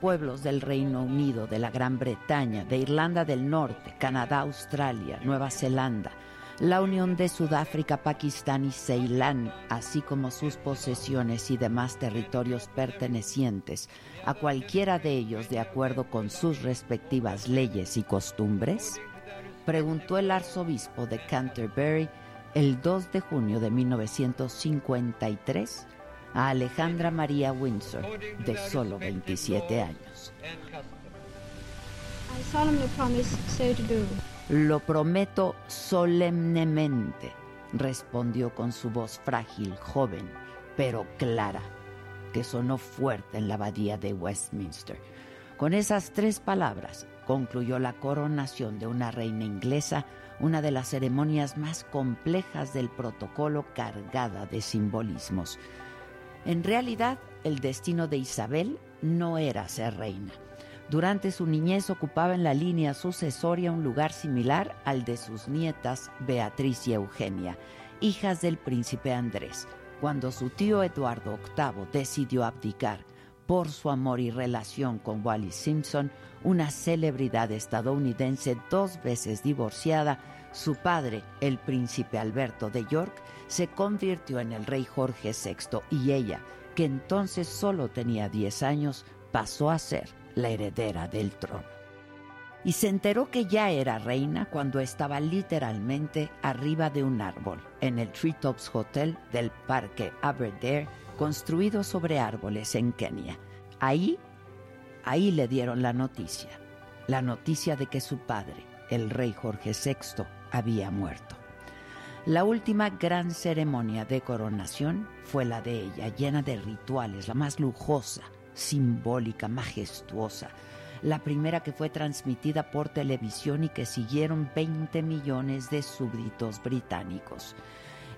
Pueblos del Reino Unido, de la Gran Bretaña, de Irlanda del Norte, Canadá, Australia, Nueva Zelanda, la Unión de Sudáfrica, Pakistán y Ceilán, así como sus posesiones y demás territorios pertenecientes a cualquiera de ellos de acuerdo con sus respectivas leyes y costumbres? Preguntó el arzobispo de Canterbury el 2 de junio de 1953 a Alejandra María Windsor, de solo 27 años. Lo prometo solemnemente, respondió con su voz frágil, joven, pero clara, que sonó fuerte en la abadía de Westminster. Con esas tres palabras concluyó la coronación de una reina inglesa, una de las ceremonias más complejas del protocolo cargada de simbolismos. En realidad, el destino de Isabel no era ser reina. Durante su niñez ocupaba en la línea sucesoria un lugar similar al de sus nietas Beatriz y Eugenia, hijas del príncipe Andrés, cuando su tío Eduardo VIII decidió abdicar por su amor y relación con Wally Simpson, una celebridad estadounidense dos veces divorciada, su padre, el príncipe Alberto de York, se convirtió en el rey Jorge VI y ella, que entonces solo tenía 10 años, pasó a ser la heredera del trono. Y se enteró que ya era reina cuando estaba literalmente arriba de un árbol, en el Treetops Hotel del Parque Aberdare, construido sobre árboles en Kenia. Ahí, ahí le dieron la noticia, la noticia de que su padre, el rey Jorge VI, había muerto. La última gran ceremonia de coronación fue la de ella, llena de rituales, la más lujosa, simbólica, majestuosa. La primera que fue transmitida por televisión y que siguieron 20 millones de súbditos británicos.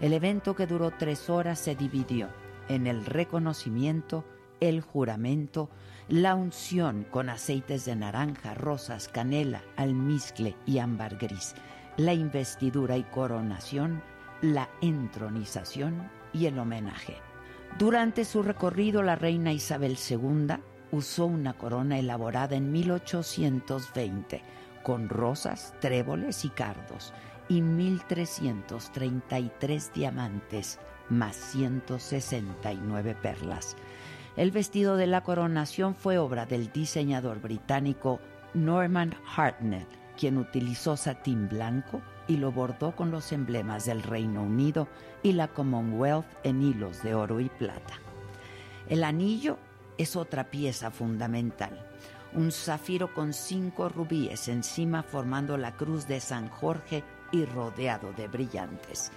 El evento que duró tres horas se dividió en el reconocimiento, el juramento, la unción con aceites de naranja, rosas, canela, almizcle y ámbar gris la investidura y coronación, la entronización y el homenaje. Durante su recorrido, la reina Isabel II usó una corona elaborada en 1820 con rosas, tréboles y cardos y 1.333 diamantes más 169 perlas. El vestido de la coronación fue obra del diseñador británico Norman Hartnell quien utilizó satín blanco y lo bordó con los emblemas del Reino Unido y la Commonwealth en hilos de oro y plata. El anillo es otra pieza fundamental, un zafiro con cinco rubíes encima formando la cruz de San Jorge y rodeado de brillantes.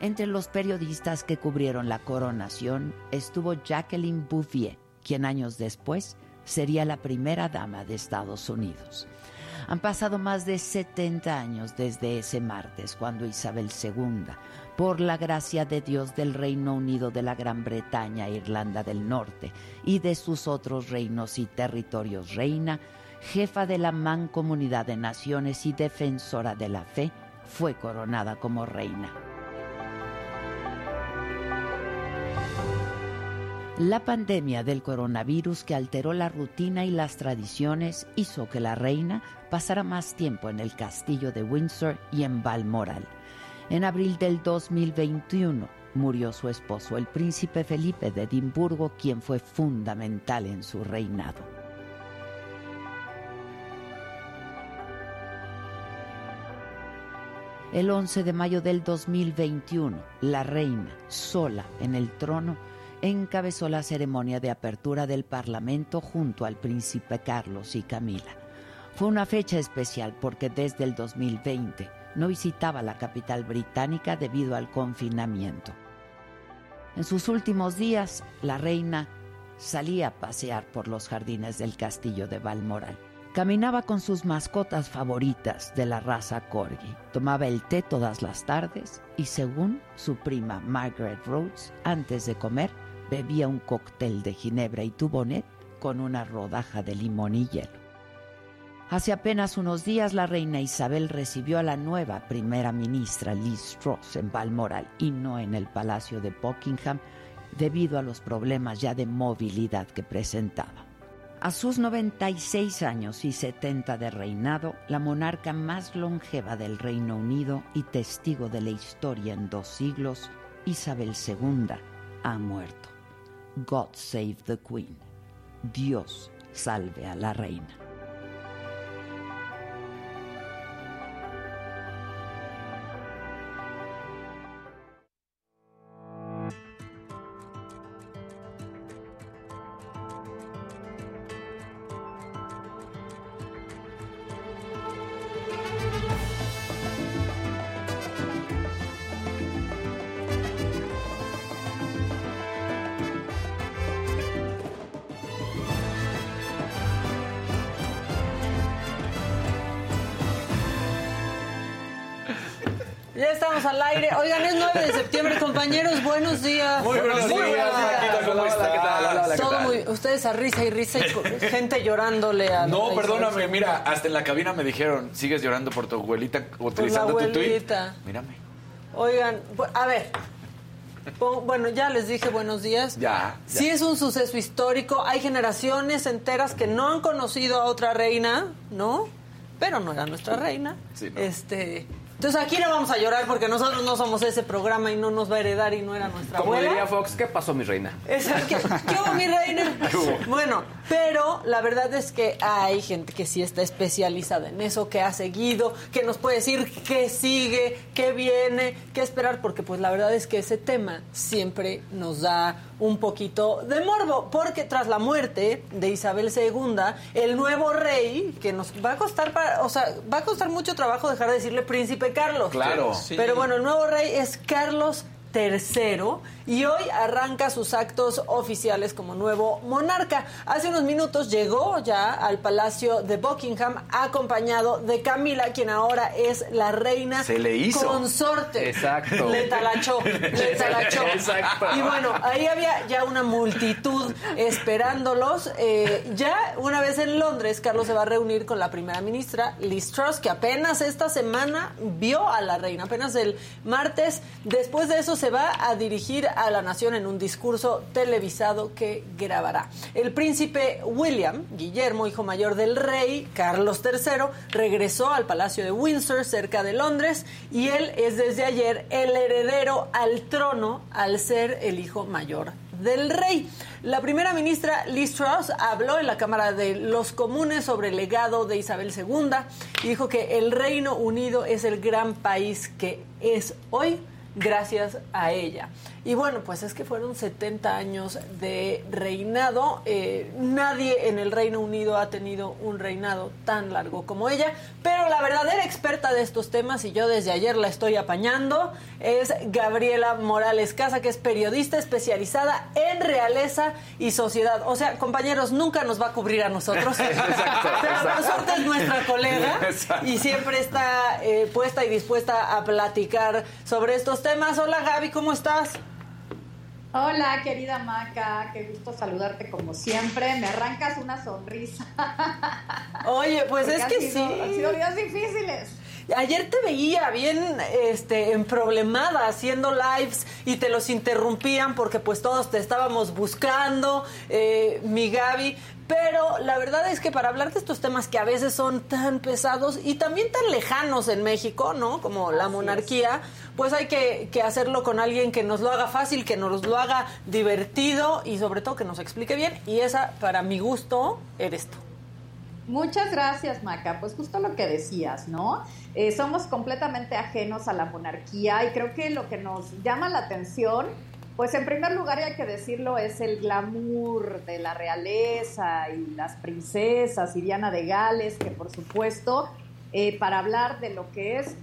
Entre los periodistas que cubrieron la coronación estuvo Jacqueline Bouvier, quien años después sería la primera dama de Estados Unidos. Han pasado más de 70 años desde ese martes, cuando Isabel II, por la gracia de Dios del Reino Unido de la Gran Bretaña e Irlanda del Norte y de sus otros reinos y territorios reina, jefa de la Mancomunidad de Naciones y defensora de la fe, fue coronada como reina. La pandemia del coronavirus que alteró la rutina y las tradiciones hizo que la reina pasara más tiempo en el castillo de Windsor y en Balmoral. En abril del 2021 murió su esposo, el príncipe Felipe de Edimburgo, quien fue fundamental en su reinado. El 11 de mayo del 2021, la reina, sola en el trono, encabezó la ceremonia de apertura del Parlamento junto al príncipe Carlos y Camila. Fue una fecha especial porque desde el 2020 no visitaba la capital británica debido al confinamiento. En sus últimos días, la reina salía a pasear por los jardines del castillo de Balmoral. Caminaba con sus mascotas favoritas de la raza corgi. Tomaba el té todas las tardes y según su prima Margaret Rhodes, antes de comer, bebía un cóctel de ginebra y tubonet con una rodaja de limón y hielo. Hace apenas unos días la reina Isabel recibió a la nueva primera ministra Liz Truss en Balmoral y no en el Palacio de Buckingham debido a los problemas ya de movilidad que presentaba. A sus 96 años y 70 de reinado, la monarca más longeva del Reino Unido y testigo de la historia en dos siglos, Isabel II, ha muerto. God save the Queen. Dios salve a la reina. Ya estamos al aire. Oigan, es 9 de septiembre, compañeros. Buenos días. Muy buenos días. ¿Cómo está? ¿Qué tal? Todo muy, ustedes a risa y risa y gente llorándole a No, perdóname, mira, hasta en la cabina me dijeron, sigues llorando por tu abuelita utilizando tu tweet. abuelita. Mírame. Oigan, a ver. Bueno, ya les dije buenos días. Ya, ya. Sí es un suceso histórico. Hay generaciones enteras que no han conocido a otra reina, ¿no? Pero no era nuestra reina. Sí, no. Este. Entonces aquí no vamos a llorar porque nosotros no somos ese programa y no nos va a heredar y no era nuestra Como abuela. diría Fox, ¿qué pasó, mi reina? ¿Qué, qué hubo, mi reina? Bueno, pero la verdad es que hay gente que sí está especializada en eso, que ha seguido, que nos puede decir qué sigue, qué viene, qué esperar, porque pues la verdad es que ese tema siempre nos da un poquito de morbo, porque tras la muerte de Isabel II, el nuevo rey, que nos va a costar, para, o sea, va a costar mucho trabajo dejar de decirle príncipe Carlos. Claro. Pero bueno, el nuevo rey es Carlos III y hoy arranca sus actos oficiales como nuevo monarca. Hace unos minutos llegó ya al Palacio de Buckingham acompañado de Camila, quien ahora es la reina Se le hizo. consorte. Exacto. Le talachó, le talachó. Exacto. Y bueno, ahí había ya una multitud esperándolos. Eh, ya una vez en Londres, Carlos se va a reunir con la primera ministra, Liz Truss, que apenas esta semana vio a la reina, apenas el martes. Después de eso se va a dirigir a la nación en un discurso televisado que grabará. El príncipe William, Guillermo, hijo mayor del rey Carlos III, regresó al Palacio de Windsor, cerca de Londres, y él es desde ayer el heredero al trono al ser el hijo mayor del rey. La primera ministra Liz Truss habló en la Cámara de los Comunes sobre el legado de Isabel II y dijo que el Reino Unido es el gran país que es hoy gracias a ella. Y bueno, pues es que fueron 70 años de reinado. Eh, nadie en el Reino Unido ha tenido un reinado tan largo como ella. Pero la verdadera experta de estos temas, y yo desde ayer la estoy apañando, es Gabriela Morales Casa, que es periodista especializada en realeza y sociedad. O sea, compañeros, nunca nos va a cubrir a nosotros. pero por suerte es nuestra colega Exacto. y siempre está eh, puesta y dispuesta a platicar sobre estos temas. Hola Gaby, ¿cómo estás? Hola, querida Maca, qué gusto saludarte como siempre. Me arrancas una sonrisa. Oye, pues Porque es que sido- sí. Han sido días difíciles. Ayer te veía bien este emproblemada haciendo lives y te los interrumpían porque pues todos te estábamos buscando, eh, mi Gaby. Pero la verdad es que para hablar de estos temas que a veces son tan pesados y también tan lejanos en México, ¿no? Como la Así monarquía, pues hay que, que hacerlo con alguien que nos lo haga fácil, que nos lo haga divertido y sobre todo que nos explique bien. Y esa, para mi gusto, eres tú. Muchas gracias, Maca. Pues justo lo que decías, ¿no? Eh, somos completamente ajenos a la monarquía y creo que lo que nos llama la atención, pues en primer lugar, y hay que decirlo, es el glamour de la realeza y las princesas y Diana de Gales, que por supuesto, eh, para hablar de lo que es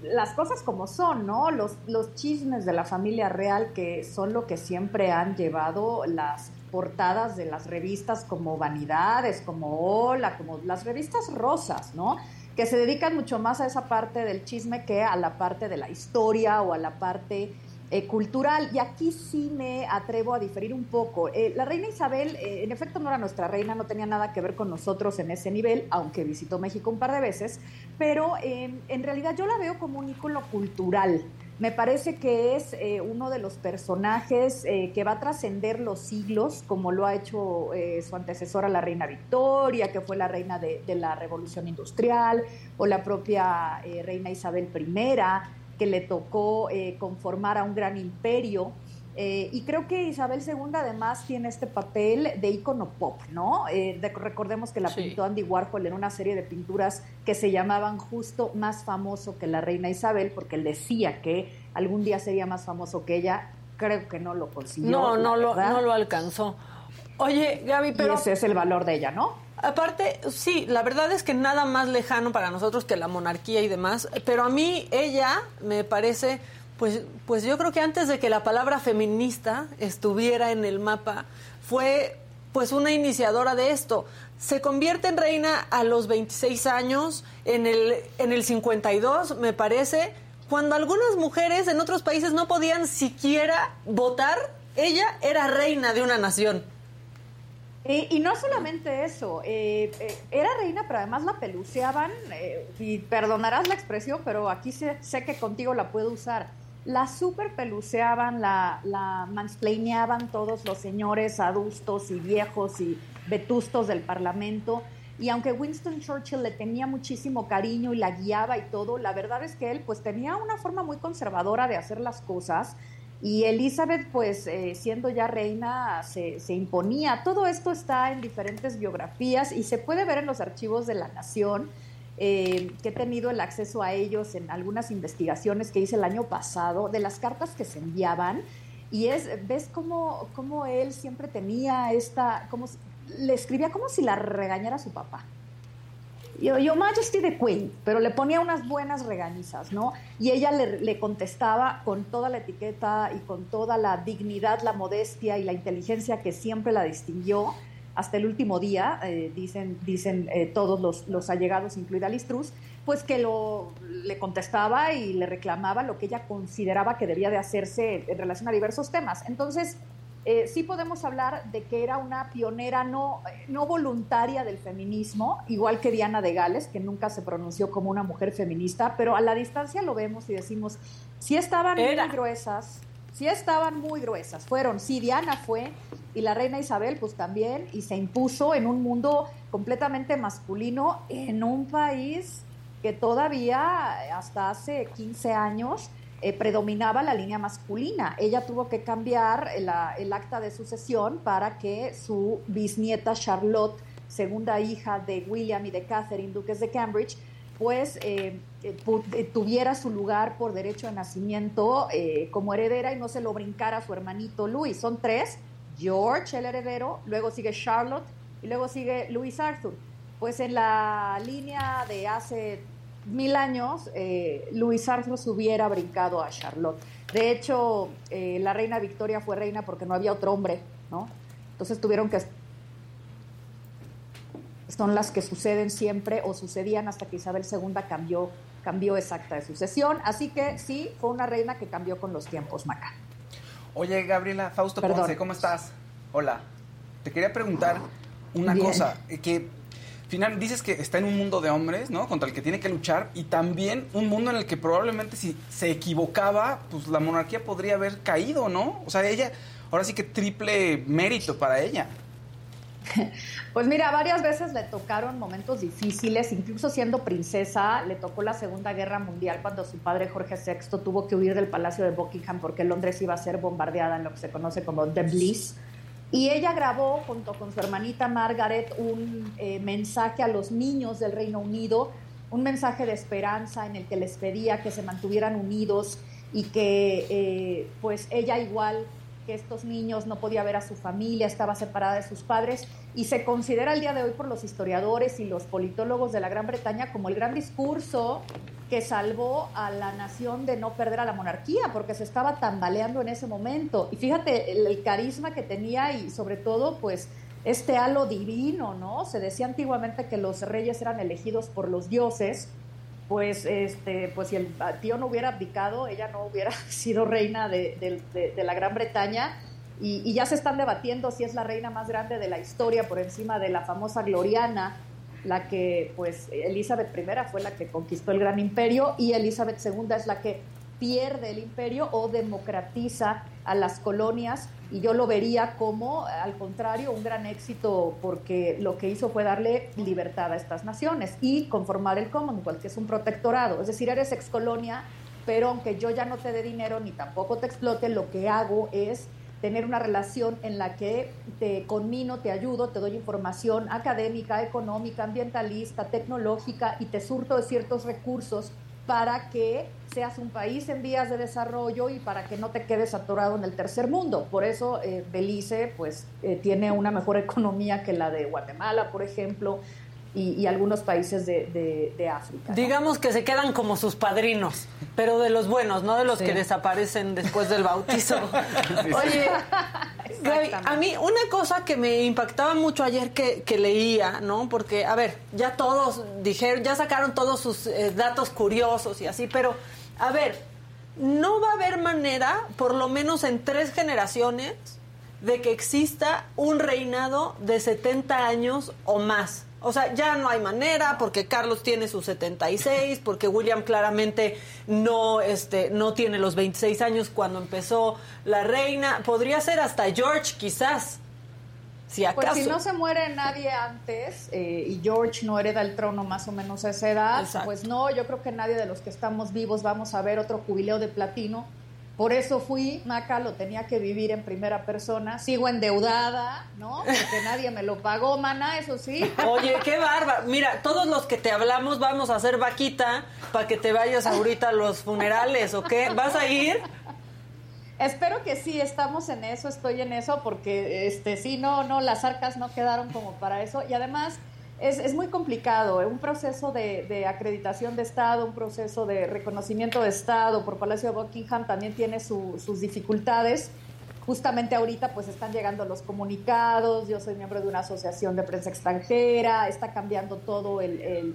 las cosas como son, ¿no? Los, los chismes de la familia real que son lo que siempre han llevado las portadas de las revistas como Vanidades, como Hola, como las revistas rosas, ¿no? Que se dedican mucho más a esa parte del chisme que a la parte de la historia o a la parte eh, cultural. Y aquí sí me atrevo a diferir un poco. Eh, la reina Isabel, eh, en efecto, no era nuestra reina, no tenía nada que ver con nosotros en ese nivel, aunque visitó México un par de veces, pero en realidad yo la veo como un ícono cultural. Me parece que es uno de los personajes que va a trascender los siglos, como lo ha hecho su antecesora, la reina Victoria, que fue la reina de, de la Revolución Industrial, o la propia reina Isabel I que le tocó eh, conformar a un gran imperio. Eh, y creo que Isabel II además tiene este papel de ícono pop, ¿no? Eh, recordemos que la pintó Andy Warhol en una serie de pinturas que se llamaban justo más famoso que la reina Isabel, porque él decía que algún día sería más famoso que ella. Creo que no lo consiguió. No, no lo, no lo alcanzó. Oye, Gaby, pero... Y ese es el valor de ella, ¿no? Aparte, sí, la verdad es que nada más lejano para nosotros que la monarquía y demás, pero a mí ella me parece, pues, pues yo creo que antes de que la palabra feminista estuviera en el mapa, fue pues una iniciadora de esto. Se convierte en reina a los 26 años, en el, en el 52, me parece, cuando algunas mujeres en otros países no podían siquiera votar, ella era reina de una nación. Y, no solamente eso, eh, eh, era reina, pero además la peluceaban, eh, y perdonarás la expresión, pero aquí sé, sé, que contigo la puedo usar. La super peluceaban, la, la todos los señores adultos y viejos y vetustos del Parlamento. Y aunque Winston Churchill le tenía muchísimo cariño y la guiaba y todo, la verdad es que él pues tenía una forma muy conservadora de hacer las cosas y Elizabeth, pues eh, siendo ya reina, se, imponía. Todo esto está en diferentes biografías y se puede ver en los archivos de la Nación, eh, que he tenido el acceso a ellos en algunas investigaciones que hice el año pasado, de las cartas que se enviaban. Y es, ves cómo, cómo él siempre tenía esta, como, le escribía como si la regañara su papá yo, yo Majesty de Queen, pero le ponía unas buenas regañizas, ¿no? Y ella le, contestaba con toda la etiqueta y con toda la dignidad, la modestia y la inteligencia que siempre la distinguió hasta el último día, eh, dicen, dicen eh, todos los, los, allegados, incluida Liz Truss, pues que lo, le contestaba y le reclamaba lo que ella consideraba que debía de hacerse en relación a diversos temas. Entonces, eh, sí podemos hablar de que era una pionera no, no voluntaria del feminismo, igual que Diana de Gales, que nunca se pronunció como una mujer feminista, pero a la distancia lo vemos y decimos, sí estaban muy gruesas, sí estaban muy gruesas, fueron, sí, Diana fue, y la reina Isabel pues también, y se impuso en un mundo completamente masculino, en un país que todavía hasta hace 15 años eh, predominaba la línea masculina. Ella tuvo que cambiar el acta de sucesión para que su bisnieta Charlotte, segunda hija de William y de Catherine, duques de Cambridge, pues eh, eh, tuviera su lugar por derecho de nacimiento como heredera y no se lo brincara a su hermanito Louis. Son tres, George el heredero, luego sigue Charlotte y luego sigue Louis Arthur. Pues en la línea de hace mil años, eh, Luis se hubiera brincado a Charlotte. De hecho, eh, la reina Victoria fue reina porque no había otro hombre, ¿no? Entonces tuvieron que... Son las que suceden siempre o sucedían hasta que Isabel II cambió, cambió exacta de sucesión. Así que sí, fue una reina que cambió con los tiempos, Maca. Oye, Gabriela, Fausto Ponce, ¿cómo estás? Hola. Te quería preguntar una cosa, eh, que final dices que está en un mundo de hombres, ¿no? Contra el que tiene que luchar y también un mundo en el que probablemente si se equivocaba, pues la monarquía podría haber caído, ¿no? O sea, ella, ahora sí que triple mérito para ella. Pues mira, varias veces le tocaron momentos difíciles, incluso siendo princesa, le tocó la Segunda Guerra Mundial cuando su padre Jorge VI tuvo que huir del Palacio de Buckingham porque Londres iba a ser bombardeada en lo que se conoce como The Bliss y ella grabó junto con su hermanita Margaret un eh, mensaje a los niños del Reino Unido, un mensaje de esperanza en el que les pedía que se mantuvieran unidos y que eh, pues ella igual que estos niños no podía ver a su familia, estaba separada de sus padres y se considera el día de hoy por los historiadores y los politólogos de la Gran Bretaña como el gran discurso que salvó a la nación de no perder a la monarquía, porque se estaba tambaleando en ese momento. Y fíjate el, carisma que tenía y sobre todo, pues, este halo divino, ¿no? Se decía antiguamente que los reyes eran elegidos por los dioses, pues, este, pues si el tío no hubiera abdicado, ella no hubiera sido reina de, la Gran Bretaña. Y, y, ya se están debatiendo si es la reina más grande de la historia por encima de la famosa Gloriana, la que, pues, Elizabeth I fue la que conquistó el gran imperio y Elizabeth II es la que pierde el imperio o democratiza a las colonias y yo lo vería como, al contrario, un gran éxito porque lo que hizo fue darle libertad a estas naciones y conformar el Commonwealth, que es un protectorado. Es decir, eres ex colonia, pero aunque yo ya no te dé dinero ni tampoco te explote, lo que hago es tener una relación en la que te conmino, te ayudo, te doy información académica, económica, ambientalista, tecnológica y te surto de ciertos recursos para que seas un país en vías de desarrollo y para que no te quedes atorado en el tercer mundo. Por eso eh, Belice pues, eh, tiene una mejor economía que la de Guatemala, por ejemplo, y, algunos países de, África. Digamos que se quedan como sus padrinos, pero de los buenos, no de los que desaparecen después del bautizo. Oye, a mí una cosa que me impactaba mucho ayer que, leía, ¿no? Porque, a ver, ya todos dijeron, ya sacaron todos sus eh, datos curiosos y así, pero, a ver, no va a haber manera, por lo menos en tres generaciones, de que exista un reinado de 70 años o más. O sea, ya no hay manera porque Carlos tiene sus 76, porque William claramente no, este, no tiene los 26 años cuando empezó la reina. Podría ser hasta George, quizás. Si acaso. Pues si no se muere nadie antes eh, y George no hereda el trono más o menos a esa edad, pues no, yo creo que nadie de los que estamos vivos vamos a ver otro jubileo de platino por eso fui, Maca, lo tenía que vivir en primera persona. Sigo endeudada, ¿no? Porque nadie me lo pagó, mana, eso sí. Oye, qué bárbaro. Mira, todos los que te hablamos vamos a hacer vaquita para que te vayas ahorita a los funerales, ¿o qué? ¿Vas a ir? Espero que sí, estamos en eso, estoy en eso, porque este sí, no, no, las arcas no quedaron como para eso. Y además, es, es, muy complicado, ¿eh? un proceso de, acreditación de Estado, un proceso de reconocimiento de Estado por Palacio de Buckingham también tiene sus dificultades. Justamente ahorita pues están llegando los comunicados, yo soy miembro de una asociación de prensa extranjera, está cambiando todo el, el,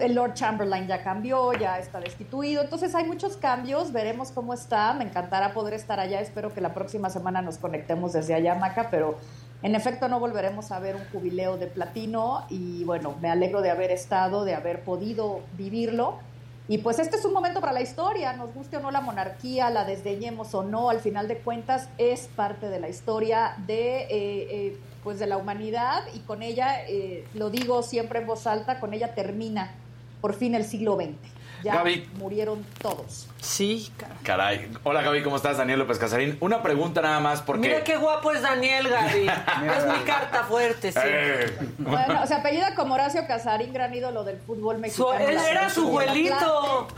el Lord Chamberlain ya cambió, ya está destituido, entonces hay muchos cambios, veremos cómo está, me encantará poder estar allá, espero que la próxima semana nos conectemos desde allá, Maca, pero en efecto, no volveremos a ver un jubileo de platino y bueno, me alegro de haber estado, de haber podido vivirlo. Y pues este es un momento para la historia, nos guste o no la monarquía, la desdeñemos o no, al final de cuentas es parte de la historia de, eh, eh, pues de la humanidad y con ella, eh, lo digo siempre en voz alta, con ella termina por fin el siglo XX ya murieron todos. Sí, caray. Hola Gaby, ¿cómo estás? Daniel López Casarín. Una pregunta nada más porque... Mira qué guapo es Daniel, Gaby. es mi carta fuerte, sí. Eh. Bueno, se apellida como Horacio Casarín, gran ídolo del fútbol mexicano. él era su abuelito.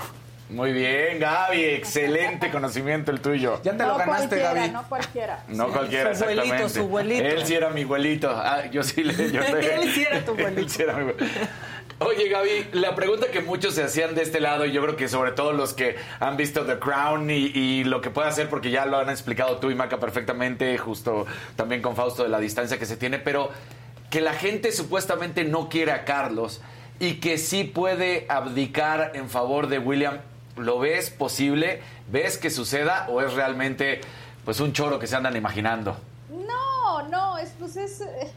Muy bien, Gaby, excelente conocimiento el tuyo. Ya te lo ganaste, Gaby. No cualquiera. No cualquiera, su abuelito, su abuelito. Él sí era mi abuelito. Ah, yo sí le. Yo, él sí era tu abuelito. él sí era mi abuelito. Oye, Gaby, la pregunta que muchos se hacían de este lado, y yo creo que sobre todo los que han visto The Crown y, lo que puede hacer, porque ya lo han explicado tú y Maca perfectamente, justo también con Fausto de la distancia que se tiene, pero que la gente supuestamente no quiere a Carlos y que sí puede abdicar en favor de William. ¿Lo ves posible? ¿Ves que suceda o es realmente pues un choro que se andan imaginando? No, no, es, pues es, eh,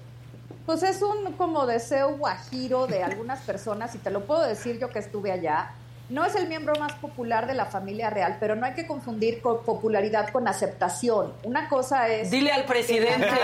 pues es un como deseo guajiro de algunas personas, y te lo puedo decir yo que estuve allá. No es el miembro más popular de la familia real, pero no hay que confundir con popularidad con aceptación. Una cosa es... Dile al presidente.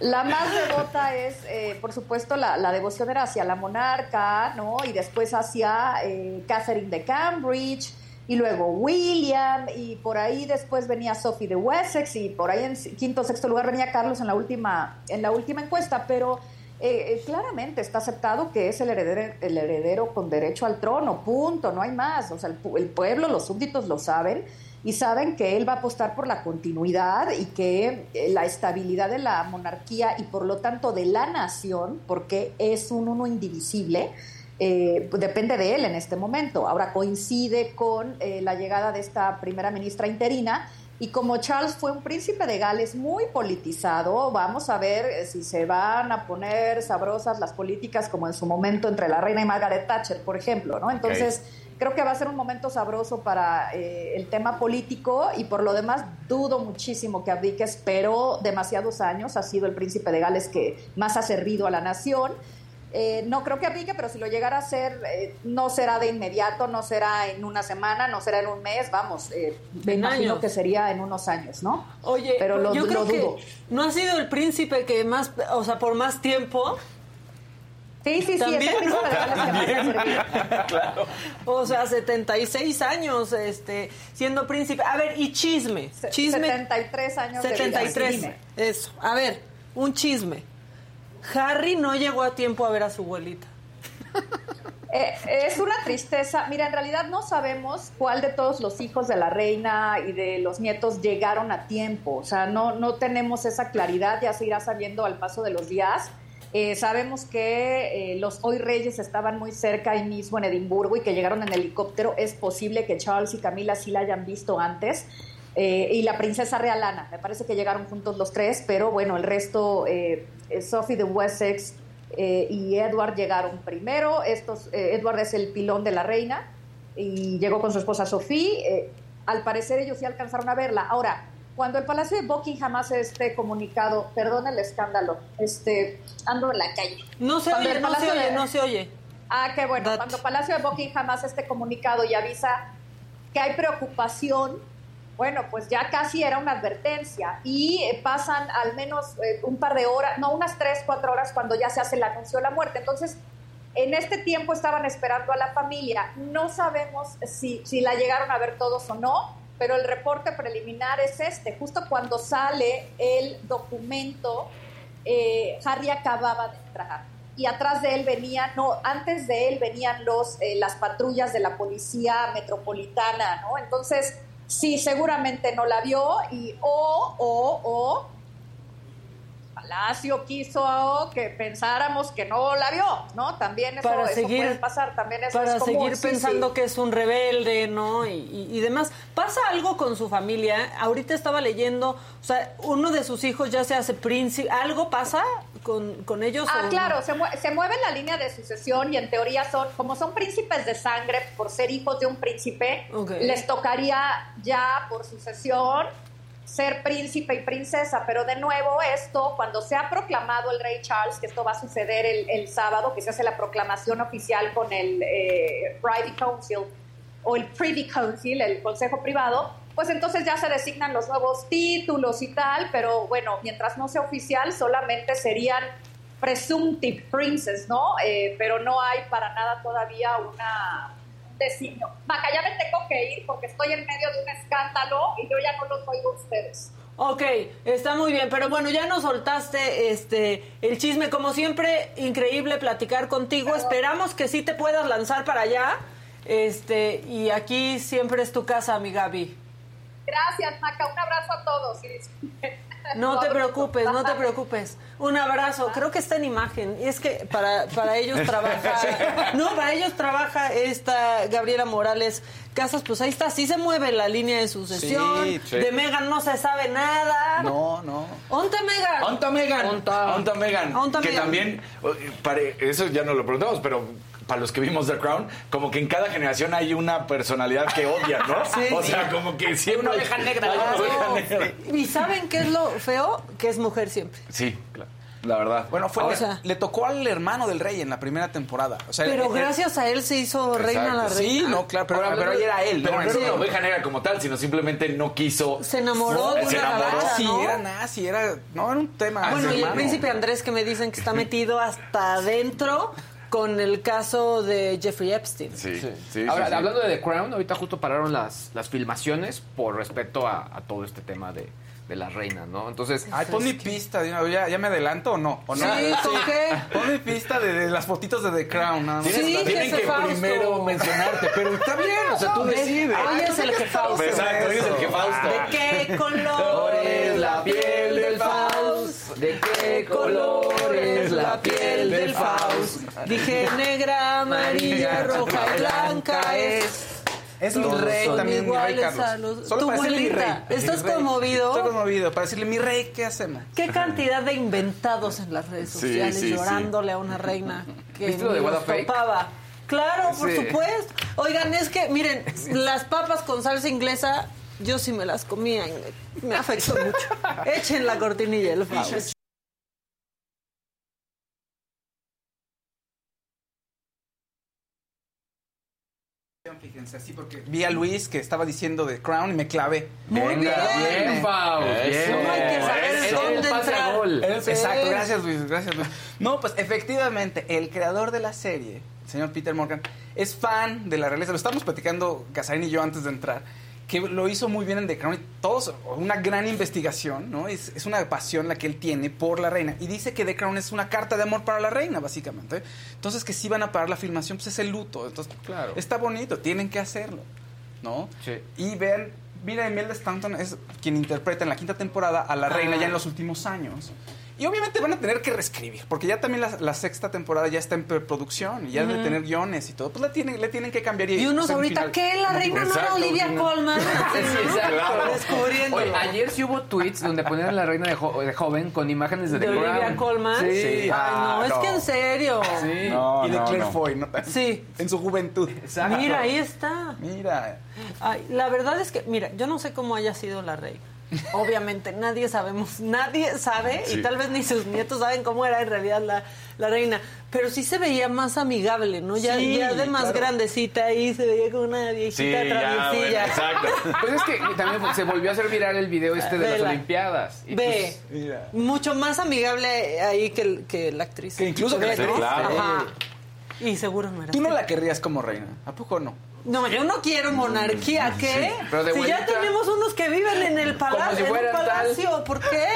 La más devota es, eh, por supuesto, la, devoción era hacia la monarca, ¿no? Y después hacia eh, Catherine de Cambridge y luego William, y por ahí después venía Sophie de Wessex, y por ahí en quinto o sexto lugar venía Carlos en la última, en la última encuesta, pero eh, eh, claramente está aceptado que es el heredero, el heredero con derecho al trono, punto, no hay más. O sea, el, el, pueblo, los súbditos lo saben y saben que él va a apostar por la continuidad y que eh, la estabilidad de la monarquía y por lo tanto de la nación, porque es un uno indivisible, eh, depende de él en este momento. Ahora coincide con eh, la llegada de esta primera ministra interina y como Charles fue un príncipe de Gales muy politizado, vamos a ver eh, si se van a poner sabrosas las políticas como en su momento entre la reina y Margaret Thatcher, por ejemplo, ¿no? Entonces, creo que va a ser un momento sabroso para el tema político y por lo demás dudo muchísimo que abdique, esperó demasiados años, ha sido el príncipe de Gales que más ha servido a la nación eh, no creo que aplique, pero si lo llegara a hacer, eh, no será de inmediato, no será en una semana, no será en un mes, vamos, eh, me imagino que sería en unos años, ¿no? Oye, pero lo, yo creo dudo. Que no ha sido el príncipe que más, o sea, por más tiempo. Sí, sí, sí, es el claro. O sea, 76 años este, siendo príncipe. A ver, y chisme. chisme 73 años 73. de vida. Eso. A ver, un chisme. Harry no llegó a tiempo a ver a su abuelita. Eh, es una tristeza. Mira, en realidad no sabemos cuál de todos los hijos de la reina y de los nietos llegaron a tiempo. O sea, no, no tenemos esa claridad, ya se irá sabiendo al paso de los días. Eh, sabemos que eh, los hoy reyes estaban muy cerca ahí mismo en Edimburgo y que llegaron en helicóptero. Es posible que Charles y Camila sí la hayan visto antes. Y la princesa real Ana. Me parece que llegaron juntos los tres, pero bueno, el resto eh, Sophie de Wessex eh, y Edward llegaron primero. Estos, eh, Edward es el pilón de la reina y llegó con su esposa Sophie. al parecer ellos sí alcanzaron a verla. Ahora, cuando el Palacio de Buckingham hace este comunicado, perdón el escándalo, este, ando en la calle. No se oye, no se oye, no se oye. Ah, qué bueno. Cuando el Palacio de Buckingham hace este comunicado y avisa que hay preocupación bueno, pues ya casi era una advertencia y eh, pasan al menos eh, un par de horas, no, unas tres, cuatro horas cuando ya se hace el anuncio de la muerte. Entonces, en este tiempo estaban esperando a la familia. No sabemos si, si la llegaron a ver todos o no, pero el reporte preliminar es este. Justo cuando sale el documento, eh, Harry acababa de entrar y atrás de él venían, no, antes de él venían los, las patrullas de la policía metropolitana, ¿no? Entonces, sí, seguramente no la vio y o, o, o, Palacio quiso que pensáramos que no la vio, ¿no? También eso, para seguir, puede pasar, también eso Para es seguir pensando que es un rebelde, ¿no? Y, y, demás. ¿Pasa algo con su familia? Ahorita estaba leyendo, o sea, uno de sus hijos ya se hace príncipe, ¿algo pasa con, con ellos? Ah, claro, se, se mueve la línea de sucesión y en teoría son, como son príncipes de sangre por ser hijos de un príncipe, les tocaría ya por sucesión ser príncipe y princesa, pero de nuevo esto, cuando se ha proclamado el rey Charles, que esto va a suceder el, sábado, que se hace la proclamación oficial con el eh, Privy Council o el Privy Council, el Consejo Privado, pues entonces ya se designan los nuevos títulos y tal, pero bueno, mientras no sea oficial, solamente serían presumptive princes, ¿no? Eh, pero no hay para nada todavía una designio. Maca, ya me tengo que ir porque estoy en medio de un escándalo y yo ya no los oigo a ustedes. Ok, está muy bien, pero bueno, ya nos soltaste este el chisme, como siempre, increíble platicar contigo. Esperamos que sí te puedas lanzar para allá. Este, y aquí siempre es tu casa, mi Gaby. Gracias, Maca. Un abrazo a todos. No te preocupes, no te preocupes. Un abrazo. Creo que está en imagen. Y es que para, para ellos trabaja. No, para ellos trabaja esta Gabriela Morales Casas. Pues ahí está, sí se mueve la línea de sucesión. De Megan no se sabe nada. No, no. ¿Onta Megan? ¿Onta Megan? ¿Onta Megan? Que también, eso ya no lo preguntamos, pero para los que vimos The Crown, como que en cada generación hay una personalidad que odia, ¿no? o sea, como que siempre... Una oveja negra. ¿Y saben qué es lo feo? Que es mujer siempre. Sí, claro. La verdad. Bueno, fue le, tocó al hermano del rey en la primera temporada. pero gracias a él se hizo reina la reina. Sí, no, claro, pero, pero, ahí era él. Pero no, no era una oveja negra como tal, sino simplemente no quiso. Se enamoró de se una enamoró, sí, era nazi, era. No, era un tema. Bueno, y el príncipe Andrés que me dicen que está metido hasta adentro con el caso de Jeffrey Epstein. Sí, sí. Ahora, hablando de The Crown, ahorita justo pararon las, las filmaciones por respecto a, todo este tema de, de las reinas, ¿no? Entonces. Ay, pon mi pista, ¿ya, ya me adelanto o no? ¿O no? Sí, ¿con qué? Pon mi pista de, las fotitos de The Crown, ¿no? Sí, tienen que primero mencionarte, pero está bien, o sea, tú decides. Hoy es el que Fausto. Exacto, hoy es el que Fausto. ¿De qué color es la piel del Fausto? ¿De qué color es la piel del Faust? Dije negra, amarilla, roja y blanca es. Es mi rey también, mi rey iguales a Carlos. los- Solo Tu para decirle mi rey. abuelita, ¿estás conmovido? Estoy conmovido. Para decirle, mi rey, ¿qué hacemos? Qué cantidad de inventados en las redes sociales llorándole a una reina que topaba. Claro, por supuesto. Oigan, es que, miren, las papas con salsa inglesa, yo sí me las comía y me, me afectó mucho. Echen la cortinilla, el Faust. Fíjense, así porque vi a Luis que estaba diciendo de Crown y me clavé. Muy bien. Bien. No hay que saber dónde entrar. gol. Exacto, gracias Luis, gracias Luis. No, pues efectivamente, el creador de la serie, el señor Peter Morgan, es fan de la realeza. Lo estábamos platicando Casarín y yo antes de entrar, que lo hizo muy bien en The Crown. Todos, una gran investigación, ¿no? Es, es una pasión la que él tiene por la reina. Y dice que The Crown es una carta de amor para la reina, básicamente. Entonces, que si van a parar la filmación, pues es el luto. Entonces, Claro. está bonito, tienen que hacerlo, ¿no? Sí. Y vean, mira, Imelda Stanton es quien interpreta en la quinta temporada a la reina ya en los últimos años. Y obviamente van a tener que reescribir, porque ya también la, la sexta temporada ya está en preproducción y ya debe tener guiones y todo. Pues la tienen, le tienen que cambiar. Y unos ahorita, final. ¿qué? La reina no era Olivia sí, no. Colman. Sí. Claro. Oye, ayer sí hubo tweets donde ponían a la reina de, jo- de joven con imágenes de, de The Olivia Crown. Colman. Sí. Ay, no, Ah, es no. que en serio. Sí. No, y de no, Claire no. Foy, ¿no? Sí. En su juventud. Exacto. Mira, ahí está. Mira. Ay, la verdad es que, mira, yo no sé cómo haya sido la reina. Obviamente, nadie sabemos, nadie sabe, Sí. y tal vez ni sus nietos saben cómo era en realidad la, la reina. Pero sí se veía más amigable, ¿no? Ya, Sí, ya de más claro. grandecita ahí, se veía como una viejita Sí, ya, bueno, traviesilla. exacto. Pues es que también fue- se volvió a hacer viral el video este de las. Olimpiadas. Y Ve, pues, Mira. mucho más amigable ahí que, que la actriz. Que incluso que la Ve, actriz. claro. Ajá. Y seguro no era Tú no la querrías como reina. ¿A poco no? No, yo no quiero monarquía, ¿qué? pero de si ya tenemos unos que viven en el palacio, si en un fueran tal. palacio, ¿por qué?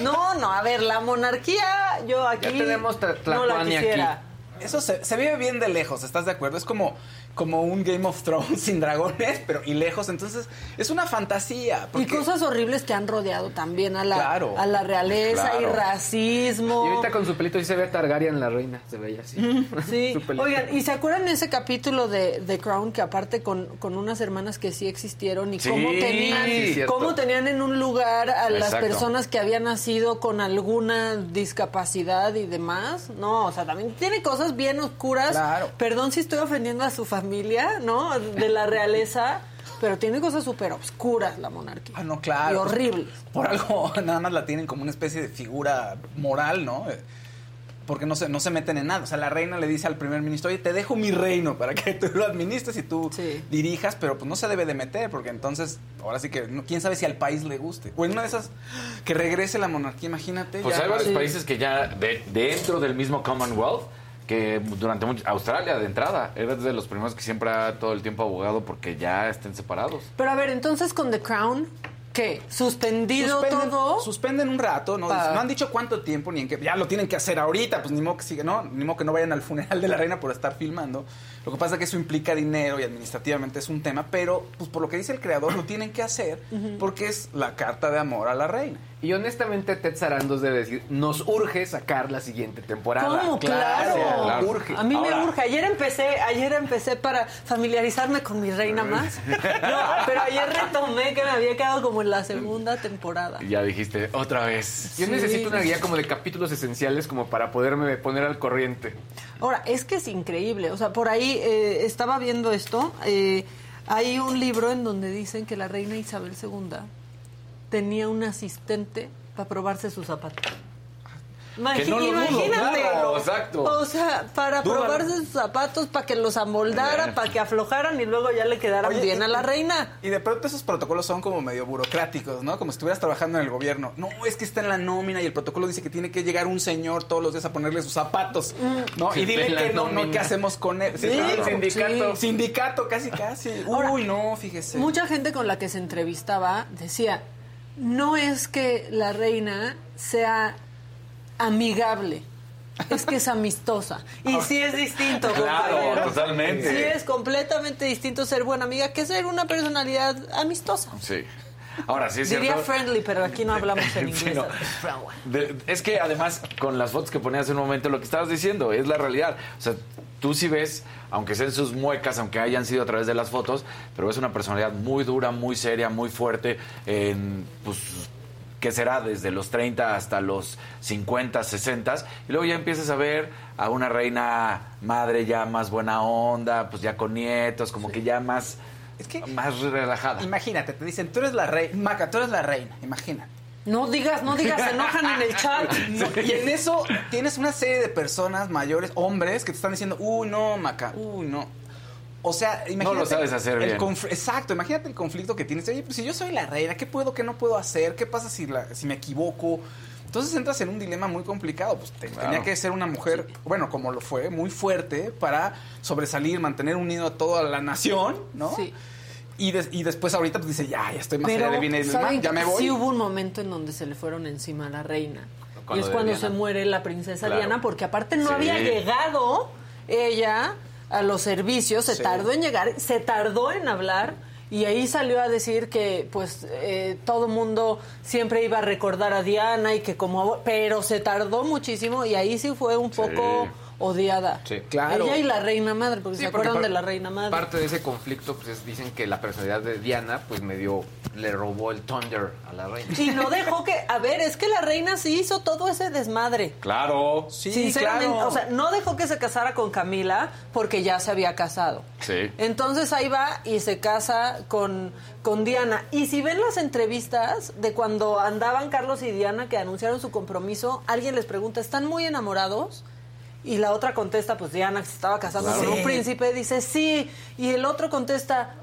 No, no, a ver, la monarquía, yo aquí Ya tenemos no la quisiera. aquí. Eso se, se vive bien de lejos, ¿estás de acuerdo? Es como, como un Game of Thrones sin dragones, pero y lejos. Entonces, es una fantasía. Y cosas horribles que han rodeado también a la, Claro. a la realeza y racismo. Y ahorita con su pelito sí se ve Targaryen la reina. Se veía así. Sí, oigan, ¿y se acuerdan de ese capítulo de The Crown que aparte con, con unas hermanas que sí existieron y Sí, cómo tenían, sí, cómo tenían en un lugar a las Exacto. personas que habían nacido con alguna discapacidad y demás? No, o sea, también tiene cosas bien oscuras. Claro. Perdón si estoy ofendiendo a su familia, ¿no? De la realeza, pero tiene cosas súper oscuras la monarquía. Ah, no, claro. Y horribles. Por algo nada más la tienen como una especie de figura moral, ¿no? Eh, Porque no se, no se meten en nada. O sea, la reina le dice al primer ministro, oye, te dejo mi reino para que tú lo administres y tú Sí. dirijas, pero pues no se debe de meter, porque entonces, ahora sí que, no- quién sabe si al país le guste. O en una de esas, que regrese la monarquía, imagínate. Pues ya- hay varios Sí. países que ya de- dentro del mismo Commonwealth que durante mucho Australia de entrada era de los primeros que siempre ha todo el tiempo abogado porque ya estén separados. Pero a ver, entonces con The Crown, ¿qué? ¿Suspendido Suspenden, todo? suspenden un rato, ¿no? Pa- No han dicho cuánto tiempo ni en qué. Ya lo tienen que hacer ahorita, pues ni modo que siga, ¿no? Ni modo que no vayan al funeral de la reina por estar filmando. Lo que pasa es que eso implica dinero y administrativamente es un tema, pero pues por lo que dice el creador lo tienen que hacer porque es la carta de amor a la reina. Y honestamente, Ted Sarandos debe decir, nos urge sacar la siguiente temporada. ¿Cómo? Claro. claro. Urge. A mí Ahora- me urge. Ayer empecé, ayer empecé para familiarizarme con mi reina más. No, pero ayer retomé que me había quedado como en la segunda temporada. Y ya dijiste, otra vez. Yo Sí. necesito una guía como de capítulos esenciales como para poderme poner al corriente. Ahora, es que es increíble. O sea, por ahí eh, estaba viendo esto. eh, hay un libro en donde dicen que la reina Isabel II tenía un asistente para probarse sus zapatos. Imagi- Que no lo dudo, imagínate. claro, exacto. O sea, para probarse sus zapatos, para que los amoldara, para que aflojaran y luego ya le quedaran Oye, bien y- a la reina. Y de pronto esos protocolos son como medio burocráticos, ¿no? Como si estuvieras trabajando en el gobierno. No, es que está en la nómina y el protocolo dice que tiene que llegar un señor todos los días a ponerle sus zapatos, ¿no? Sí, Y dile que no, no. ¿qué hacemos con él? Sí, claro. sindicato. Sí. Sindicato, casi, casi. Ahora, Uy, no, fíjese. Mucha gente con la que se entrevistaba decía, no es que la reina sea amigable, es que es amistosa. Y sí es distinto. Claro, totalmente. Sí es completamente distinto ser buena amiga que ser una personalidad amistosa. Sí. Ahora, sí es Diría cierto. friendly, pero aquí no hablamos en Sí, inglés. no. De- es que además, con las fotos que ponías hace un momento, lo que estabas diciendo es la realidad. O sea, tú sí ves, aunque sean sus muecas, aunque hayan sido a través de las fotos, pero es una personalidad muy dura, muy seria, muy fuerte, en, pues, que será desde los 30 hasta los 50, 60, y luego ya empiezas a ver a una reina madre ya más buena onda, pues ya con nietos, como que ya más, Es que- más relajada. Imagínate, te dicen, tú eres la reina, Maca, tú eres la reina, imagina. No digas, no digas, se enojan en el chat. No, y en eso tienes una serie de personas mayores, hombres, que te están diciendo, uy, no, Maca, uy, no. O sea, imagínate. lo sabes hacer el bien. conf- Exacto, imagínate el conflicto que tienes. Oye, pues si yo soy la reina, ¿qué puedo, qué no puedo hacer? ¿Qué pasa si, la- si me equivoco? Entonces entras en un dilema muy complicado. Pues te- Claro. tenía que ser una mujer, bueno, como lo fue, muy fuerte para sobresalir, mantener unido a toda la nación, ¿no? Sí. Y, des- y después ahorita pues dice, ya, ya estoy más allá de bien y del ¿saben mal, ya me voy. Sí hubo un momento en donde se le fueron encima a la reina. Y es cuando Diana. se muere la princesa Claro. Diana, porque aparte no Sí. había llegado ella a los servicios, se Sí. tardó en llegar, se tardó en hablar. Y ahí salió a decir que, pues, eh, todo mundo siempre iba a recordar a Diana y que como... Pero se tardó muchísimo y ahí sí fue un poco odiada. Sí. Claro. Ella y la reina madre, porque Sí, se porque acuerdan de la reina madre. Parte de ese conflicto, pues es- dicen que la personalidad de Diana, pues medio le robó el thunder a la reina. Y no dejó que... A ver, es que la reina sí hizo todo ese desmadre. Claro. Sí, Sinceramente, claro. o sea, no dejó que se casara con Camila porque ya se había casado. Sí. Entonces ahí va y se casa con, con Diana. Y si ven las entrevistas de cuando andaban Carlos y Diana que anunciaron su compromiso, alguien les pregunta, ¿están muy enamorados? Y la otra contesta, pues Diana que se estaba casando Claro. con un príncipe, dice sí. Y el otro contesta,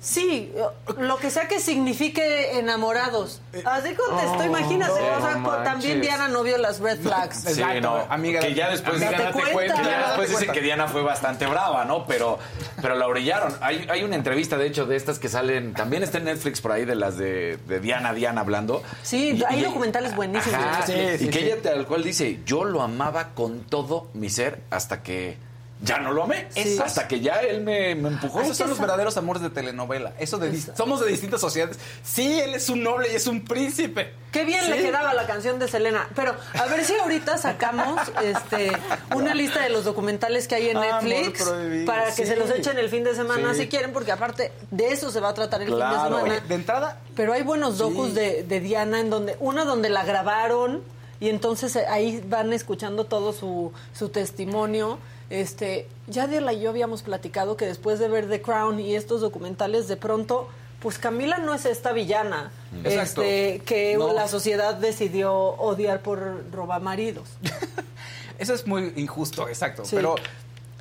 sí, lo que sea que signifique enamorados. Así contestó, imagínate. no o sea, también Diana no vio las red flags. Sí, Exacto, no, amiga, que ya después, amiga, que date ya cuenta. después dicen cuenta. que Diana fue bastante brava, ¿no? Pero, pero la brillaron. Hay, hay una entrevista, de hecho, de estas que salen, también está en Netflix por ahí, de las de, de Diana, Diana hablando. Sí, hay documentales buenísimos. Ajá, Sí, y sí, que sí. ella tal cual dice, yo lo amaba con todo mi ser hasta que ya no lo amé. Sí. Hasta que ya él me, me empujó. Esos son los verdaderos amores de telenovela. Eso de somos de distintas sociedades. Sí, él es un noble y es un príncipe. Qué bien le quedaba la canción de Selena. Pero a ver si ahorita sacamos este una lista de los documentales que hay en Amor Netflix prohibido, para que sí. se los echen el fin de semana si quieren, porque aparte de eso se va a tratar el fin de semana. De entrada, Pero hay buenos docus de, de Diana en donde una donde la grabaron y entonces ahí van escuchando todo su, su testimonio. Este, ya Diela y yo habíamos platicado que después de ver The Crown y estos documentales de pronto pues Camila no es esta villana Exacto. este, que No. la sociedad decidió odiar por robamaridos. eso es muy injusto, exacto. Sí. Pero,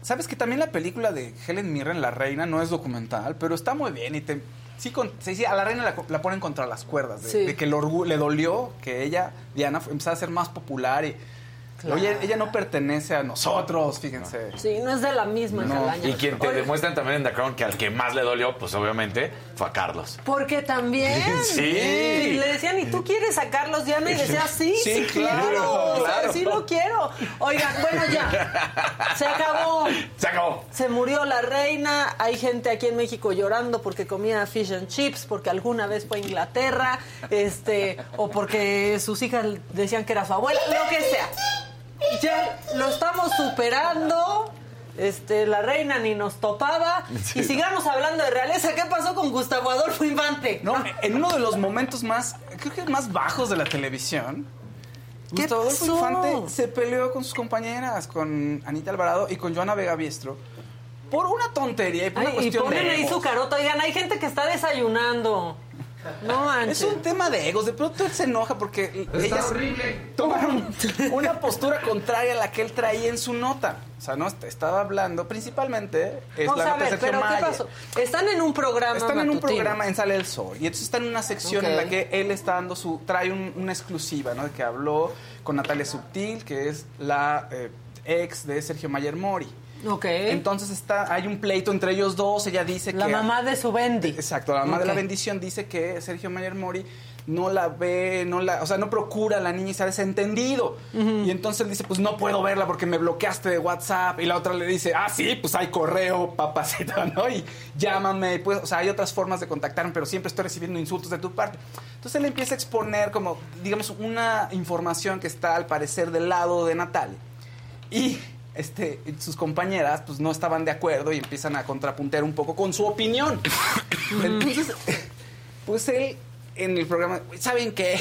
¿sabes que también la película de Helen Mirren, La Reina, no es documental, pero está muy bien y te... Sí, con- sí, sí, a la reina la, la ponen contra las cuerdas, de, Sí. de que el le dolió que ella, Diana, empezara a ser más popular y... Oye, ella no pertenece a nosotros, fíjense. Sí, no es de la misma No. calaña. Y quien te Oye, demuestran también en The Crown que al que más le dolió, pues obviamente, fue a Carlos. Porque también. Sí. Y le decían, ¿y tú quieres a Carlos Diana? Y decía, sí, sí, Sí, claro, quiero. o sea, sí lo quiero. Oigan, bueno, ya. Se acabó. Se acabó. Se murió la reina. Hay gente aquí en México llorando porque comía fish and chips, porque alguna vez fue a Inglaterra, este, o porque sus hijas decían que era su abuela, lo que sea. Ya lo estamos superando. Este, la reina ni nos topaba. Y sigamos hablando de realeza. ¿Qué pasó con Gustavo Adolfo Infante? No, en uno de los momentos más, creo que más bajos de la televisión, ¿Qué Gustavo Adolfo? Infante se peleó con sus compañeras, con Anita Alvarado y con Joana Vega Biestro, por una tontería y por una Ay, y cuestión ponen de ahí su carota. Oigan, hay gente que está desayunando. No manches. Es un tema de egos. De pronto él se enoja porque ellas tomaron una postura contraria a la que él traía en su nota. O sea, no estaba hablando, principalmente es Vamos la a nota ver, Sergio pero ¿qué pasó? Están en un programa Están en un programa en Sale el Sol y entonces está en una sección en la que él está dando su trae un- una exclusiva, ¿no? De que habló con Natalia Subtil, que es la eh, ex de Sergio Mayer Mori. Ok. Entonces está hay un pleito entre ellos dos, ella dice la que mamá de su Bendy. Exacto, la mamá de la bendición dice que Sergio Mayer Mori no la ve, no la, o sea, no procura a la niña y se ha desentendido. Y entonces él dice, pues no puedo verla porque me bloqueaste de WhatsApp. Y la otra le dice, ah, sí, pues hay correo, papacita, ¿no? Y llámame, pues, o sea, hay otras formas de contactarme, pero siempre estoy recibiendo insultos de tu parte. Entonces él empieza a exponer como, digamos, una información que está al parecer del lado de Natalia. Y este, sus compañeras pues no estaban de acuerdo y empiezan a contrapuntear un poco con su opinión. Entonces, pues él en el programa, ¿saben qué?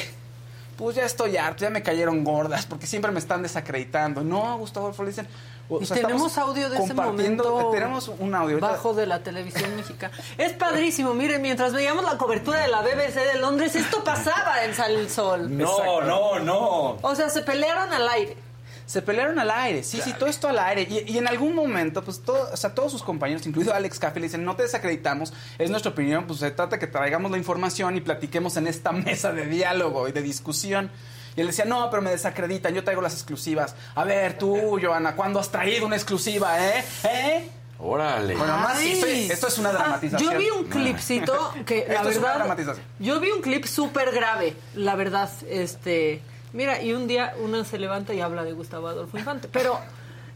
Pues ya estoy harto, ya me cayeron gordas, porque siempre me están desacreditando. No, Gustavo Adolfo, le dicen... O sea, tenemos audio de ese momento tenemos un audio bajo de la televisión mexicana es padrísimo miren mientras veíamos la cobertura de la BBC de Londres esto pasaba en Sal el Sol no no no o sea se pelearon al aire se pelearon al aire, sí, sí, todo esto al aire. Y, en algún momento, pues todo, o sea, todos sus compañeros, incluido Alex Caffey, le dicen, no te desacreditamos, es nuestra opinión, pues se trata de que traigamos la información y platiquemos en esta mesa de diálogo y de discusión. Y él decía, no, pero me desacreditan, yo traigo las exclusivas. A ver, tú, Joana, ¿cuándo has traído una exclusiva, eh? ¿Eh? Órale. Bueno, más esto, es una dramatización. yo vi un clipcito que la verdad, yo vi un clip súper grave, la verdad, este Mira, y un día uno se levanta y habla de Gustavo Adolfo Infante. Pero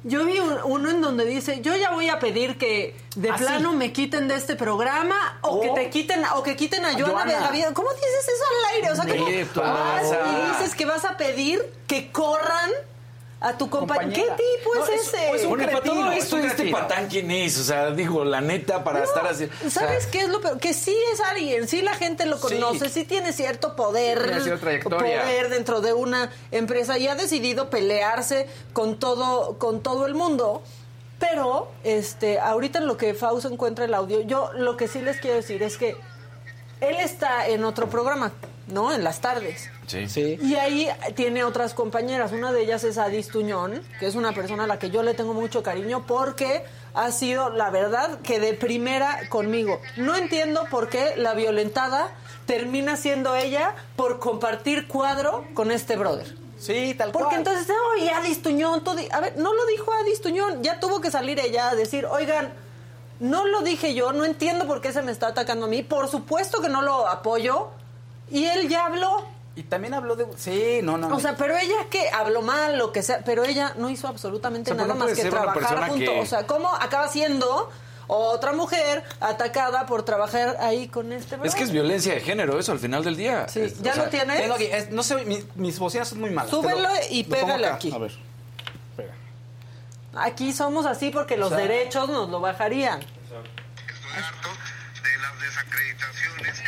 yo vi uno en donde dice, yo ya voy a pedir que de ¿Ah, plano me quiten de este programa o que oh. te quiten o que quiten a Joana, vida. ¿Cómo dices eso al aire? O sea, ¿cómo y dices que vas a pedir que corran a tu compañero. ¿Qué tipo es, ese? Es, un para todo esto, este patán quién es, o sea, digo, la neta, para estar así. ¿Sabes qué es lo peor? Que sí es alguien, sí la gente lo conoce, sí, tiene cierto poder, poder dentro de una empresa y ha decidido pelearse con todo, con todo el mundo. Pero, este, ahorita en lo que Fausto encuentra el audio, yo lo que sí les quiero decir es que él está en otro programa, ¿no? En las tardes. Sí. Y ahí tiene otras compañeras. Una de ellas es Adis Tuñón, que es una persona a la que yo le tengo mucho cariño porque ha sido, la verdad, que de primera conmigo. No entiendo por qué la violentada termina siendo ella por compartir cuadro con este brother. Sí, tal Porque entonces, oye, Adis Tuñón, a ver, no lo dijo Adis Tuñón, ya tuvo que salir ella a decir, oigan, no lo dije yo, no entiendo por qué se me está atacando a mí, por supuesto que no lo apoyo, y él ya habló. Y también habló de... Sí, no, no. O sea, pero ella que habló mal, lo que sea, pero ella no hizo absolutamente nada más que trabajar junto. O sea, ¿cómo acaba siendo otra mujer atacada por trabajar ahí con este Es que es violencia de género eso al final del día. Sí, ¿ya lo tienes? Tengo aquí, no sé, mis bocinas son muy malas. Súbelo y pégale aquí. A ver, pega. Aquí somos así porque los derechos nos lo bajarían. Estoy harto de las desacreditaciones.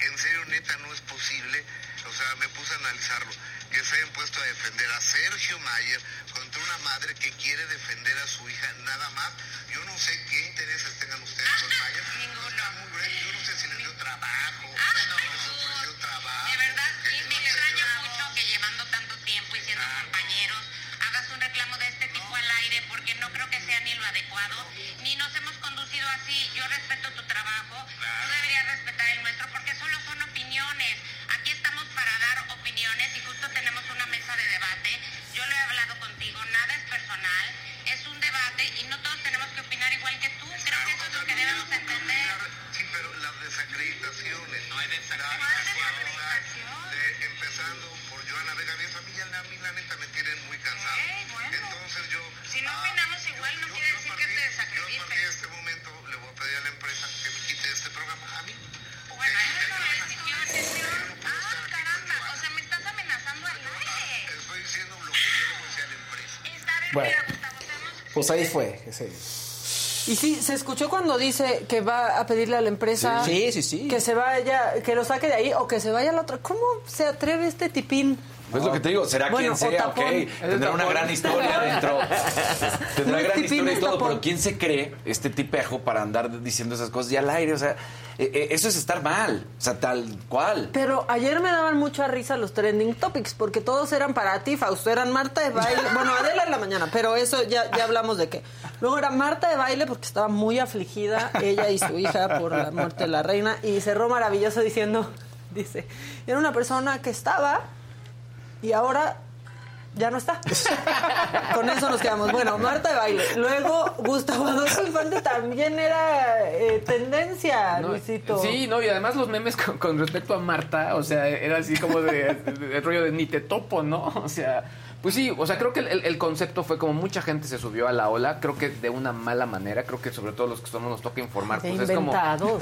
En serio, neta, no es posible. O sea, me puse a analizarlo. Que se hayan puesto a defender a Sergio Mayer contra una madre que quiere defender a su hija nada más. Yo no sé qué intereses tengan ustedes con Mayer. Ninguno. Yo no sé si les dio trabajo. Lo adecuado, ni nos hemos conducido así. Yo respeto tu trabajo, tú deberías respetar el nuestro porque solo son opiniones. Pues ahí fue. Ese. Y sí, se escuchó cuando dice que va a pedirle a la empresa sí, sí, sí. que se vaya, que lo saque de ahí o que se vaya al otro. ¿Cómo se atreve este tipín? Pues lo que te digo, será quien sea, ok. Tendrá una gran historia dentro. Tendrá gran historia y todo, pero ¿quién se cree este tipejo para andar diciendo esas cosas y al aire? O sea, e, e, eso es estar mal, o sea, tal cual. Pero ayer me daban mucha risa los trending topics, porque todos eran para ti, Fausto, eran Marta de baile, bueno, Adela en la mañana, pero eso ya, ya hablamos de qué. Luego era Marta de baile porque estaba muy afligida, ella y su hija, por la muerte de la reina, y cerró maravilloso diciendo, dice, era una persona que estaba y ahora ya no está. Con eso nos quedamos. Bueno, Marta de baile. Luego, Gustavo Adolfo Infante también era eh, tendencia, Luisito. Sí, no, y además los memes con, respecto a Marta, o sea, era así como de, el rollo de ni te topo, ¿no? O sea, pues sí, o sea, creo que el, concepto fue como mucha gente se subió a la ola, creo que de una mala manera, creo que sobre todo los que somos nos toca informar, pues es como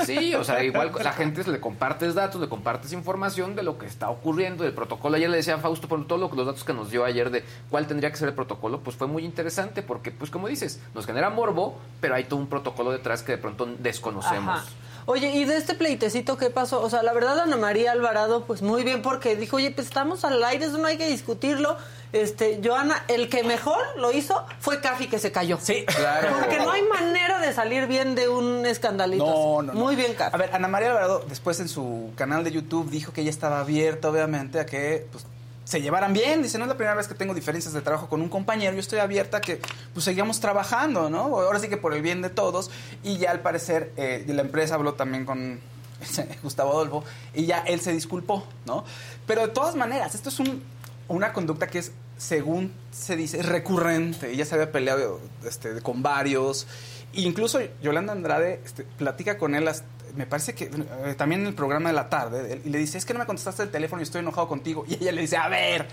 Sí, o sea, igual la gente le compartes datos, le compartes información de lo que está ocurriendo, del protocolo. Ayer le decía a Fausto por todos los datos que nos dio ayer de cuál tendría que ser el protocolo, pues fue muy interesante porque pues como dices, nos genera morbo, pero hay todo un protocolo detrás que de pronto desconocemos. Oye, ¿y de este pleitecito qué pasó? O sea, la verdad Ana María Alvarado, pues muy bien, porque dijo, oye, pues estamos al aire, eso no hay que discutirlo. Este, Joana, el que mejor lo hizo fue Cafi que se cayó. Sí, claro. Porque no hay manera de salir bien de un escandalito. No, no, Muy bien, Cafi. A ver, Ana María Alvarado después en su canal de YouTube dijo que ella estaba abierta, obviamente, a que pues, se llevaran bien. Dice, no es la primera vez que tengo diferencias de trabajo con un compañero. Yo estoy abierta a que pues sigamos trabajando, ¿no? Ahora sí que por el bien de todos. Y ya al parecer eh, la empresa habló también con Gustavo Adolfo y ya él se disculpó, ¿no? Pero de todas maneras, esto es un, una conducta que es, según se dice, recurrente. Ella se había peleado este, con varios. Incluso Yolanda Andrade este, platica con él me parece que eh, también en el programa de la tarde, y le dice, es que no me contestaste el teléfono y estoy enojado contigo. Y ella le dice, a ver,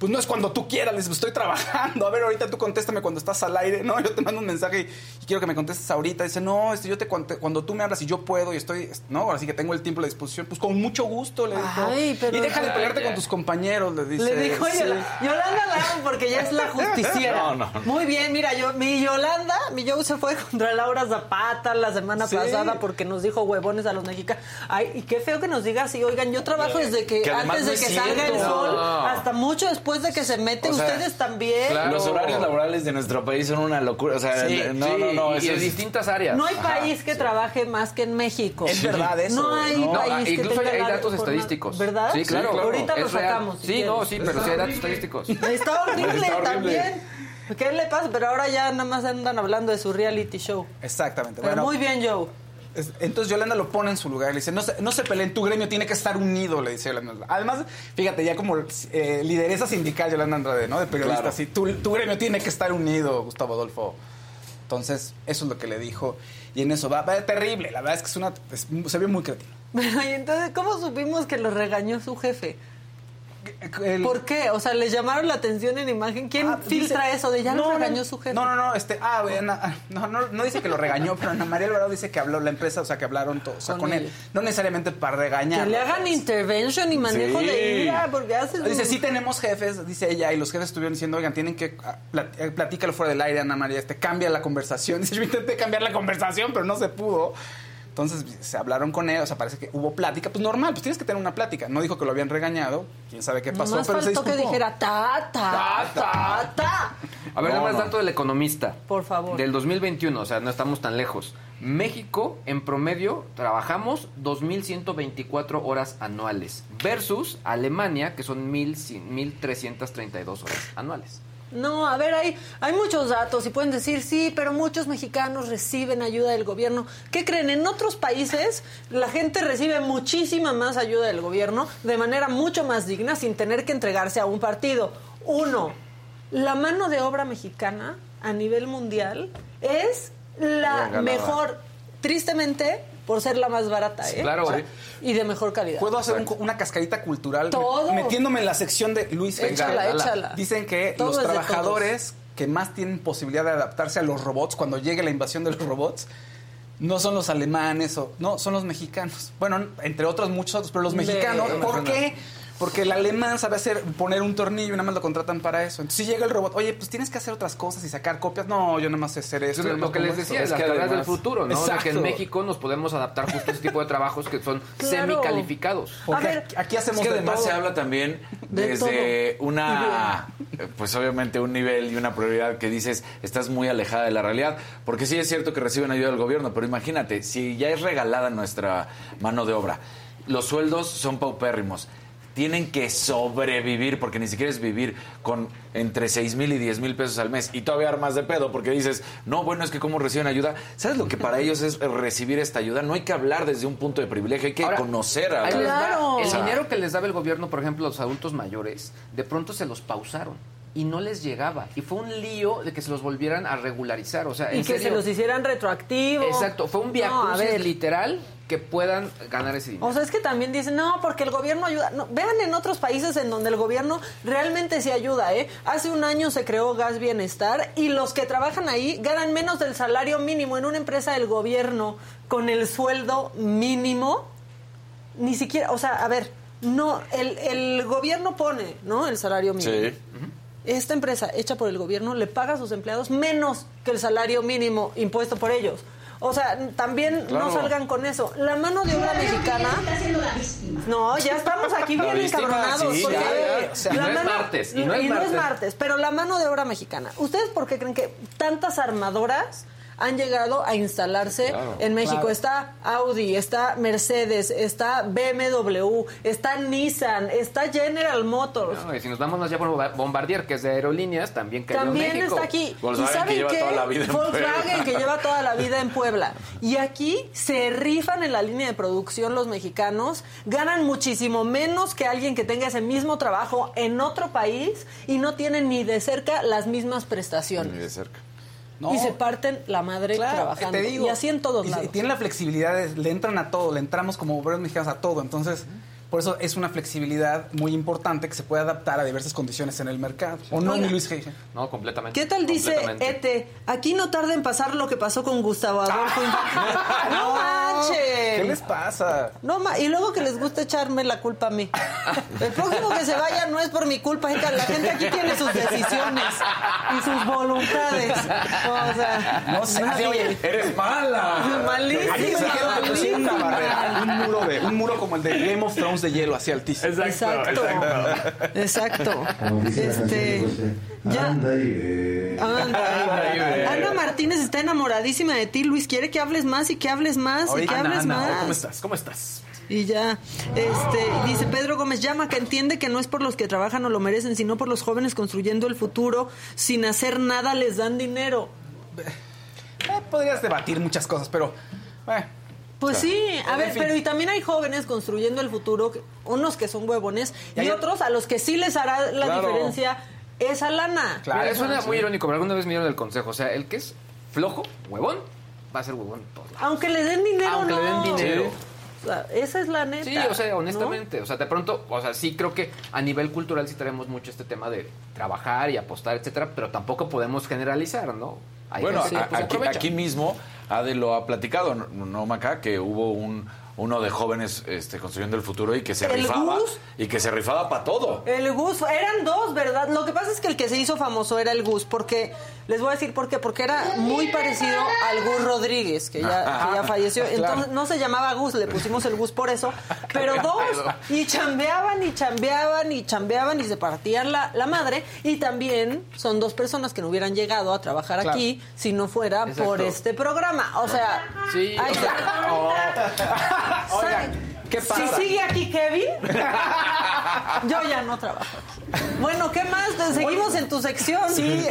pues no es cuando tú quieras, les estoy trabajando. A ver, ahorita tú contéstame cuando estás al aire, ¿no? Yo te mando un mensaje y, quiero que me contestes ahorita. Dice, no, este, yo te cuando tú me hablas y yo puedo y estoy, ¿no? Ahora sí que tengo el tiempo a la disposición, pues con mucho gusto le dijo. y deja de pelearte con tus compañeros, le dice. Le dijo Yolanda la porque ya es la justiciera. No, no. Muy bien, mira, yo, mi Yolanda, mi Joe se fue contra Laura Zapata la semana pasada porque nos dijo huevones a los mexicanos. Ay, y qué feo que nos diga así, oigan, yo trabajo desde que, antes de que salga el sol hasta mucho después después de que se mete, ustedes también. Los horarios laborales de nuestro país son una locura. O sea, no, no, no, y, en distintas áreas. No hay país que trabaje más que en México. Es verdad eso. No hay país que Incluso hay datos estadísticos. ¿Verdad? Sí, claro. Ahorita lo sacamos. sí, no, sí, pero sí hay datos estadísticos. Está horrible, también. ¿Qué le pasa? Pero ahora ya nada más andan hablando de su reality show. Exactamente. Pero muy bien, Joe. Entonces Yolanda lo pone en su lugar, le dice, no se, no se peleen, tu gremio tiene que estar unido, le dice Yolanda. Además, fíjate, ya como eh, lideresa sindical Yolanda Andrade, ¿no? De periodista, sí, tu, gremio tiene que estar unido, Gustavo Adolfo. Entonces, eso es lo que le dijo. Y en eso va, va terrible, la verdad es que es una, se ve muy creativo. y entonces, ¿cómo supimos que lo regañó su jefe? ¿Por qué? O sea, ¿les llamaron la atención en imagen? ¿Quién ah, filtra eso de ya no, lo regañó su jefe? No, no, no, este, ah, no, no, no, dice que lo regañó, pero Ana María Alvarado dice que habló la empresa, o sea, que hablaron todos, o sea, con, él. No necesariamente para regañar. Que le hagan intervention y manejo de ira, porque. Dice, sí tenemos jefes, dice ella, y los jefes estuvieron diciendo, oigan, tienen que, ah, eh, platícalo fuera del aire, Ana María, este, cambia la conversación. Dice, yo intenté cambiar la conversación, pero no se pudo. Entonces se hablaron con él, o sea, parece que hubo plática, pues normal, pues tienes que tener una plática. No dijo que lo habían regañado, quién sabe qué pasó, pero se que dijera ta, ta, ta, ta. A ver, no, más dato del economista. Por favor. Del 2021, o sea, no estamos tan lejos. México, en promedio, trabajamos 2.124 horas anuales versus Alemania, que son 1.332 horas anuales. No, a ver, hay, hay muchos datos y pueden decir, sí, pero muchos mexicanos reciben ayuda del gobierno. ¿Qué creen? En otros países la gente recibe muchísima más ayuda del gobierno de manera mucho más digna sin tener que entregarse a un partido. Uno, la mano de obra mexicana a nivel mundial es la mejor. Tristemente, por ser la más barata, ¿eh? Claro, Y de mejor calidad. Puedo hacer una cascarita cultural ¿Todo? metiéndome en la sección de Luis Échala, échala. Dicen que los trabajadores que más tienen posibilidad de adaptarse a los robots cuando llegue la invasión de los robots no son los alemanes o no, son los mexicanos. Bueno, entre otros muchos otros, pero los mexicanos, ¿por qué? Porque el alemán sabe hacer, poner un tornillo y nada más lo contratan para eso. Entonces, si llega el robot, oye, pues tienes que hacer otras cosas y sacar copias. No, yo nada más sé hacer eso. lo que les decía, es las carreras del futuro, ¿no? que en México nos podemos adaptar justo a ese tipo de trabajos que son semi-calificados. Porque aquí hacemos es que además se habla también desde una, pues obviamente un nivel y una prioridad que dices, estás muy alejada de la realidad. Porque sí es cierto que reciben ayuda del gobierno, pero imagínate, si ya es regalada nuestra mano de obra, los sueldos son paupérrimos tienen que sobrevivir, porque ni siquiera es vivir con entre 6 mil y 10 mil pesos al mes y todavía armas de pedo, porque dices, no, bueno, es que cómo reciben ayuda. ¿Sabes lo que para ellos es recibir esta ayuda? No hay que hablar desde un punto de privilegio, hay que conocer a claro. El dinero que les daba el gobierno, por ejemplo, a los adultos mayores, de pronto se los pausaron. y no les llegaba. Y fue un lío de que se los volvieran a regularizar. O sea, Y que se los hicieran retroactivos. Exacto, fue un No, ver. literal que puedan ganar ese dinero. O sea, es que también dicen, no, porque el gobierno ayuda. No, vean en otros países en donde el gobierno realmente sí ayuda, ¿eh? Hace un año se creó Gas Bienestar y los que trabajan ahí ganan menos del salario mínimo en una empresa del gobierno con el sueldo mínimo. Ni siquiera, o sea, a ver, no, el, el gobierno pone, ¿no? El salario mínimo. Sí. Esta empresa hecha por el gobierno le paga a sus empleados menos que el salario mínimo impuesto por ellos. O sea, también Claro. no salgan con eso. La mano de obra mexicana. No, ya estamos aquí La bien víctima, encabronados. sí. O sea, la no es martes, y no es martes. martes, pero la mano de obra mexicana. ¿Ustedes por qué creen que tantas armadoras han llegado a instalarse Claro. en México? Claro. Está Audi, está Mercedes, está BMW, está Nissan, está General Motors. No, y si nos vamos más allá por Bombardier, que es de aerolíneas, también cayó en También México. está aquí. Volkswagen, ¿Y que saben lleva qué? toda la vida en Volkswagen Puebla. que lleva toda la vida en Puebla. Y aquí se rifan en la línea de producción los mexicanos, ganan muchísimo menos que alguien que tenga ese mismo trabajo en otro país y no tienen ni de cerca las mismas prestaciones. Ni de cerca. No. Y se parten la madre Claro, trabajando. te digo, y así en todos y- lados. Y tienen la flexibilidad, de- le entran a todo, le entramos como obreros mexicanos a todo. Entonces, por eso es una flexibilidad muy importante que se puede adaptar a diversas condiciones en el mercado. ¿O no, Oiga. mi Luis G? No, completamente. ¿Qué tal dice. Ete? Aquí no tarda en pasar lo que pasó con Gustavo Adolfo. no manches. ¿Qué les pasa? No, y luego que les gusta echarme la culpa a mí. El próximo que se vaya no es por mi culpa, hija. La gente aquí tiene sus decisiones y sus voluntades. O sea, No sé, nadie- oye, ¡Eres mala! malísima, malísima. barrera, un muro, de, un muro como el de Game of Thrones de hielo, así altísimo. Exacto, exacto. La Este, ya. anda y ve. Anda. Ana Martínez está enamoradísima de ti, Luis. Quiere que hables más y que hables más y que hables Ana, más. ¿Cómo estás? ¿Cómo estás? Y ya, este, dice Pedro Gómez llama que entiende que no es por los que trabajan o lo merecen, sino por los jóvenes construyendo el futuro. Sin hacer nada les dan dinero. Eh, podrías debatir muchas cosas, pero... eh, Pues sí, a En ver, fin. pero y también hay jóvenes construyendo el futuro, unos que son huevones y, Y hay- otros a los que sí les hará la Claro. diferencia esa lana. Claro. Mira, suena muy irónico, pero alguna vez me dieron el consejo. O sea, el que es flojo, huevón, va a ser huevón todos lados. Aunque le den dinero, Aunque le den dinero. O sea, esa es la neta. Sí, o sea, ¿no? honestamente, o sea, de pronto, o sea, sí creo que a nivel cultural sí tenemos mucho este tema de trabajar y apostar, etcétera, pero tampoco podemos generalizar, ¿no? Hay Bueno, que, pues, aquí, mismo Ade lo ha platicado, no, no Maca, que hubo un uno de jóvenes este, construyendo el futuro y que se ¿El rifaba Gus? y que se rifaba para todo. El Gus, eran dos, ¿verdad? Lo que pasa es que el que se hizo famoso era el Gus, porque, les voy a decir por qué, porque era muy parecido al Gus Rodríguez, que ya, que ya falleció. Entonces no se llamaba Gus, le pusimos el Gus por eso, pero dos, y chambeaban y chambeaban y chambeaban y se partían la, la madre, y también son dos personas que no hubieran llegado a trabajar Claro. aquí si no fuera Exacto. por este programa. O sea, Sí, ahí o sea, está. Oigan, ¿qué pasa? Si sigue aquí Kevin, yo ya no trabajo. aquí. Bueno, ¿qué más? Te seguimos en tu sección. Sí.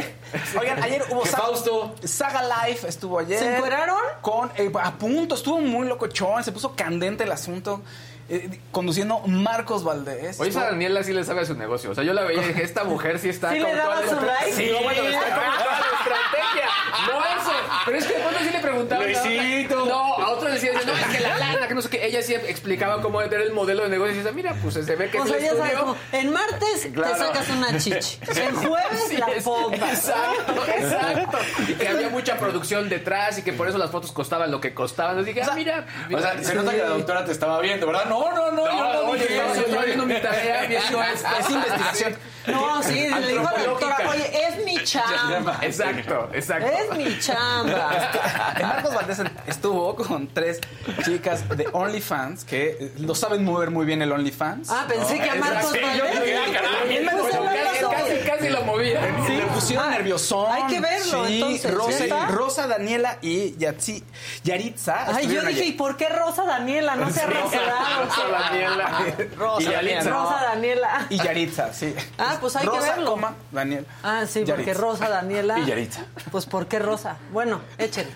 Oigan, ayer hubo Saga, Fausto. Saga Life estuvo ayer. ¿Se encueraron? Con, eh, a punto, estuvo muy locochón, se puso candente el asunto. Eh, conduciendo Marcos Valdés. Oye, esa Daniela sí le sabe a su negocio. O sea, yo la veía y dije, esta mujer sí está ¿Sí con le daba su like? Sí, Sí. bueno, está con toda la estrategia. No eso. Pero es que de pronto sí le preguntaba. Luisito. No, a otro le decía, no, es que la lana, que no sé qué. Ella sí explicaba cómo era el modelo de negocio. Y dice, mira, pues se ve que O sea, ya sabes, como, en martes Claro. te sacas una chichi. En jueves Sí, la pongas. Exacto, exacto. Y que había mucha producción detrás y que por eso las fotos costaban lo que costaban. Entonces dije, ah, mira. O sea, se nota que la doctora te estaba viendo, ¿verdad? No, no, no, yo no dije yo eso. estoy haciendo mi tarea viendo. Es investigación. No, sí, le dijo a la doctora, oye, es mi chamba. Exacto, exacto. Es mi chamba. Eh, Marcos Valdés estuvo con tres chicas de OnlyFans que lo saben mover muy bien el OnlyFans. Ah, pensé que a Marcos Sí, yo Valdés. lo casi, casi, lo movía. Sí, le pusieron Ah, nerviosón. hay que verlo, Sí, entonces, Rosa. Rosa, Daniela y Yatsi, Yaritza. Ay, yo dije, ¿y por qué Rosa Daniela? No se ha rasurado. Rosa Daniela. Rosa. Daniela. Rosa Daniela. Y Yaritza, sí. Ah, pues hay que Rosa, verlo. coma, Daniel. Ah, sí, porque. Rosa Daniela. Y Yaritza. Pues ¿por qué Rosa? Bueno, échale.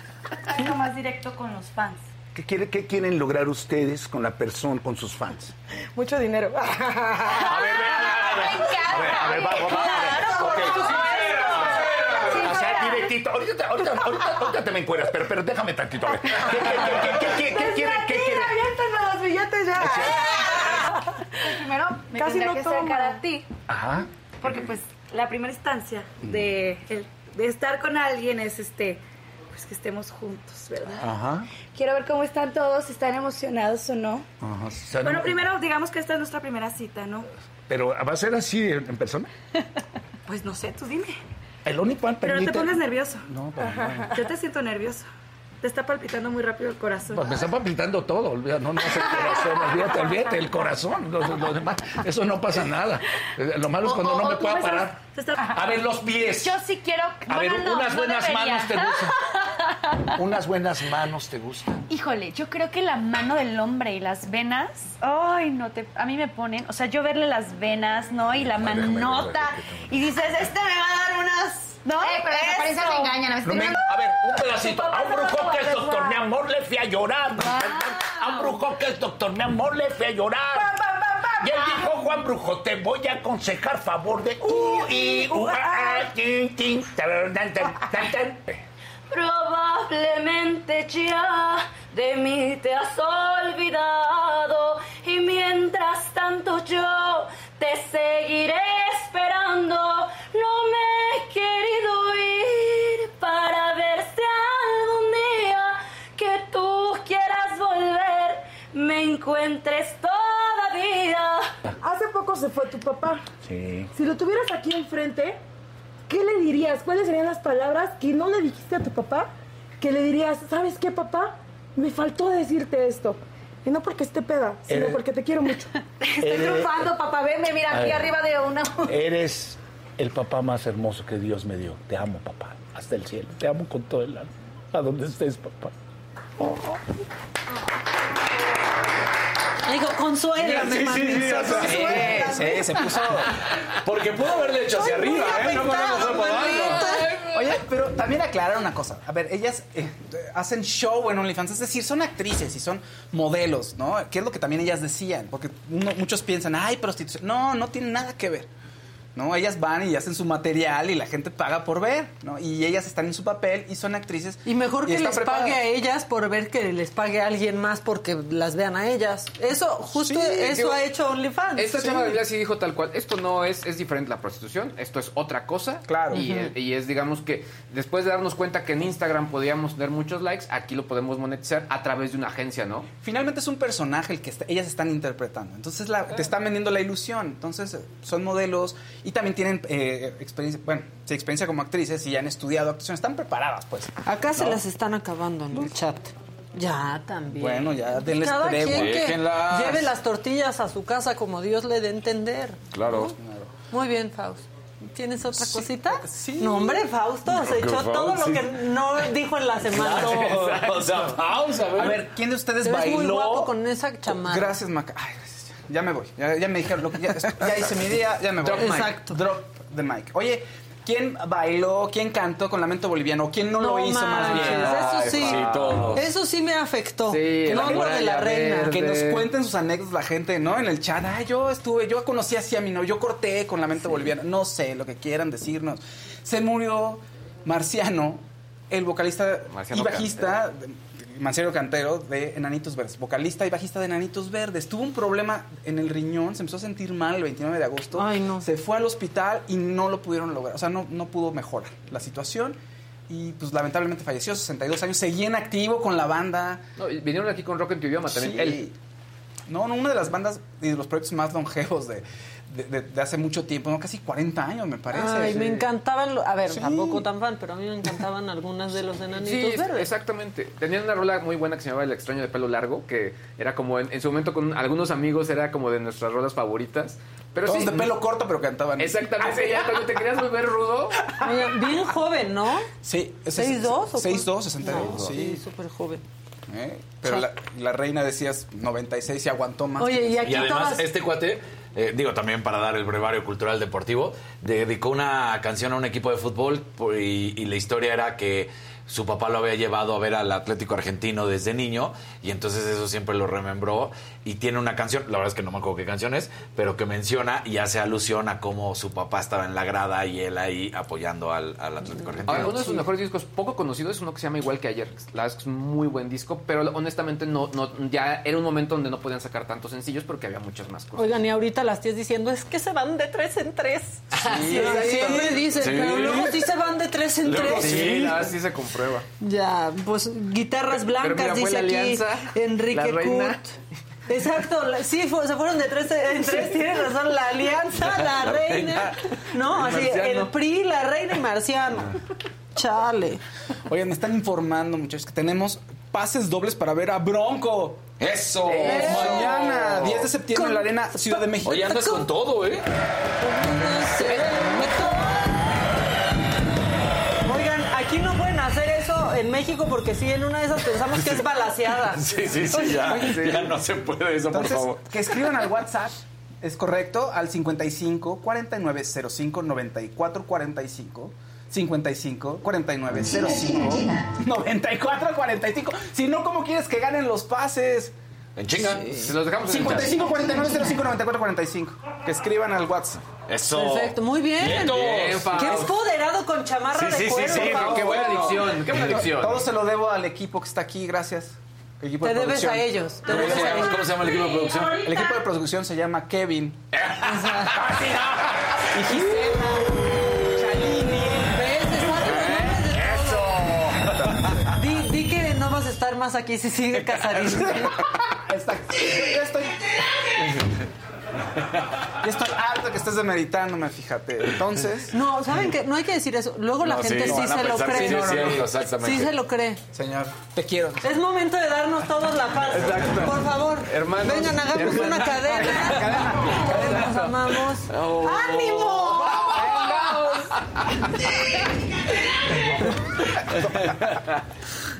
Algo más directo con los fans. ¿Qué, quiere- qué quieren lograr ustedes con la persona, con sus fans? Mucho dinero. A ver, a ver, a ver, vamos. O sea, directito. Ahorita, ahorita, ahorita, ahorita te me encueras, pero, pero déjame tantito. A ver. ¿Qué, qué, qué, qué, qué, qué? ¿Qué ya. Pues primero me Casi tendría no que tomo. acercar a ti, Ajá. porque pues la primera instancia de, el- de estar con alguien es este, pues que estemos juntos, ¿verdad? Ajá. Quiero ver cómo están todos, si están emocionados o no. Ajá. Bueno, no- primero digamos que esta es nuestra primera cita, ¿no? Pero va a ser así en, en persona. Pues no sé, tú dime. El OnlyFans Pero no te pongas nervioso. No, pero no. Yo te siento nervioso. Te está palpitando muy rápido el corazón. Pues me está palpitando todo, no, no es el corazón, olvídate, olvídate, el corazón, lo, lo demás, eso no pasa nada. Lo malo es cuando O- no me pueda parar. estás- A ver, los pies. Yo sí quiero. A ver, bueno, no, unas no buenas debería. manos te gustan. Unas buenas manos te gustan. Híjole, yo creo que la mano del hombre y las venas, ay, no te, a mí me ponen, o sea, yo verle las venas, ¿no? Y la manota, y dices, este me va a dar unas, ¿no? Eh, pero las apariencias Eso. engañan. A veces No me- a ver, un pedacito. A un brujo que es doctor, mi amor, le fui a llorar. A un brujo que es doctor, mi amor, le fui a llorar. Y él dijo, Juan Brujo, te voy a aconsejar favor de... Probablemente ya de mí te has olvidado y mientras tanto yo te seguiré esperando. No me he querido ir para ver si algún día que tú quieras volver me encuentres todavía. Hace poco se fue tu papá. Sí. Si lo tuvieras aquí enfrente, ¿qué le dirías? ¿Cuáles serían las palabras que no le dijiste a tu papá? Que le dirías, ¿sabes qué, papá? Me faltó decirte esto. Y no porque esté peda, sino Eh. porque te quiero mucho. Estoy Eh, triunfando, papá. Venme, mira, aquí ver. arriba de una. Eres el papá más hermoso que Dios me dio. Te amo, papá. Hasta el cielo. Te amo con todo el alma. A donde estés, papá. Digo, consuélame, Sí, sí, sí. Sí, se puso. Porque pudo haberle hecho hacia arriba, ¿eh? No podemos. Oye, pero también aclarar una cosa. A ver, ellas eh, hacen show en OnlyFans, es decir, son actrices y son modelos, ¿no? Que es lo que también ellas decían, porque uno- muchos piensan, ay, prostitución. No, no tiene nada que ver. ¿No? Ellas van y hacen su material y la gente paga por ver, ¿no? Y ellas están en su papel y son actrices. Y mejor que les pague a ellas por ver que les pague a alguien más porque las vean a ellas. Eso, justo Sí, eso digo, ha hecho OnlyFans. Esta Sí. chava de Biblia sí dijo tal cual, esto no es, es diferente la prostitución, esto es otra cosa. Claro. Y, es, digamos que, después de darnos cuenta que en Instagram podíamos tener muchos likes, aquí lo podemos monetizar a través de una agencia, ¿no? Finalmente es un personaje el que está- ellas están interpretando. Entonces la- te están vendiendo la ilusión. Entonces son modelos y también tienen eh, experiencia, bueno, sí, experiencia como actrices y ya han estudiado actuación. Están preparadas, pues. Acá se ¿no? las están acabando en el chat. Ya, también. Bueno, ya denles Cada tregua. quien que Déjenlas. lleve las tortillas a su casa como Dios le dé a entender. Claro. Muy bien, Faust. ¿Tienes otra cosita? sí. No, hombre, Fausto se que echó Faust, todo lo sí. que no dijo en la semana. o sea, pausa, A ver, ¿quién de ustedes Te ves bailó? muy guapo con esa chamarra. Gracias, Maca. Ay, gracias. Ya me voy. Ya, ya me dijeron. Lo que, ya, ya hice mi día, ya me voy. Drop mic. Exacto. Drop the mic. Oye, ¿quién bailó, quién cantó con Lamento Boliviano? ¿Quién no, lo hizo más bien? Eso sí. sí, todos. Eso sí me afectó. Sí, no lo de la reina. verde. Que nos cuenten sus anécdotas la gente, ¿no? En el chat. Ah, yo estuve, yo conocí así a mi novio, yo corté con Lamento Boliviano. No sé, lo que quieran decirnos. Se murió Marciano, el vocalista Marciano y bajista, Marciano Cantero, de Enanitos Verdes. Vocalista y bajista de Enanitos Verdes. Tuvo un problema en el riñón, se empezó a sentir mal el 29 de agosto. Ay, no. Se fue al hospital y no lo pudieron lograr. O sea, no, no pudo mejorar la situación. Y pues lamentablemente falleció, 62 años. Seguía en activo con la banda. No, y vinieron aquí con Rock en tu idioma también. Sí. Él. No, no, una de las bandas y de los proyectos más longevos de, de- de- de hace mucho tiempo, ¿no? Casi 40 años, me parece. Ay, Sí. me encantaban, a ver, Sí. tampoco tan fan, pero a mí me encantaban algunas de los enanitos Sí, verdes. exactamente. Tenían una rola muy buena que se llamaba El extraño de pelo largo, que era como en, en su momento con algunos amigos era como de nuestras rolas favoritas. Pero Todos sí, de pelo corto, pero cantaban. Exactamente, ya cuando te querías volver rudo. Bien joven, ¿no? Sí, ese es- ¿6'2"? o 6'2", cuánto? 62, No, sí. súper joven. ¿Eh? Pero la, la reina decías 96 y aguantó más. Oye, y aquí Y además, todas... este cuate, eh, digo también para dar el brevario cultural deportivo, dedicó una canción a un equipo de fútbol y, y la historia era que su papá lo había llevado a ver al Atlético Argentino desde niño y entonces eso siempre lo remembró y tiene una canción, la verdad es que no me acuerdo qué canción es, pero que menciona y hace alusión a cómo su papá estaba en la grada y él ahí apoyando al, al Atlético Argentino. Ahora, uno de sus mejores discos poco conocido es uno que se llama Igual que ayer. La es un muy buen disco, pero honestamente no, no, ya era un momento donde no podían sacar tantos sencillos porque había muchas más cosas. Oigan, y ahorita las tías diciendo, es que se van de tres en tres. Sí, siempre dicen, Sí. pero luego sí se van de tres en Luego tres. sí, la verdad sí se comprueba. Ya, pues guitarras blancas, mira, dice la aquí alianza, Enrique la reina. Kurt. Exacto, la- sí, fue- se fueron de tres en tres, tienes razón, la alianza, la, La reina, reina. no, así, Marciano. el PRI, la reina y Marciano. Chale. Oigan, me están informando, muchachos, que tenemos pases dobles para ver a Bronco. ¡Eso! Mañana, 10 de septiembre, en la Arena Ciudad de México. Oye, andas con todo, ¿eh? Oigan, en México porque sí, en una de esas pensamos que es balaseada. Sí, sí, sí, ya, ya no se puede eso, Entonces, por favor. que escriban al WhatsApp, es correcto, al 55 49 05 94 45. 55 49 05 94 45. Si no, ¿cómo quieres que ganen los pases? En chinga. Se los dejamos en el chat. 55 49 05 94 45. Que escriban al WhatsApp. Eso. Perfecto, muy bien. Vientos. Bien. Qué empoderado con chamarra Sí, de sí, sí, cuero. sí, Fao. Qué buena adicción, qué buena adicción. Todo se lo debo al equipo que está aquí, gracias. El equipo Te de debes producción. a ellos. Te ¿Cómo debes se a llama, ellos. cómo se llama el equipo de producción? El equipo de producción se llama Kevin. Y Gisela. Estar más aquí si sigue Casarín. Está- ya estoy. Ya estoy harto que estés demeritándome, fíjate. Entonces. No, ¿saben qué? No hay que decir eso. Luego la No, gente sí, sí, van a se lo pensar que cree. sí es No, no, no. cierto, exactamente. Sí se lo cree. Señor, te quiero. Es momento de darnos todos la paz. Exacto. Por favor. Hermanos, Vengan, hagamos hermanas. una cadena. Nos amamos. Oh. ¡Ánimo!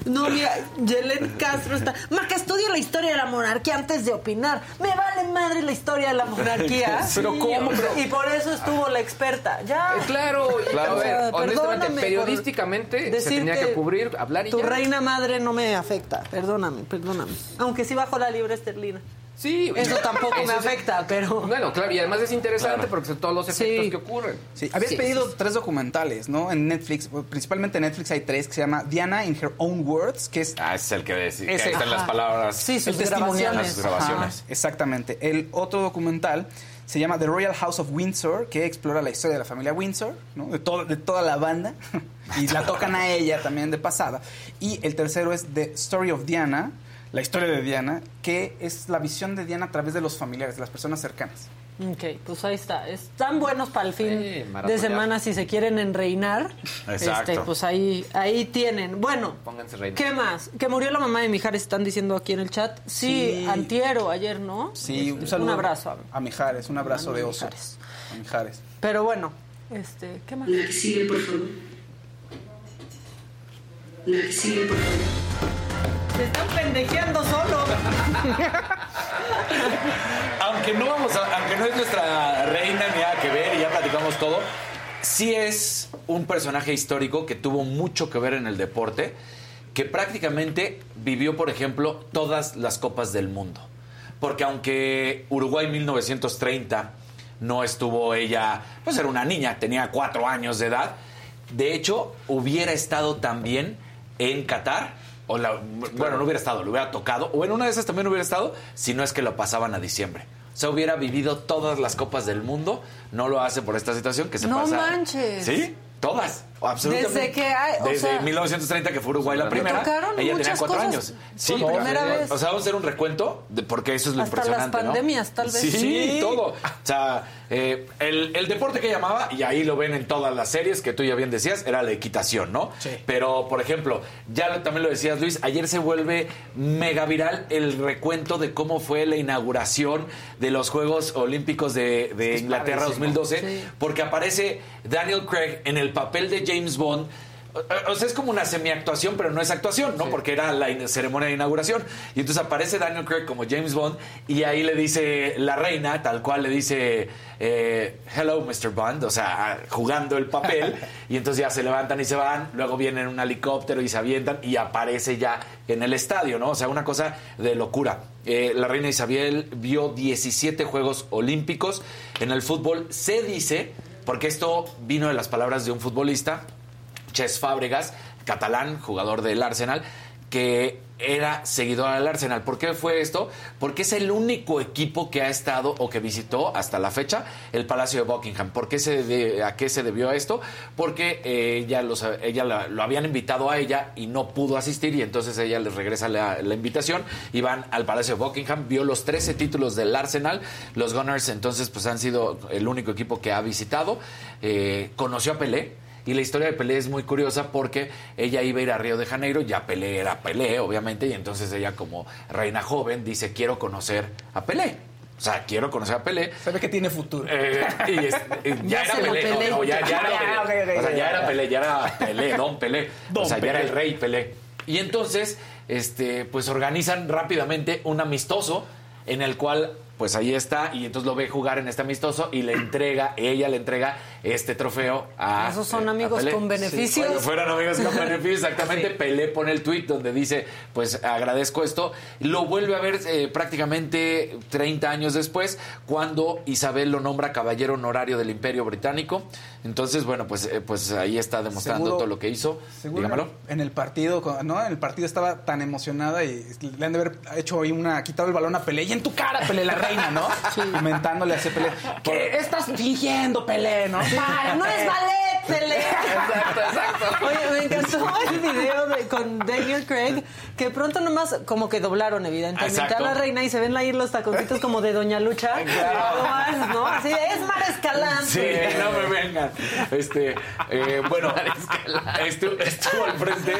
No, mira, Yelen Castro está. Maca, estudia la historia de la monarquía antes de opinar. Me vale madre la historia de la monarquía. Pero ¿cómo? Pero- Y por eso estuvo la experta. Ya. Eh, Claro, Claro. a ver, honestamente, periodísticamente se tenía que cubrir, hablar y Tu ya. reina madre no me afecta. Perdóname, perdóname. Aunque sí bajo la libre esterlina. Sí, Eso tampoco me es- afecta, pero. Bueno, claro, y además es interesante porque son todos los efectos Sí. que ocurren. Sí, habías Sí, pedido sí. tres documentales, ¿no? En Netflix, principalmente en Netflix hay tres que se llama Diana in Her Own Words, que es Ah, es el que decía. Ese. Ahí están las palabras. Sí, sus grabaciones. Sus grabaciones. Ajá, exactamente. El otro documental se llama The Royal House of Windsor, que explora la historia de la familia Windsor, ¿no? de, todo- de toda la banda, y la tocan a ella también de pasada. Y el tercero es The Story of Diana, la historia de Diana, que es la visión de Diana a través de los familiares, de las personas cercanas. Ok, pues ahí está. Están buenos para el fin Sí, de semana si se quieren enreinar. Exacto. Este, pues ahí, ahí tienen. Bueno, Pónganse reinas. ¿qué más? Que murió la mamá de Mijares, están diciendo aquí en el chat. Sí, Sí. antiero, ayer, ¿no? Sí, Este, un saludo. abrazo. a- A Mijares, un abrazo de oso. Mijares. A Mijares. Pero bueno, este, ¿qué más? La que sigue, por favor. La que sigue, por favor. Se están pendejeando solo. aunque no vamos a- aunque no es nuestra reina ni nada que ver y ya platicamos todo, sí es un personaje histórico que tuvo mucho que ver en el deporte, que prácticamente vivió, por ejemplo, todas las copas del mundo. Porque aunque Uruguay 1930 no estuvo ella, pues era una niña, tenía cuatro años de edad, de hecho hubiera estado también en Qatar, o la- bueno, no hubiera estado, lo hubiera tocado, o en una de esas también hubiera estado, si no es que lo pasaban a diciembre. O sea, hubiera vivido todas las copas del mundo, no lo hace por esta situación que se No pasa. manches. ¿Sí? Todas, absolutamente. Desde que hay- o Desde sea, 1930 que fue Uruguay la primera, tocaron ella tenía cuatro cosas años. Sí, por primera vez. O sea, vamos a hacer un recuento, de, porque eso es lo Hasta las impresionante, ¿no? pandemias, tal vez. Sí, Sí. todo. O sea, eh, el, el deporte que llamaba, y ahí lo ven en todas las series que tú ya bien decías, era la equitación, ¿no? Sí. Pero, por ejemplo, ya lo- también lo decías, Luis, ayer se vuelve mega viral el recuento de cómo fue la inauguración de los Juegos Olímpicos de, Inglaterra padrísimo. 2012, Sí. porque aparece Daniel Craig en el papel de James Bond o- sea, es como una semiactuación, pero no es actuación, ¿no? Porque era la ceremonia de inauguración. Y entonces aparece Daniel Craig como James Bond y ahí le dice la reina, tal cual le dice, eh, hello, Mr. Bond, o sea, jugando el papel. y entonces ya se levantan y se van, luego vienen en un helicóptero y se avientan y aparece ya en el estadio, ¿no? O sea, una cosa de locura. Eh, la reina Isabel vio 17 Juegos Olímpicos. En el fútbol se dice, porque esto vino de las palabras de un futbolista, Ches Fábregas, catalán, jugador del Arsenal, que era seguidor del Arsenal. ¿Por qué fue esto? Porque es el único equipo que ha estado o que visitó hasta la fecha el Palacio de Buckingham. ¿Por qué se de- ¿A qué se debió esto? Porque eh, ella, los- ella la- lo habían invitado a ella y no pudo asistir y entonces ella les regresa la, la invitación y van al Palacio de Buckingham. Vio los 13 títulos del Arsenal. Los Gunners entonces pues han sido el único equipo que ha visitado. Eh, conoció a Pelé. Y la historia de Pelé es muy curiosa porque ella iba a ir a Río de Janeiro, ya Pelé era Pelé, obviamente, y entonces ella como reina joven dice, quiero conocer a Pelé. O sea, quiero conocer a Pelé. Se ve que tiene futuro. Eh, y es- eh, ya, Ya era Pelé, no, Pelé. no, ya, ya era Pelé. o sea, ya era Pelé, ya era Pelé, Don Pelé. o sea, ya era Pelé. el rey Pelé. Y entonces, este, pues organizan rápidamente un amistoso en el cual pues ahí está y entonces lo ve jugar en este amistoso y le entrega, ella le entrega este trofeo a Esos son eh, amigos Pelé. con beneficios. Bueno, fueron amigos con beneficios, exactamente. Pelé pone el tweet donde dice, pues agradezco esto. Lo vuelve a ver eh, prácticamente 30 años después, cuando Isabel lo nombra caballero honorario del Imperio Británico. Entonces, bueno, pues, eh, pues ahí está demostrando Seguro- todo lo que hizo. Seguro Dígamelo. en el partido, ¿no? En el partido estaba tan emocionada y le han de haber hecho ahí una, quitado el balón a Pelé y en tu cara, Pelé, la reina, ¿no? Comentándole a ese Pelé. ¿Qué estás fingiendo, Pelé, no? Para, no es ballet, Pelé. Exacto, exacto. Oye, me encantó el video de- con Daniel Craig, que pronto nomás como que doblaron evidentemente Exacto. a la reina y se ven ahí los taconcitos como de Doña Lucha. Nomás, ¿no? Así de, es Mar Escalante. Sí, no me vengan. Este, eh, bueno, estu- estuvo al frente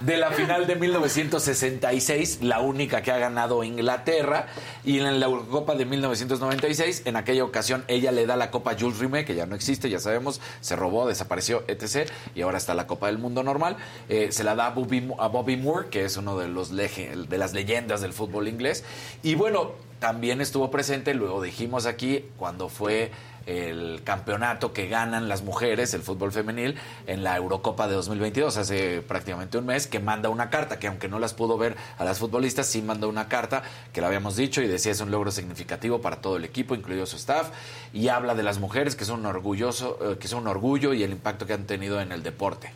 de la final de 1966, la única que ha ganado Inglaterra, y en la Eurocopa de 1996, en aquella ocasión ella le da la Copa a Jules Rimet, que ya no existe, ya sabemos, se robó, desapareció, etc. Y ahora está la Copa del Mundo normal. Eh, se la da a Bobby, a Bobby Moore, que es uno de, los las leyendas del fútbol inglés. Y bueno, también estuvo presente, luego dijimos aquí, cuando fue el campeonato que ganan las mujeres, el fútbol femenil, en la Eurocopa de 2022, hace prácticamente un mes, que manda una carta, que aunque no las pudo ver a las futbolistas, sí mandó una carta, que la habíamos dicho, y decía es un logro significativo para todo el equipo, incluido su staff, y habla de las mujeres, que son un orgulloso, eh, que son un orgullo y el impacto que han tenido en el deporte.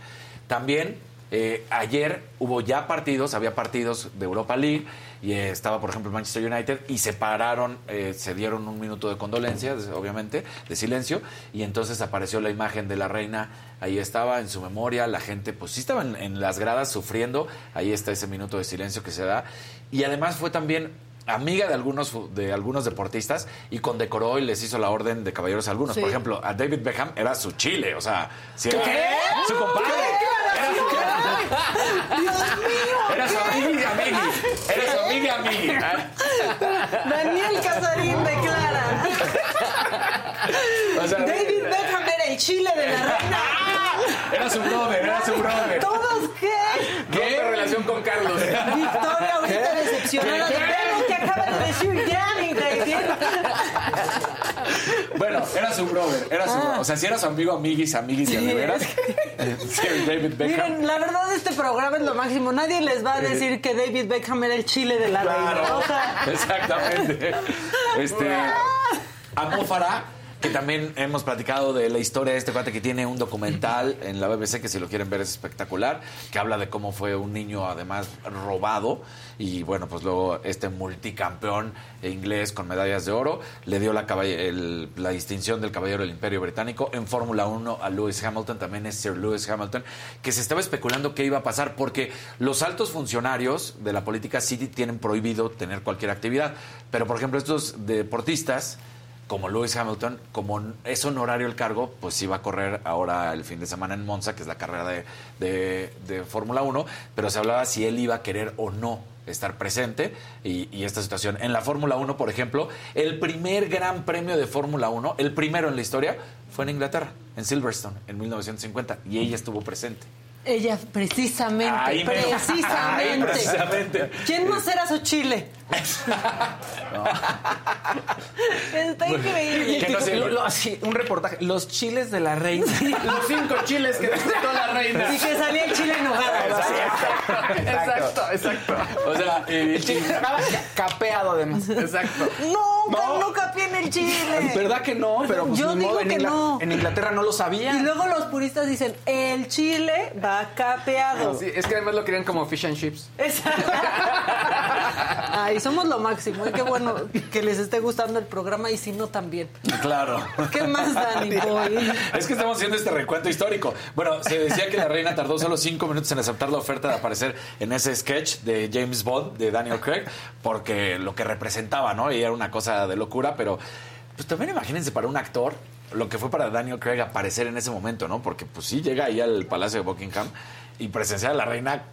También eh, ayer hubo ya partidos, había partidos de Europa League y eh, estaba, por ejemplo, Manchester United y se pararon, eh, se dieron un minuto de condolencia, obviamente, de silencio, y entonces apareció la imagen de la reina, ahí estaba en su memoria, la gente pues sí estaba en, en las gradas sufriendo, ahí está ese minuto de silencio que se da, y además fue también amiga de algunos de algunos deportistas y condecoró y les hizo la orden de caballeros a algunos. Sí. Por ejemplo, a David Beckham era su chile, o sea, si era ¿Qué? su compadre. Era su, Dios mío. era su amiga amigui. Era su amiga amigui. Daniel Casarín declara. O sea, David Beckham era el chile de la reina. Era su brother, era su brother. ¿Todos qué? ¿Qué relación con Carlos? Victoria ahorita decepcionada de lo que acaba de decir Danny, David. Bueno, era su brother. Era su, Ah. O sea, si era su amigo, amiguis, amiguis y de veras. sí, David Beckham. Miren, la verdad este programa es lo máximo. Nadie les va a decir que David Beckham era el chile de la Claro. reina. O sea, Exactamente. Este. Que también hemos platicado de la historia de este cuate que tiene un documental en la BBC que si lo quieren ver es espectacular, que habla de cómo fue un niño además robado y bueno, pues luego este multicampeón inglés con medallas de oro le dio la, el- la distinción del caballero del Imperio Británico en Fórmula 1 a Lewis Hamilton, también es Sir Lewis Hamilton, que se estaba especulando qué iba a pasar porque los altos funcionarios de la política sí tienen prohibido tener cualquier actividad, pero por ejemplo estos deportistas como Lewis Hamilton, como es honorario el cargo, pues sí va a correr ahora el fin de semana en Monza, que es la carrera de, de- de Fórmula 1, pero se hablaba si él iba a querer o no estar presente y, y esta situación. En la Fórmula 1, por ejemplo, el primer gran premio de Fórmula 1, el primero en la historia, fue en Inglaterra, en Silverstone, en 1950, y ella estuvo presente. Ella, precisamente, precisamente. Precisamente. ¿Quién más era su chile? Está increíble. Que no sé, lo- lo- así, un reportaje. Los chiles de la reina. Los cinco chiles que disfrutó la reina. Y que salía el chile en nogada. Exacto, exacto. O sea, eh, El chile estaba capeado además. Exacto. No, no, no capié en el chile. ¿Verdad que no? Pero pues, Yo digo modo, en, que Ingla- no. en Inglaterra no lo Y sabían. luego los puristas dicen, el chile va capeado. Sí, es que además lo querían como fish and chips. Exacto. Ay, somos lo máximo. ¿eh? Qué bueno que les esté gustando el programa y si no también. Claro. ¿Qué más, Dani Boy? Es que estamos haciendo este recuento histórico. Bueno, se decía que la reina tardó solo cinco minutos en aceptar la oferta de aparecer en ese sketch de James Bond, de Daniel Craig, porque lo que representaba, ¿no? Y era una cosa de locura, pero pues también imagínense para un actor lo que fue para Daniel Craig aparecer en ese momento, ¿no? Porque pues sí llega ahí al Palacio de Buckingham y presenciar a la reina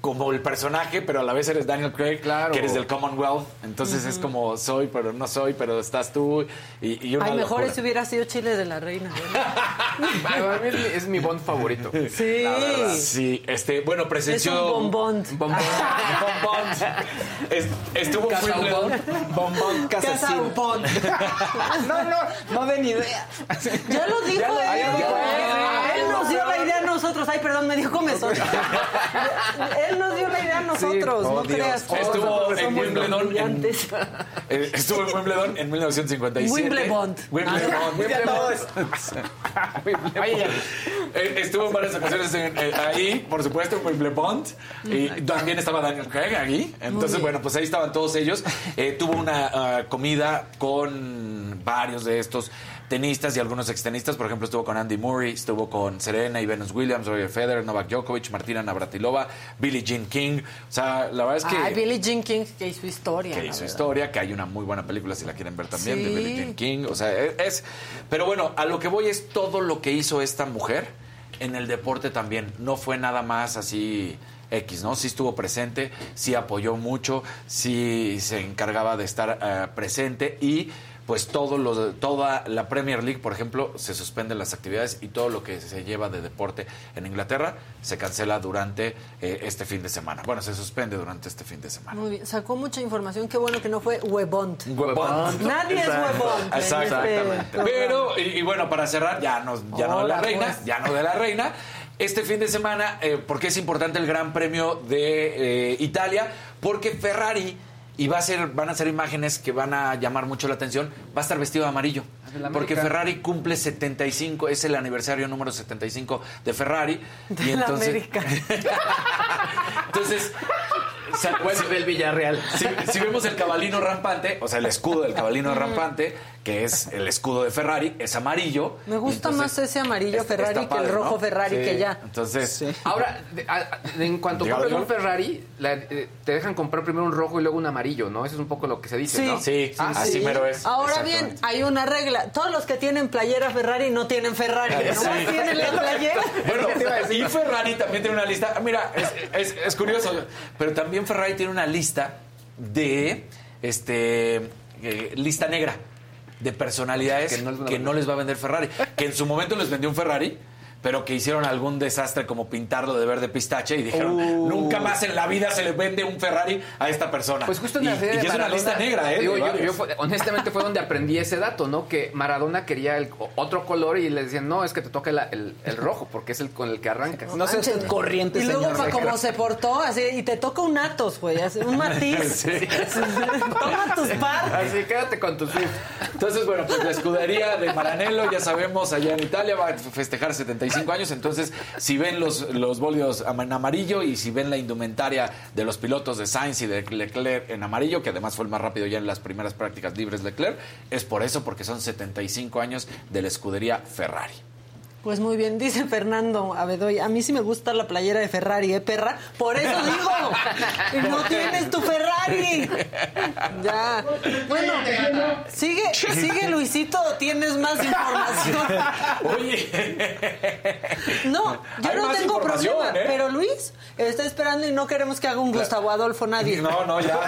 como el personaje, pero a la vez eres Daniel Craig, Claro. que eres del Commonwealth. Entonces es como soy, pero no soy, pero estás tú. Y, y una Ay, mejor ese hubiera sido chile de la reina. ¿verdad? Para mí es mi, es mi Bond favorito. Sí. La verdad. Sí, este, bueno, Es presenció. un bombón. Bombón. Bombón. Es- estuvo Casa Wimbledon. Bombón Casa. No, no, no den idea. Ya lo dijo Ya lo- él. lo dijo él. Él nos dio la idea a nosotros. Ay, perdón, me dijo comezón. él nos dio la idea a nosotros. Oh, no Dios. creas. Estuvo en Wimbledon en, eh, estuvo en Wimbledon en 1957. Wimbledon. Wimbledon. Ya todo es- Eh, estuvo en varias ocasiones en- eh, ahí, por supuesto, en Wimbledon. Y también estaba Daniel Craig ahí. Entonces, bueno, pues ahí estaban todos ellos. Eh, tuvo una ah, comida con varios de estos tenistas y algunos extenistas. Por ejemplo, estuvo con Andy Murray, estuvo con Serena y Venus Williams, Roger Federer, Novak Djokovic, Martina Navratilova, Billie Jean King. O sea, la verdad es que... Ay, Billie Jean King que hizo historia. que hizo verdad. historia, que hay una muy buena película si la quieren ver también de. Billie Jean King, o sea, es, es- pero bueno, a lo que voy es todo lo que hizo esta mujer en el deporte también, no fue nada más así X, ¿no? Sí estuvo presente, sí apoyó mucho, sí se encargaba de estar eh, presente y pues todo lo, toda la Premier League, por ejemplo, se suspenden las actividades y todo lo que se lleva de deporte en Inglaterra se cancela durante eh, este fin de semana. Bueno, se suspende durante este fin de semana. Muy bien, sacó mucha información. Qué bueno que no fue huevont. Huevón. Nadie es en este Exactamente. Pero, y, y bueno, para cerrar, ya no, ya no de la reina, pues. ya no de la reina. Este fin de semana, eh, porque es importante el Gran Premio de eh, Italia, porque Ferrari y va a ser, van a ser imágenes que van a llamar mucho la atención. Va a estar vestido de amarillo. de la Porque. Ferrari cumple 75, es el aniversario número 75 de Ferrari. De y la entonces, América. entonces, o sea, Bueno, del Villarreal. si, si vemos el cabalino rampante, o sea, el escudo del cabalino rampante, que es el escudo de Ferrari, es amarillo. Me gusta Entonces, más ese amarillo está- Ferrari que el rojo ¿no? Ferrari Sí. que ya. Entonces, Ahora, de- a- a- en cuanto compras un. Ferrari, la- eh, te dejan comprar primero un rojo y luego un amarillo, ¿no? Eso es un poco lo que se dice, Sí. ¿no? sí, Ah, así sí. mero es. Ahora bien, hay una regla. Todos los que tienen playera Ferrari no tienen Ferrari. Sí. Nomás tienen la playera. Bueno, y Ferrari también tiene una lista. ah, Mira, es, es- es curioso, pero también Ferrari tiene una lista de este eh, lista negra de personalidades Que no les que no les va a vender Ferrari. Que en su momento les vendió un Ferrari. Pero que hicieron algún desastre como pintarlo de verde pistache y dijeron, Uh. nunca más en la vida se le vende un Ferrari a esta persona. Pues justo en y, la serie y de es una lista negra, ¿eh? digo, de yo- varios. yo fue- honestamente fue donde aprendí ese dato, ¿no? Que Maradona quería el otro color y le decían, no, es que te toca la- el, el rojo, porque es el con el que arrancas. No seas Manches. corriente, Y luego, señor. como se portó, así, y te toca un Atos, güey, un matiz. Toma tus par. Así, quédate con tus. Entonces, bueno, pues la escudería de Maranello, ya sabemos, allá en Italia va a festejar 75 años. Entonces, si ven los, los en amarillo y si ven la indumentaria de los pilotos de Sainz y de Leclerc en amarillo, que además fue el más rápido ya en las primeras prácticas libres Leclerc, es por eso, porque son 75 años de la escudería Ferrari. Pues muy bien, dice Fernando Abedoy. A mí sí me gusta la playera de Ferrari, ¿eh, perra? Por eso digo. No tienes tu Ferrari. Ya. Bueno, sigue, sigue Luisito, tienes más información. Oye, No, yo Hay no tengo información, problema. ¿eh? Pero Luis está esperando y no queremos que haga un Gustavo Adolfo nadie. no, no, ya.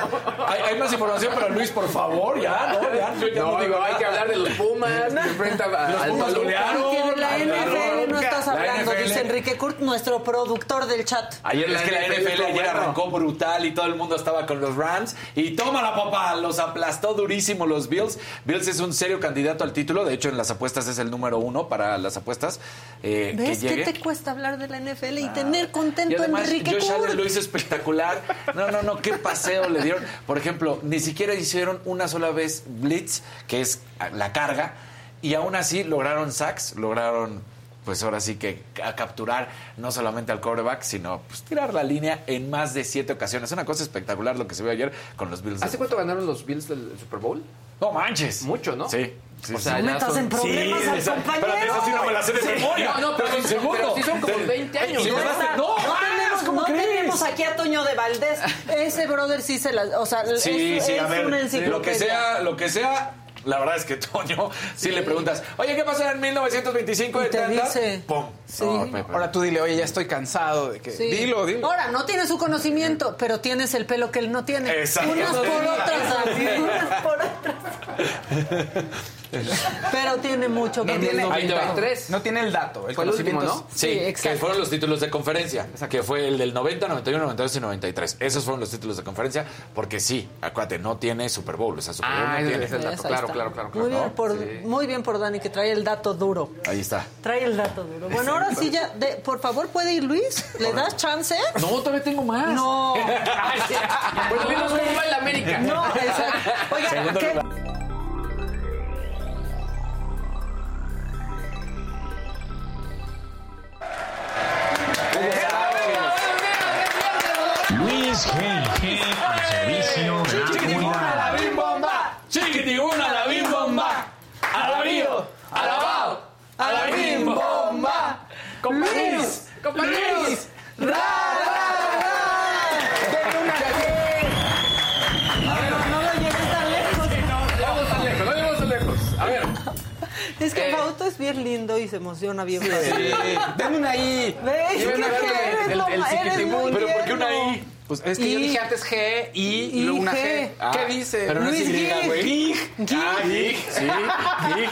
Hay, hay más información, pero Luis, por favor, ya, no, ya. Yo ya No, no digo hay nada. que hablar de los Pumas, que enfrenta a- Los Pumas golearon. NFL no estás La hablando, dice Enrique Kurt, nuestro productor del chat. Ayer es que la NFL ayer arrancó brutal y todo el mundo estaba con los Rams. Y toma la papá, los aplastó durísimo los Bills. Bills es un serio candidato al título. De hecho, en las apuestas es el número uno para las apuestas. eh, ¿Ves que qué te cuesta hablar de la NFL y tener contento Y a además, Enrique Josh Kurt? Allen lo hizo espectacular. No, no, no, qué paseo le dieron. Por ejemplo, ni siquiera hicieron una sola vez blitz, que es la carga, y aún así lograron sacks, lograron, pues ahora sí que a capturar no solamente al quarterback, sino pues tirar la línea en más de siete ocasiones. Una cosa espectacular lo que se vio ayer con los Bills. de ¿Hace cuánto ganaron los Bills del Super Bowl? No manches. Mucho, ¿no? Sí. sí, O sea, sí. metas son- en problemas Sí, al esa- compañero. espérate, esa sí no me la sé de memoria. No, no, pero, Pero sí- segundo. pero sí son como 20 años. Sí, ¿no? no, no, tenemos, ¿cómo no crees? tenemos aquí a Toño de Valdés. Ese brother sí se la... O sea, Sí, es, sí, es a ver, una lo que sea, lo que sea, la verdad es que Toño, si le preguntas, oye, ¿qué pasó en 1925 Y de te dice. ¡Pum! Sí. No, Pepe. Ahora tú dile, oye, ya estoy cansado de que... Sí. Dilo, dilo. Ahora, no tienes su conocimiento, pero tienes el pelo que él no tiene. Exacto. Unas por otras, así, unas por otras. Pero tiene mucho que No tiene. Tres. no tiene el dato, el conocimiento último, ¿no? Sí, Sí, que exacto. fueron los títulos de conferencia, que fue el del 90, 91, 92 y 93. Esos fueron los títulos de conferencia, porque sí, acuérdate, no tiene Super Bowl, o sea, Super Bowl Ah, no ese tiene. es el dato. Claro, está. claro, claro, Muy claro. bien, por, Sí. muy bien por Dani, que trae el dato duro. Ahí está. Trae el dato duro. Bueno, ahora sí ya, de- por favor, ¿puede ir Luis? ¿Le das chance? No, todavía tengo más. No. Ay, sí. Bueno, vimos cómo va el América. No, exacto. Oiga, Segundo ¿qué? Luis al servicio de la comunidad. la bim bomba! ¡Chiquitibuna la bim bomba! ¡Alabío! ¡Alabao! ¡A la bim bomba! Compañeros, compañeros. Es que Eh. Fausto es bien lindo y se emociona bien. Sí. Denme una I. ¿Ves? ¿Qué a ver quieres? el- el eres muy ¿Pero por qué una tierno. Pues es que yo dije antes G, I, y luego una G. G. ¿Qué dice? Pero no es Luis Y, Gig. güey. Gig. Ah, Gig, sí, Gig.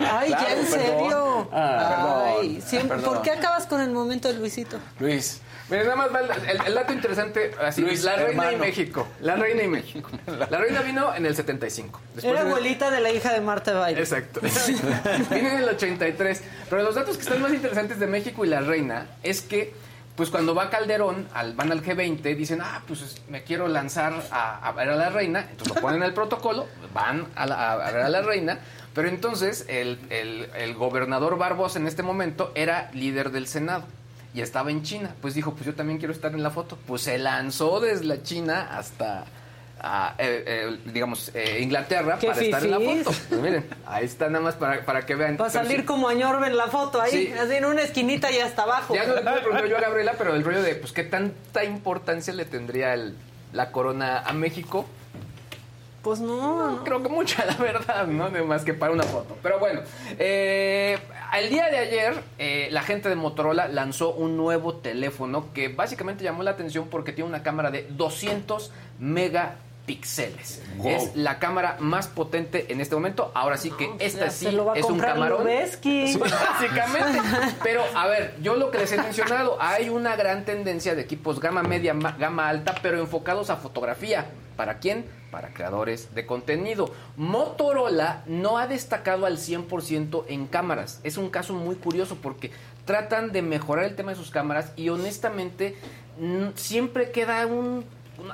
Ay, ya en perdón. serio. Ah, Ay, perdón, siempre, perdón. ¿por qué acabas con el momento de Luisito? Luis. Mira, nada más va el, el- el dato interesante, así, Luis, la reina hermano. y México. La reina y México. La reina vino en el 75. Después Era abuelita de la hija de Marta Valle. Exacto. Vino en el 83. Pero los datos que están más interesantes de México y la reina es que, pues cuando va Calderón, al, van al G20, dicen, ah, pues me quiero lanzar a, ver a la reina. Entonces lo ponen en el protocolo, van a, la- ver a la reina. Pero entonces el, el- el gobernador Barbosa en este momento era líder del Senado. Y estaba en China. Pues dijo, pues yo también quiero estar en la foto. Pues se lanzó desde la China hasta... a, eh, eh, digamos, eh, Inglaterra para estar en la foto. Pues miren, ahí está nada más para, para que vean. Va a Pero salir sí, como añorbe en la foto ahí, Sí. así en una esquinita y hasta abajo. Ya no le pude preguntar yo a Gabriela, pero el rollo de, pues, ¿qué tanta importancia le tendría el- la corona a México? Pues no, no. Creo que mucha, la verdad, ¿no? Más que para una foto. Pero bueno, eh, el día de ayer, eh, la gente de Motorola lanzó un nuevo teléfono que básicamente llamó la atención porque tiene una cámara de 200 megapíxeles. Wow. Es la cámara más potente en este momento. Ahora sí que esta Ya sí se lo va a es un camarón. Básicamente. Pero, a ver, yo lo que les he mencionado, hay una gran tendencia de equipos gama media, ma- gama alta, pero enfocados a fotografía. ¿Para quién? Para creadores de contenido. Motorola no ha destacado al 100% en cámaras. Es un caso muy curioso porque tratan de mejorar el tema de sus cámaras y honestamente siempre queda un-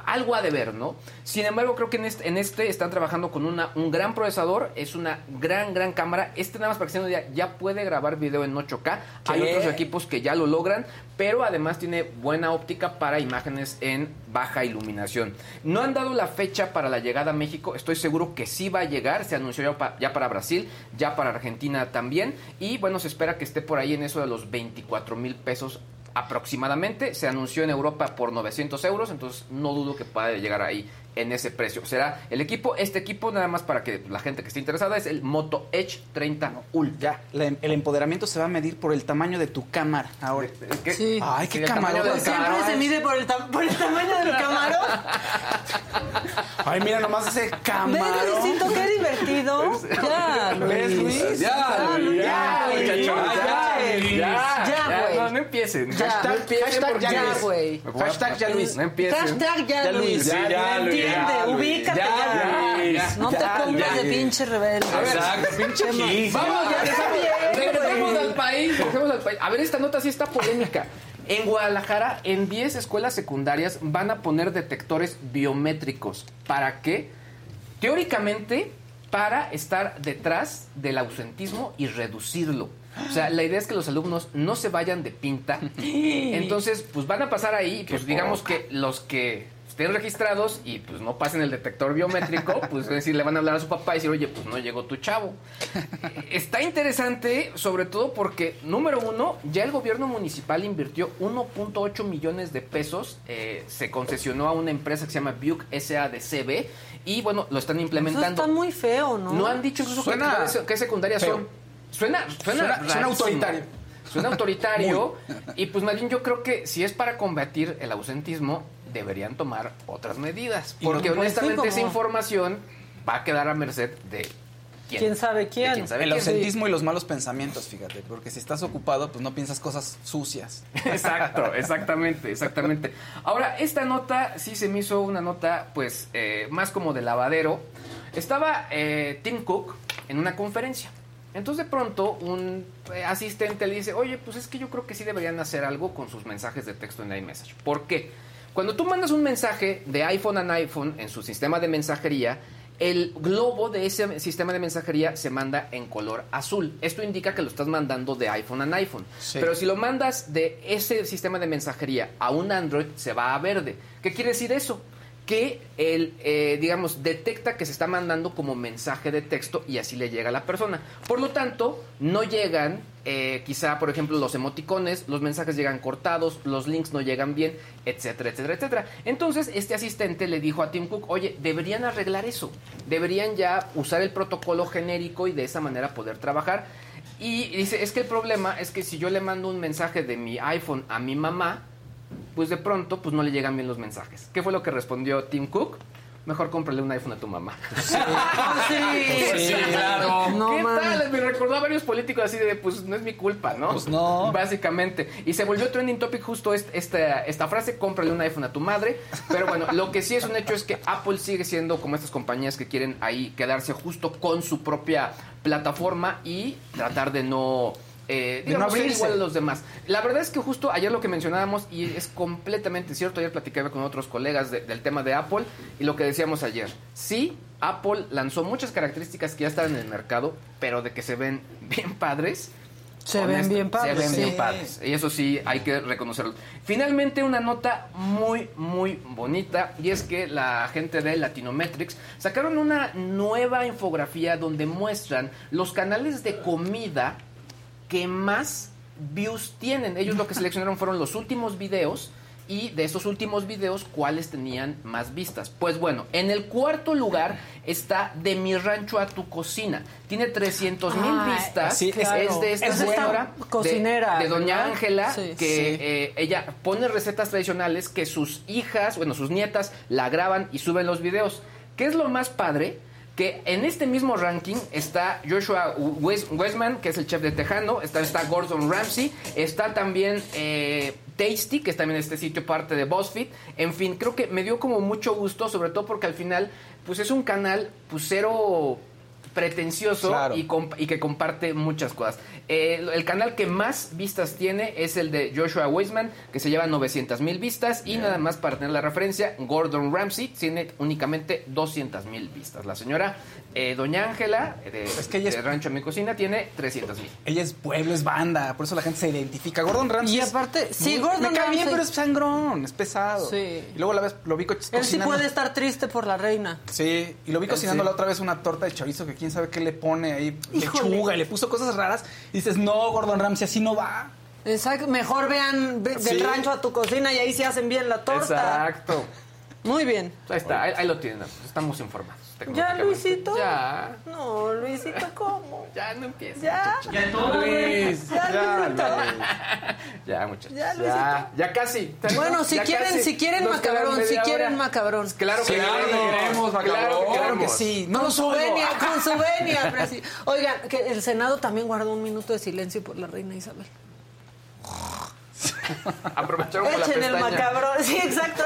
algo a deber, ¿no? Sin embargo, creo que en este, en este están trabajando con una, un gran procesador, es una gran, gran cámara. Este nada más para que se ya puede grabar video en 8K. Hay otros equipos que ya lo logran, pero además tiene buena óptica para imágenes en baja iluminación. No han dado la fecha para la llegada a México, estoy seguro que sí va a llegar, se anunció ya, pa- ya para Brasil, ya para Argentina también, y bueno, se espera que esté por ahí en eso de los 24 mil pesos aproximadamente. Se anunció en Europa por 900 euros, entonces no dudo que pueda llegar ahí en ese precio. Será el equipo, este equipo, nada más para que la gente que esté interesada, es el Moto Edge 30 Ultra. Ya, la- el empoderamiento se va a medir por el tamaño de tu cámara ahora. ¿Qué? Sí. Ay, qué camarón. Pues siempre se mide por el, por el tamaño del camarón. Ay, mira nomás ese ¿Ves, camarón. Luisito, qué divertido? Ya, ¿Ves, Luis. Luis? Ya, Ya, Luis, ya, ya, Luis, muchachos, ya, ya, Luis. ya, Ya, ya. empiecen. Ya. no empiecen Hashtag ya, güey. Hashtag ya, Luis. No empiecen. Hashtag ya, Ya, Luis. Ya, Luis, ya, Luis. Ubícate Ya, ya. Luis. No te Ya, pongas de pinche rebelde. Exacto, pinche Kiss. Vamos, ya Está bien, regresemos al país, regresemos al país. A ver, esta nota sí está polémica. En Guadalajara, en 10 escuelas secundarias van a poner detectores biométricos. ¿Para qué? Teóricamente, para estar detrás del ausentismo y reducirlo. O sea, la idea es que los alumnos no se vayan de pinta. Entonces, pues van a pasar ahí, pues digamos que los que estén registrados y pues no pasen el detector biométrico, pues es decir, le van a hablar a su papá y decir, oye, pues no llegó tu chavo. Está interesante, sobre todo porque, número uno, ya el gobierno municipal invirtió 1.8 millones de pesos, eh, se concesionó a una empresa que se llama Buick SADCB y bueno, lo están Eso implementando. está muy feo, ¿no? No han dicho incluso Suena secundarias feo. son. Suena, suena, Suena- suena autoritario. Suena autoritario. y pues más bien yo creo que si es para combatir el ausentismo, deberían tomar otras medidas. Porque que- pues, honestamente como- esa información va a quedar a merced de quién. ¿Quién sabe quién? quién sabe El quién. ausentismo y los malos pensamientos, fíjate, porque si estás ocupado, pues no piensas cosas sucias. Exacto, exactamente, exactamente. Ahora, esta nota sí se me hizo una nota, pues, eh, más como de lavadero. Estaba eh, Tim Cook en una conferencia. Entonces, de pronto, un eh, asistente le dice, oye, pues es que yo creo que sí deberían hacer algo con sus mensajes de texto en iMessage. ¿Por qué? Cuando tú mandas un mensaje de iPhone a iPhone en su sistema de mensajería, el globo de ese sistema de mensajería se manda en color azul. Esto indica que lo estás mandando de iPhone a iPhone. Sí. Pero si lo mandas de ese sistema de mensajería a un Android, se va a verde. ¿Qué quiere decir eso? Que él, eh, digamos, detecta que se está mandando como mensaje de texto y así le llega a la persona. Por lo tanto, no llegan, eh, quizá, por ejemplo, los emoticones, los mensajes llegan cortados, los links no llegan bien, etcétera, etcétera, etcétera. Entonces, este asistente le dijo a Tim Cook, oye, deberían arreglar eso. Deberían ya usar el protocolo genérico y de esa manera poder trabajar. Y dice, es que el problema es que si yo le mando un mensaje de mi iPhone a mi mamá, pues de pronto pues no le llegan bien los mensajes. ¿Qué fue lo que respondió Tim Cook? Mejor cómprale un iPhone a tu mamá. Sí, sí, claro. No, ¿Qué mames. tal? Me recordó a varios políticos así de, pues no es mi culpa, ¿no? Pues no. Básicamente. Y se volvió trending topic justo est- esta, esta frase, cómprale un iPhone a tu madre. Pero bueno, lo que sí es un hecho es que Apple sigue siendo como estas compañías que quieren ahí quedarse justo con su propia plataforma y tratar de no... Eh, De no digamos, ser igual a los demás. La verdad es que justo ayer lo que mencionábamos, y es completamente cierto, ayer platicaba con otros colegas de- del tema de Apple, y lo que decíamos ayer, sí, Apple lanzó muchas características que ya estaban en el mercado, pero de que se ven bien padres. Se ven bien padres, Se ven sí. bien padres. Y eso sí, hay que reconocerlo. Finalmente, una nota muy, muy bonita. Y es que la gente de Latinometrics sacaron una nueva infografía donde muestran los canales de comida que más views tienen. Ellos lo que seleccionaron fueron los últimos videos y de esos últimos videos, ¿cuáles tenían más vistas? Pues bueno, en el cuarto lugar está De mi rancho a tu cocina. Tiene 300 mil vistas. sí, claro. Es de esta Es señora, cocinera, de, Doña. Ángela, Sí. que Sí. eh, ella pone recetas tradicionales que sus hijas, bueno, sus nietas la graban y suben los videos. ¿Qué es lo más padre? Que en este mismo ranking está Joshua Wes- Westman, que es el chef de Tejano, está, está Gordon Ramsay, está también eh, Tasty, que es también este sitio parte de BuzzFeed. En fin, creo que me dio como mucho gusto, sobre todo porque al final, pues es un canal, pues cero pretencioso Claro. y, que comparte muchas cosas. Eh, el canal que más vistas tiene es el de Joshua Weisman, que se lleva 900 mil vistas. Y nada más para tener la referencia, Gordon Ramsay tiene únicamente 200 mil vistas. La señora eh, Doña Ángela, eh, de, Es que ella es- de Rancho Mi Cocina, tiene 300 mil. Ella es pueblo, es banda, por eso la gente se identifica. Gordon Ramsay. Y es aparte, sí, muy- Gordon Me cae bien, pero es sangrón, es pesado. Sí. Y luego la vez lo vi co- Él sí cocinando. puede estar triste por la reina. Sí, y lo vi Él cocinando sí. la otra vez una torta de chorizo que quién sabe qué le pone ahí, Híjole. lechuga, y le puso cosas raras. Y dices, no, Gordon Ramsay, así no va. Exacto. Mejor vean ve- Sí. del rancho a tu cocina y ahí sí hacen bien la torta. Exacto. Muy bien. Ahí está, ahí, ahí lo tienen. Estamos informados. ¿Ya. Luisito? Ya. No, Luisito, ¿cómo? Ya no empieza. Ya. Ya, Luis, Ya, Luisito. ya muchachos. Ya, Luisito. ya, ya casi. Bueno, si Ya quieren, casi. si quieren macabrón, si quieren hora. macabrón. Claro que Claro que queremos. Claro que Claro que queremos. sí. No con su venia, con su venia. Oigan, que el Senado también guardó un minuto de silencio por la reina Isabel. Aprovecharon con la Echen el pestaña. macabro. Sí, exacto.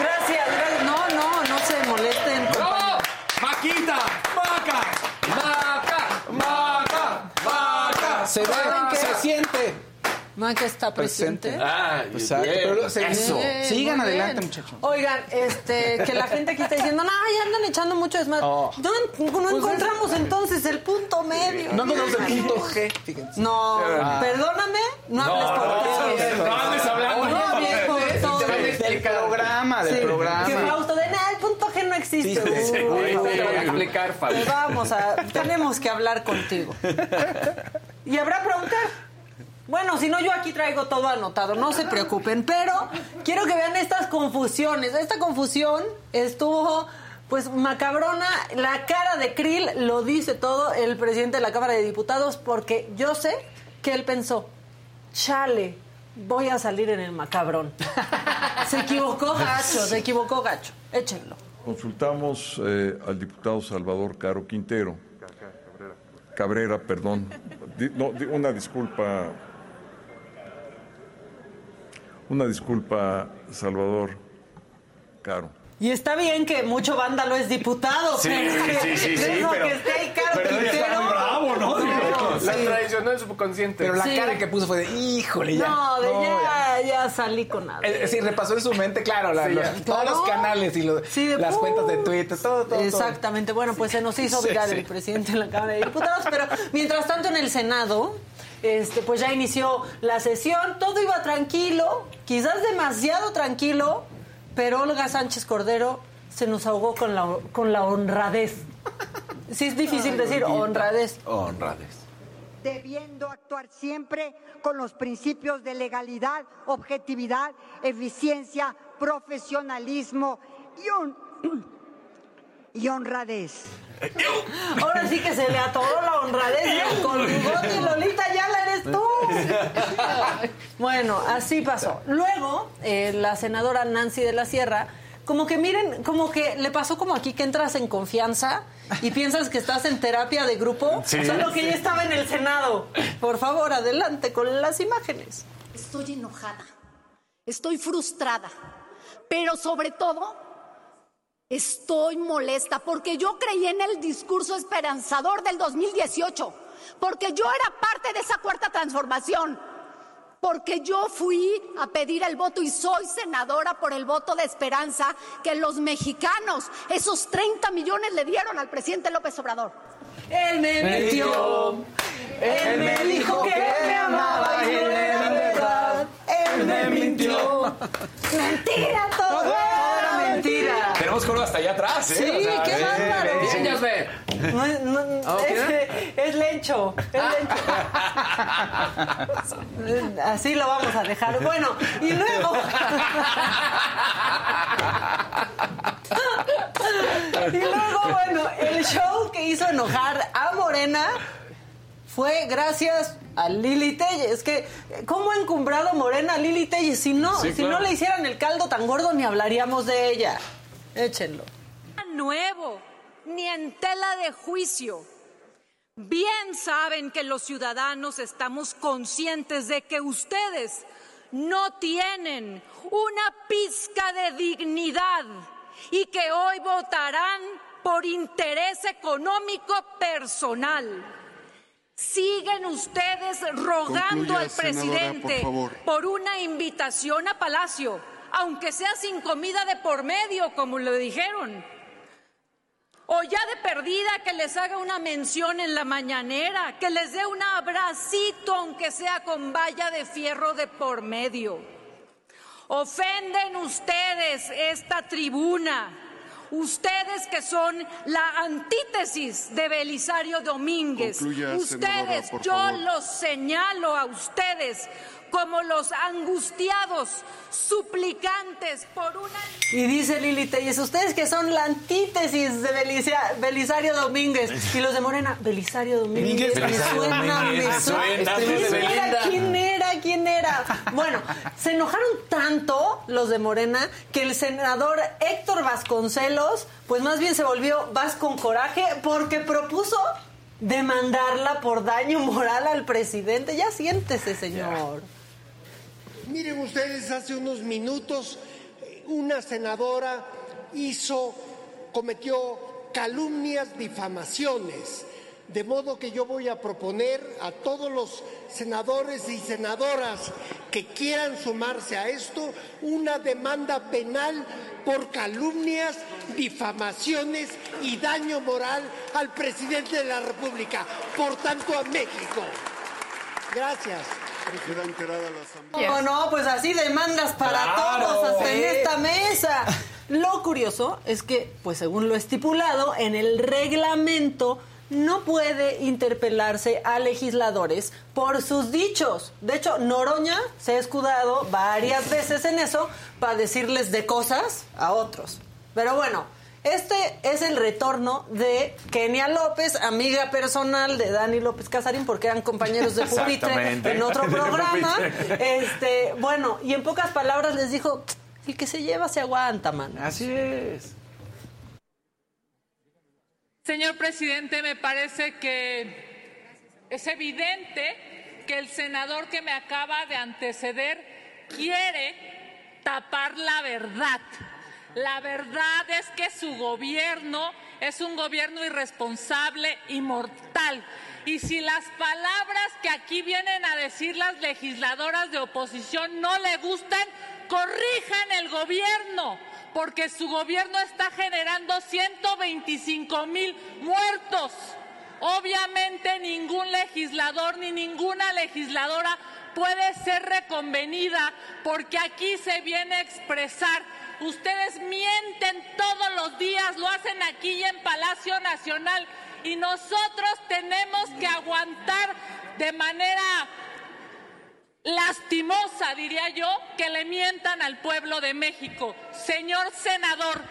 Gracias, gracias. No, no, no se molesten. ¡Bravo! ¡Maquita! ¡Maca! ¡Maca! ¡Maca! ¡Maca! Se ve, ¿Saben qué? se siente. Maca está presente. Ah, Exacto, bien. pero se- Eso. Bien, Sigan adelante, bien. muchachos. Oigan, este, que la gente aquí está diciendo, no, ya andan echando mucho desmadre. Oh. No, no encontramos entonces el punto medio. No encontramos el punto G, fíjense. No, Ah. perdóname, no hables por no, todo. no andes hablando. No hables por todo. Del programa, del Sí, programa. Que Fausto de nada, el punto G no existe. Sí, sí, sí. Uy, Ahorita te voy a Fausto. explicar, Fabi. Pues vamos a, tenemos que hablar contigo. Y habrá preguntar. Bueno, si no, yo aquí traigo todo anotado, no se preocupen, pero quiero que vean estas confusiones. Esta confusión estuvo, pues, macabrona. La cara de Krill lo dice todo el presidente de la Cámara de Diputados, porque yo sé que él pensó, chale, voy a salir en el macabrón. Se equivocó gacho, se equivocó gacho. Échenlo. Consultamos eh, al diputado Salvador Caro Quintero. Cabrera, perdón. No, una disculpa. Una disculpa, Salvador Caro. Y está bien que mucho vándalo es diputado, Sí, pero sí, sí, sí, eso pero- que esté ahí Caro pero ella está Quintero. muy bravo, ¿no? La sí. traicionó en su subconsciente. Pero la Sí. cara que puso fue de, híjole, ya. No, de No, ya, ya salí con nada. Eh, Sí, repasó en su mente, claro, la- Sí, los- ya. todos los canales y los- Sí, de las cuentas de Twitter, todo, todo. todo. Exactamente. Bueno, pues se nos hizo Sí, viral sí. el presidente en la Cámara de Diputados, pero mientras tanto en el Senado, este, pues ya inició la sesión, todo iba tranquilo, quizás demasiado tranquilo, pero Olga Sánchez Cordero se nos ahogó con la, con la honradez. Sí, es difícil decir honradez. Honradez. Debiendo actuar siempre con los principios de legalidad, objetividad, eficiencia, profesionalismo y, hon- y honradez. Ahora sí que se le atoró la honradez y con bigote, Lolita, ya la eres tú. Bueno, así pasó. Luego, eh, la senadora Nancy de la Sierra, como que miren, como que le pasó como aquí que entras en confianza y piensas que estás en terapia de grupo, Sí. solo que ya estaba en el Senado. Por favor, adelante con las imágenes. Estoy enojada, estoy frustrada, pero sobre todo estoy molesta porque yo creí en el discurso esperanzador del 2018, porque yo era parte de esa cuarta transformación, porque yo fui a pedir el voto y soy senadora por el voto de esperanza que los mexicanos, esos 30 millones le dieron al presidente López Obrador. Él me mintió, él me dijo que me amaba y no era verdad. Él me mintió. Mentira todo. Era mentira. Tenemos coro hasta allá atrás, ¿eh? Sí, O sea, qué eh, bárbaro. No, es- no, ¿Ah, es, es lencho, es lencho. Así lo vamos a dejar. Bueno, y luego. y luego, bueno, el show que hizo enojar a Morena fue gracias a Lili Telles. Que, ¿cómo ha encumbrado Morena a Lili Telles? Si no, Sí, si claro. no le hicieran el caldo tan gordo, ni hablaríamos de ella. Échenlo. nuevo, ni en tela de juicio. Bien saben que los ciudadanos estamos conscientes de que ustedes no tienen una pizca de dignidad y que hoy votarán por interés económico personal. Siguen ustedes rogando Concluya, al senadora, presidente por por una invitación a Palacio, aunque sea sin comida de por medio, como le dijeron. O ya de perdida que les haga una mención en la mañanera, que les dé un abracito, aunque sea con valla de fierro de por medio. Ofenden ustedes esta tribuna. Ustedes que son la antítesis de Belisario Domínguez. Concluya, ustedes, senadora, yo los señalo a ustedes como los angustiados, suplicantes por una... Y dice Lili Telles, ustedes que son la antítesis de Belicia- Belisario Domínguez. Y los de Morena, Belisario Domínguez. me suena, me me suena. Belinda. ¿Quién era? ¿Quién era? Bueno, se enojaron tanto los de Morena que el senador Héctor Vasconcelos, pues más bien se volvió vas con coraje porque propuso demandarla por daño moral al presidente. Ya siéntese, señor. Miren ustedes, hace unos minutos eh, una senadora hizo, cometió calumnias, difamaciones. De modo que yo voy a proponer a todos los senadores y senadoras que quieran sumarse a esto una demanda penal por calumnias, difamaciones y daño moral al presidente de la República, por tanto a México. Gracias. Queda enterada la asamblea. No, no, pues así demandas para Claro. todos hasta en esta mesa. Lo curioso es que, pues según lo estipulado en el reglamento, no puede interpelarse a legisladores por sus dichos. De hecho, Noroña se ha escudado varias veces en eso para decirles de cosas a otros. Pero bueno, este es el retorno de Kenia López, amiga personal de Dani López Casarín, porque eran compañeros de pupitre en otro programa. Este, bueno, y en pocas palabras les dijo, el que se lleva se aguanta, man. Así es. Señor presidente, me parece que es evidente que el senador que me acaba de anteceder quiere tapar la verdad. La verdad es que su gobierno es un gobierno irresponsable y mortal. Y si las palabras que aquí vienen a decir las legisladoras de oposición no le gustan, corrijan el gobierno, porque su gobierno está generando 125 mil muertos. Obviamente ningún legislador ni ninguna legisladora puede ser reconvenida porque aquí se viene a expresar. Ustedes mienten todos los días, lo hacen aquí y en Palacio Nacional y nosotros tenemos que aguantar de manera lastimosa, diría yo, que le mientan al pueblo de México. Señor senador,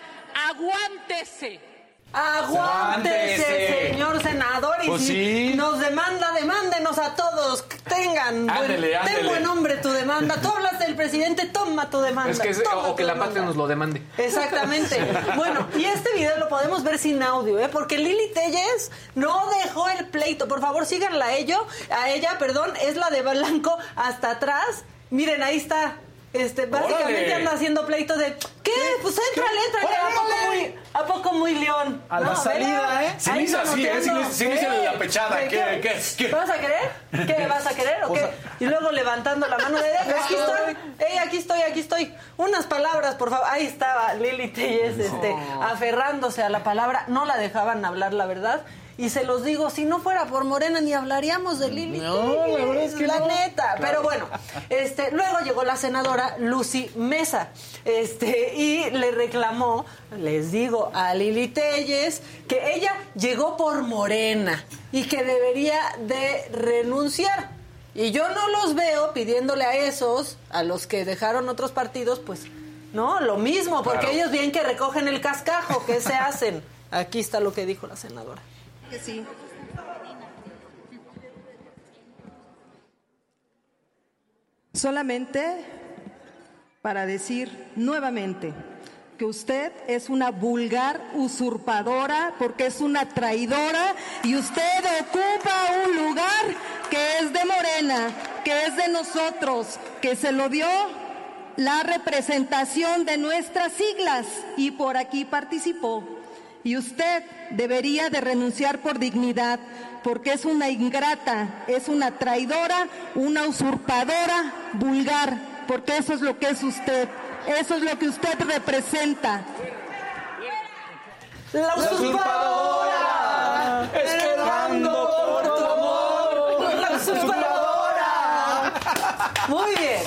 aguántese. Aguántese, Aguántese. señor senador, y Pues si sí. nos demanda, demándenos a todos. Tengan, buen- Ándele, ten ándele. buen hombre tu demanda. Tú hablas del presidente, toma tu demanda. Es que es- toma o que la demanda. patria nos lo demande. Exactamente. Bueno, y este video lo podemos ver sin audio, ¿eh? Porque Lili Telles no dejó el pleito. Por favor, síganla a ello, a ella, perdón, es la de Blanco hasta atrás. Miren, ahí está. Este, básicamente ¡Órale! anda haciendo pleito de ¿qué? Pues éntrale, éntrale, ¿a poco muy, a poco muy león? A la salida. ¿eh? Hizo así, ¿eh? Le hizo la pechada. ¿Qué- qué- qué? ¿Vas a querer? ¿Qué? ¿Vas a querer o qué? Y luego levantando la mano de aquí estoy, ey, aquí estoy, aquí estoy. Unas palabras, por favor. Ahí estaba Lili Telles, este, aferrándose a la palabra. No la dejaban hablar, la verdad. Y se los digo, si no fuera por Morena ni hablaríamos de Lili No, la verdad es que la no. neta. Claro. Pero bueno, este, luego llegó la senadora Lucy Mesa, este, y le reclamó, les digo, a Lili Telles, que ella llegó por Morena y que debería de renunciar. Y yo no los veo pidiéndole a esos, a los que dejaron otros partidos, pues, no, lo mismo, porque Claro. ellos bien que recogen el cascajo, ¿qué se hacen? Aquí está lo que dijo la senadora. Que sí. Solamente para decir nuevamente que usted es una vulgar usurpadora porque es una traidora y usted ocupa un lugar que es de Morena, que es de nosotros, que se lo dio la representación de nuestras siglas y por aquí participó. Y usted debería de renunciar por dignidad, porque es una ingrata, es una traidora, una usurpadora vulgar, porque eso es lo que es usted, eso es lo que usted representa. ¡La usurpadora! ¡Esperando por tu! ¡La usurpadora! Muy bien.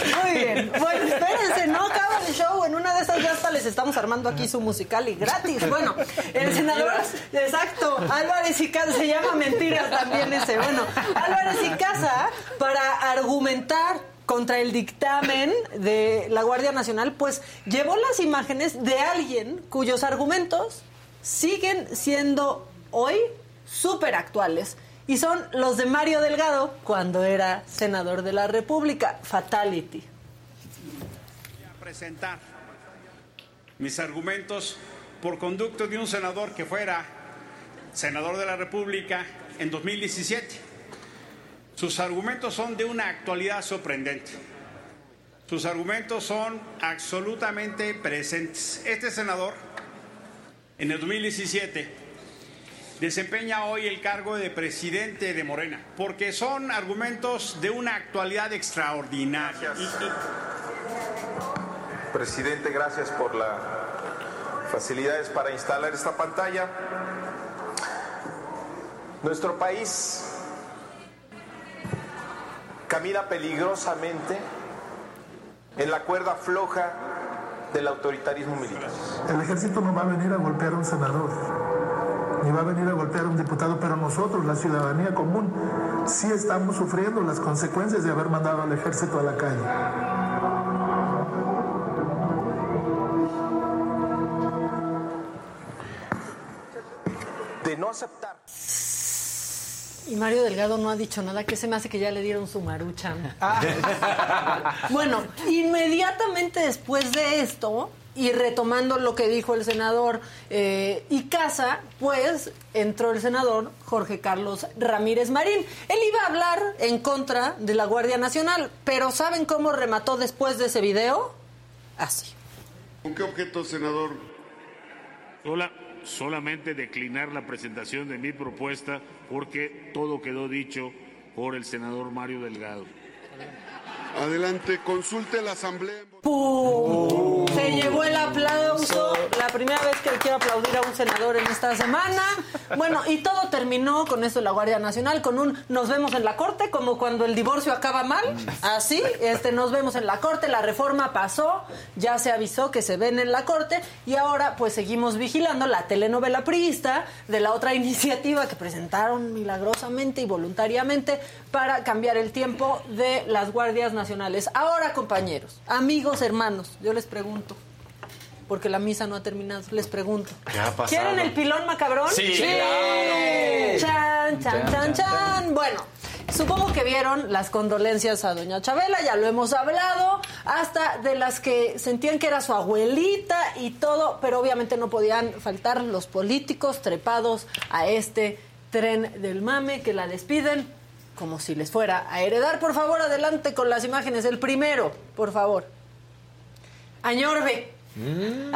Espérense, no acaba el show. En una de esas ya les estamos armando aquí su musical y gratis. Bueno, el senador, exacto, Álvarez y Casa, se llama Mentiras también ese. Bueno, Álvarez y Casa, para argumentar contra el dictamen de la Guardia Nacional, pues llevó las imágenes de alguien cuyos argumentos siguen siendo hoy súper actuales. Y son los de Mario Delgado cuando era senador de la República. Fatality. Presentar mis argumentos por conducto de un senador que fuera senador de la República en 2017. Sus argumentos son de una actualidad sorprendente. Sus argumentos son absolutamente presentes. Este senador, en el 2017, desempeña hoy el cargo de presidente de Morena, porque son argumentos de una actualidad extraordinaria. Presidente, gracias por las facilidades para instalar esta pantalla. Nuestro país camina peligrosamente en la cuerda floja del autoritarismo militar. El ejército no va a venir a golpear a un senador, ni va a venir a golpear a un diputado, pero nosotros, la ciudadanía común, sí estamos sufriendo las consecuencias de haber mandado al ejército a la calle. De no aceptar. Y Mario Delgado no ha dicho nada, que se me hace que ya le dieron su maruchan. bueno, inmediatamente después de esto, y retomando lo que dijo el senador eh, Icaza, pues entró el senador Jorge Carlos Ramírez Marín. Él iba a hablar en contra de la Guardia Nacional, pero ¿saben cómo remató después de ese video? Así. ¿Con qué objeto, senador? Sola- solamente declinar la presentación de mi propuesta porque todo quedó dicho por el senador Mario Delgado. Adelante, consulte la asamblea. ¡Pum! Se llevó el aplauso. La primera vez que quiero aplaudir a un senador en esta semana. Bueno, y todo terminó con esto de la Guardia Nacional, con un nos vemos en la corte, como cuando el divorcio acaba mal. Así, este, nos vemos en la corte, la reforma pasó, ya se avisó que se ven en la corte, y ahora pues seguimos vigilando la telenovela priista de la otra iniciativa que presentaron milagrosamente y voluntariamente para cambiar el tiempo de las guardias nacionales. Ahora, compañeros, amigos, hermanos, yo les pregunto, porque la misa no ha terminado, les pregunto. ¿Qué ha pasado? ¿Quieren el pilón macabrón? Sí, claro. Chan, chan, chan, chan. Bueno, supongo que vieron las condolencias a doña Chabela, ya lo hemos hablado, hasta de las que sentían que era su abuelita y todo, pero obviamente no podían faltar los políticos trepados a este tren del mame que la despiden como si les fuera a heredar. Por favor, adelante con las imágenes. El primero, por favor. Añorbe.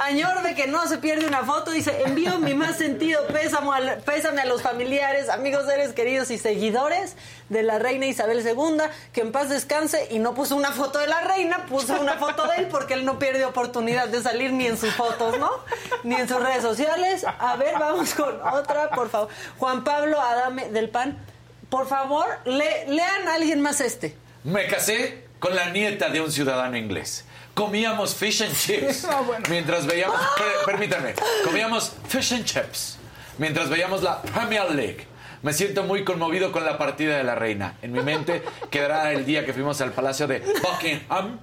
Añorbe que no se pierde una foto, dice, envío mi más sentido pésamo al- pésame a los familiares, amigos, seres queridos y seguidores de la reina Isabel II, que en paz descanse y no puso una foto de la reina, puso una foto de él porque él no pierde oportunidad de salir ni en sus fotos, ¿no? Ni en sus redes sociales. A ver, vamos con otra, por favor. Juan Pablo Adame del PAN, por favor, le- lean a alguien más este. Me casé con la nieta de un ciudadano inglés. Comíamos fish and chips mientras veíamos. per- permítanme. Comíamos fish and chips mientras veíamos la Premier League. Me siento muy conmovido con la partida de la reina. En mi mente quedará el día que fuimos al palacio de Buckingham.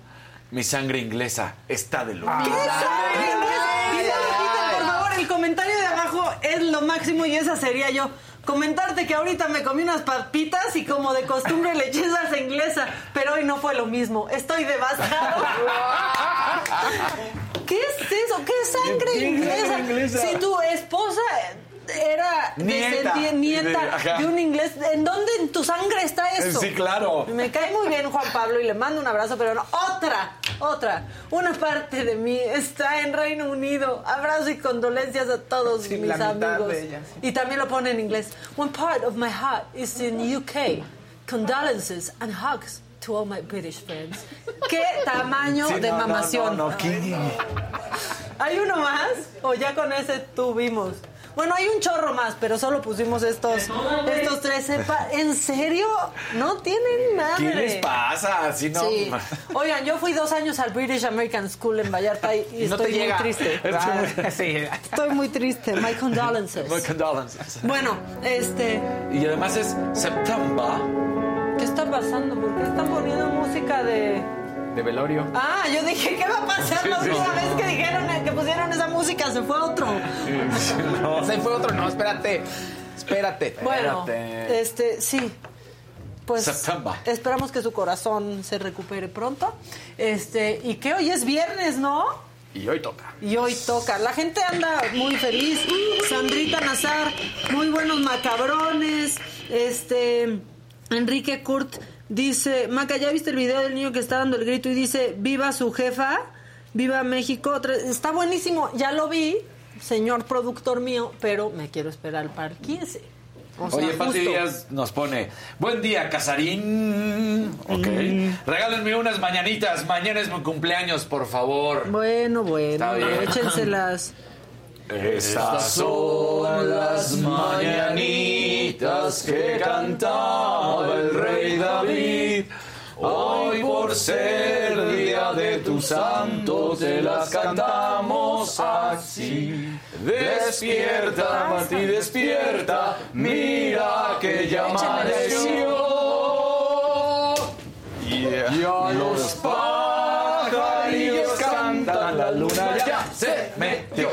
Mi sangre inglesa está de luto. ¿Qué se repiten, por favor, el comentario de abajo es lo máximo y esa sería yo. Comentarte que ahorita me comí unas papitas y como de costumbre le eché salsa inglesa, pero hoy no fue lo mismo. Estoy devastado. ¿Qué es eso? ¿Qué es sangre ¿Qué inglesa? Si tu esposa era Nieta. de un inglés, ¿en dónde en tu sangre está eso? Sí, claro. Me cae muy bien Juan Pablo y le mando un abrazo, pero no, otra, otra. Una parte de mí está en Reino Unido. Abrazo y condolencias a todos Sí, mis amigos. ella, sí. Y también lo pone en inglés. One part of my heart is in UK. Condolences and hugs to all my British friends. ¿Qué tamaño Sí, de no, mamación? no, no. ¿Hay uno más? ¿O ya con ese tuvimos? Bueno, hay un chorro más, pero solo pusimos estos, estos tres. Sepa- ¿En serio? No tienen nada. ¿Qué les pasa? Así no. Sí. Oigan, yo fui dos años al British American School en Vallarta y, y No estoy muy triste. Ah, sí. Estoy muy triste. My condolences. My condolences. Bueno, este... Y además es September. ¿Qué está pasando? ¿Por qué están poniendo música de...? De velorio. Ah, yo dije, ¿qué va a pasar la última vez que dijeron que pusieron esa música? Se fue otro. No, se fue otro. No, espérate. Espérate. Bueno, Espérate. este, sí. Pues September. esperamos que su corazón se recupere pronto. Este, y que hoy es viernes, ¿no? Y hoy toca. Y hoy toca. La gente anda muy feliz. Sandrita Nazar, muy buenos macabrones. Este, Enrique Kurt dice, Maca, ¿ya viste el video del niño que está dando el grito y dice, viva su jefa, viva México? Está buenísimo, ya lo vi, señor productor mío, pero me quiero esperar para el 15. O sea, Oye, Pati. Díaz nos pone, buen día, Casarín. Ok. Mm. Regálenme unas mañanitas. Mañana es mi cumpleaños, por favor. Bueno, bueno, échenselas. Estas son las mañanitas que cantaba el rey David. Hoy por ser día de tu santo te las cantamos así. Despierta, Mati, despierta, mira que ya amaneció. Ya los pajarillos cantan, la luna ya se metió.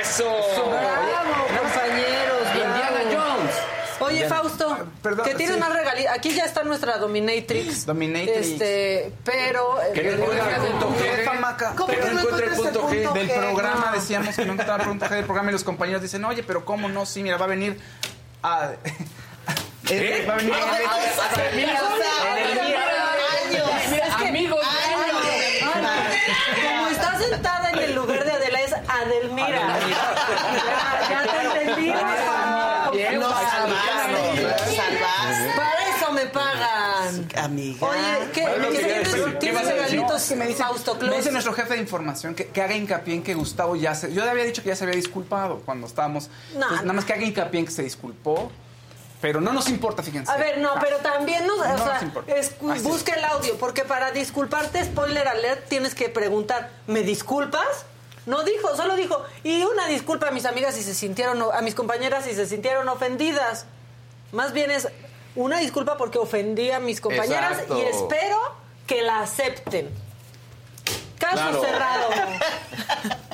Eso. Bravo, compañeros. Indiana Jones. Oye, Indiana- Fausto, perdón, que tienes sí. más regalitos. Aquí ya está nuestra Dominatrix. Dominatrix. Este, pero. Que no encuentra el punto G. ¿Cómo Que que no encuentras el punto G? Del programa No. decíamos que no encontraba el punto G del programa y los compañeros dicen, oye, pero ¿cómo no? Sí, mira, va a venir a... ¿Eh? Va a venir que- amigos, Como está sentada en el lugar de Adela es Adelmira. Pagan. Amiga. Oye, ¿qué, Bueno, ¿qué tienes, ¿qué tienes decir? regalitos, que me dice, Fausto me dice nuestro jefe de información que, que haga hincapié en que Gustavo ya se... Yo le había dicho que ya se había disculpado cuando estábamos... No, pues, no. nada más que haga hincapié en que se disculpó. Pero no nos importa, fíjense. A ver, no, Ah, pero también nos, o No sea, nos busca el audio, porque para disculparte, spoiler alert, tienes que preguntar, ¿me disculpas? No dijo, solo dijo, y una disculpa a mis amigas si se sintieron, a mis compañeras si se sintieron ofendidas. Más bien es una disculpa porque ofendí a mis compañeras Exacto. y espero que la acepten. Caso Claro. cerrado.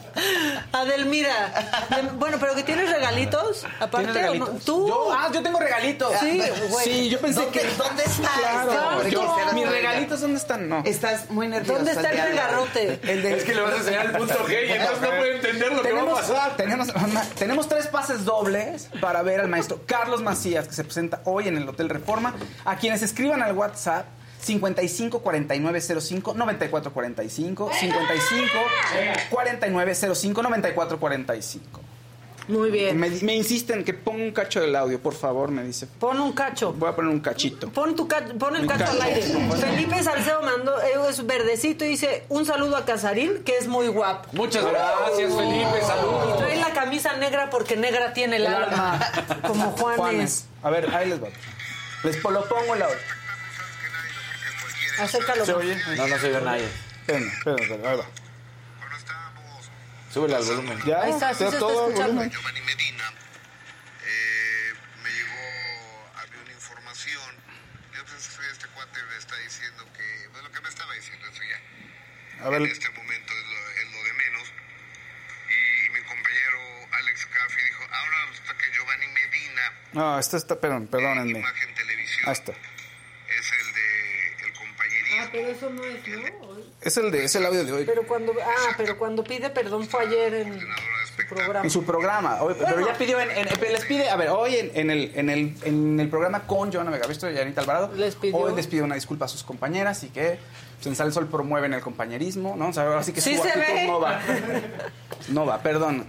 Adelmira, de- bueno, pero que tienes regalitos, aparte, tú. Yo- ah, yo tengo regalitos. Sí, güey. Sí, yo pensé ¿Dónde- que. dónde está? Claro. Este, Yo- mis regalitos, ¿dónde están? No. Estás muy nerviosa. ¿Dónde está el regarrote? El de- Es que le vas a enseñar el punto G y entonces no puede entender lo que va a tenemos, pasar. Tenemos, tenemos tres pases dobles para ver al maestro Carlos Macías, que se presenta hoy en el Hotel Reforma. A quienes escriban al WhatsApp 55 49 05 94 45 55 49 05 94 45. Muy bien. Me, me insisten que ponga un cacho del audio, por favor, me dice. Pon un cacho. Voy a poner un cachito. Pon, tu ca- pon el Un cacho al aire. Felipe Salcedo mandó, eh, es verdecito y dice, un saludo a Casarín, que es muy guapo. Muchas gracias, Felipe. Y Saludos. trae la camisa negra porque negra tiene el, alma. Como Juanes. Juanes. A ver, ahí les va. Les lo pongo el audio. Acércalo. ¿Se más. oye? No, no se oye nadie. Espérenme, espérenme, espérenme, ahí va. Súbele al volumen. ¿Ya? Ahí está, sí se está todo el escuchando. volumen? Giovanni Medina, eh, me llegó, había una información. Yo pues este cuate me está diciendo que, pues lo que me estaba diciendo, eso ya. A ver. En este momento es lo, es lo de menos. Y, mi compañero Alex Caffi dijo, ahora resulta que Giovanni Medina No, esto está, perdón, perdónenme. Imagen Televisión Ahí está. Pero eso no es, ¿no? Es el, de, es el audio de hoy. Pero cuando, ah, pero cuando pide perdón fue ayer en su programa. En su programa. Hoy- pero ya pidió, en, en- les pide, a ver, hoy en, en el, en, el, en el programa con Joana Megavisto y Anita Alvarado, Les pidió- hoy les pide una disculpa a sus compañeras y que pues, en Sal Sol promueven el compañerismo, ¿no? O sea, ahora sí que Sí su se ve. no va. No va, perdón.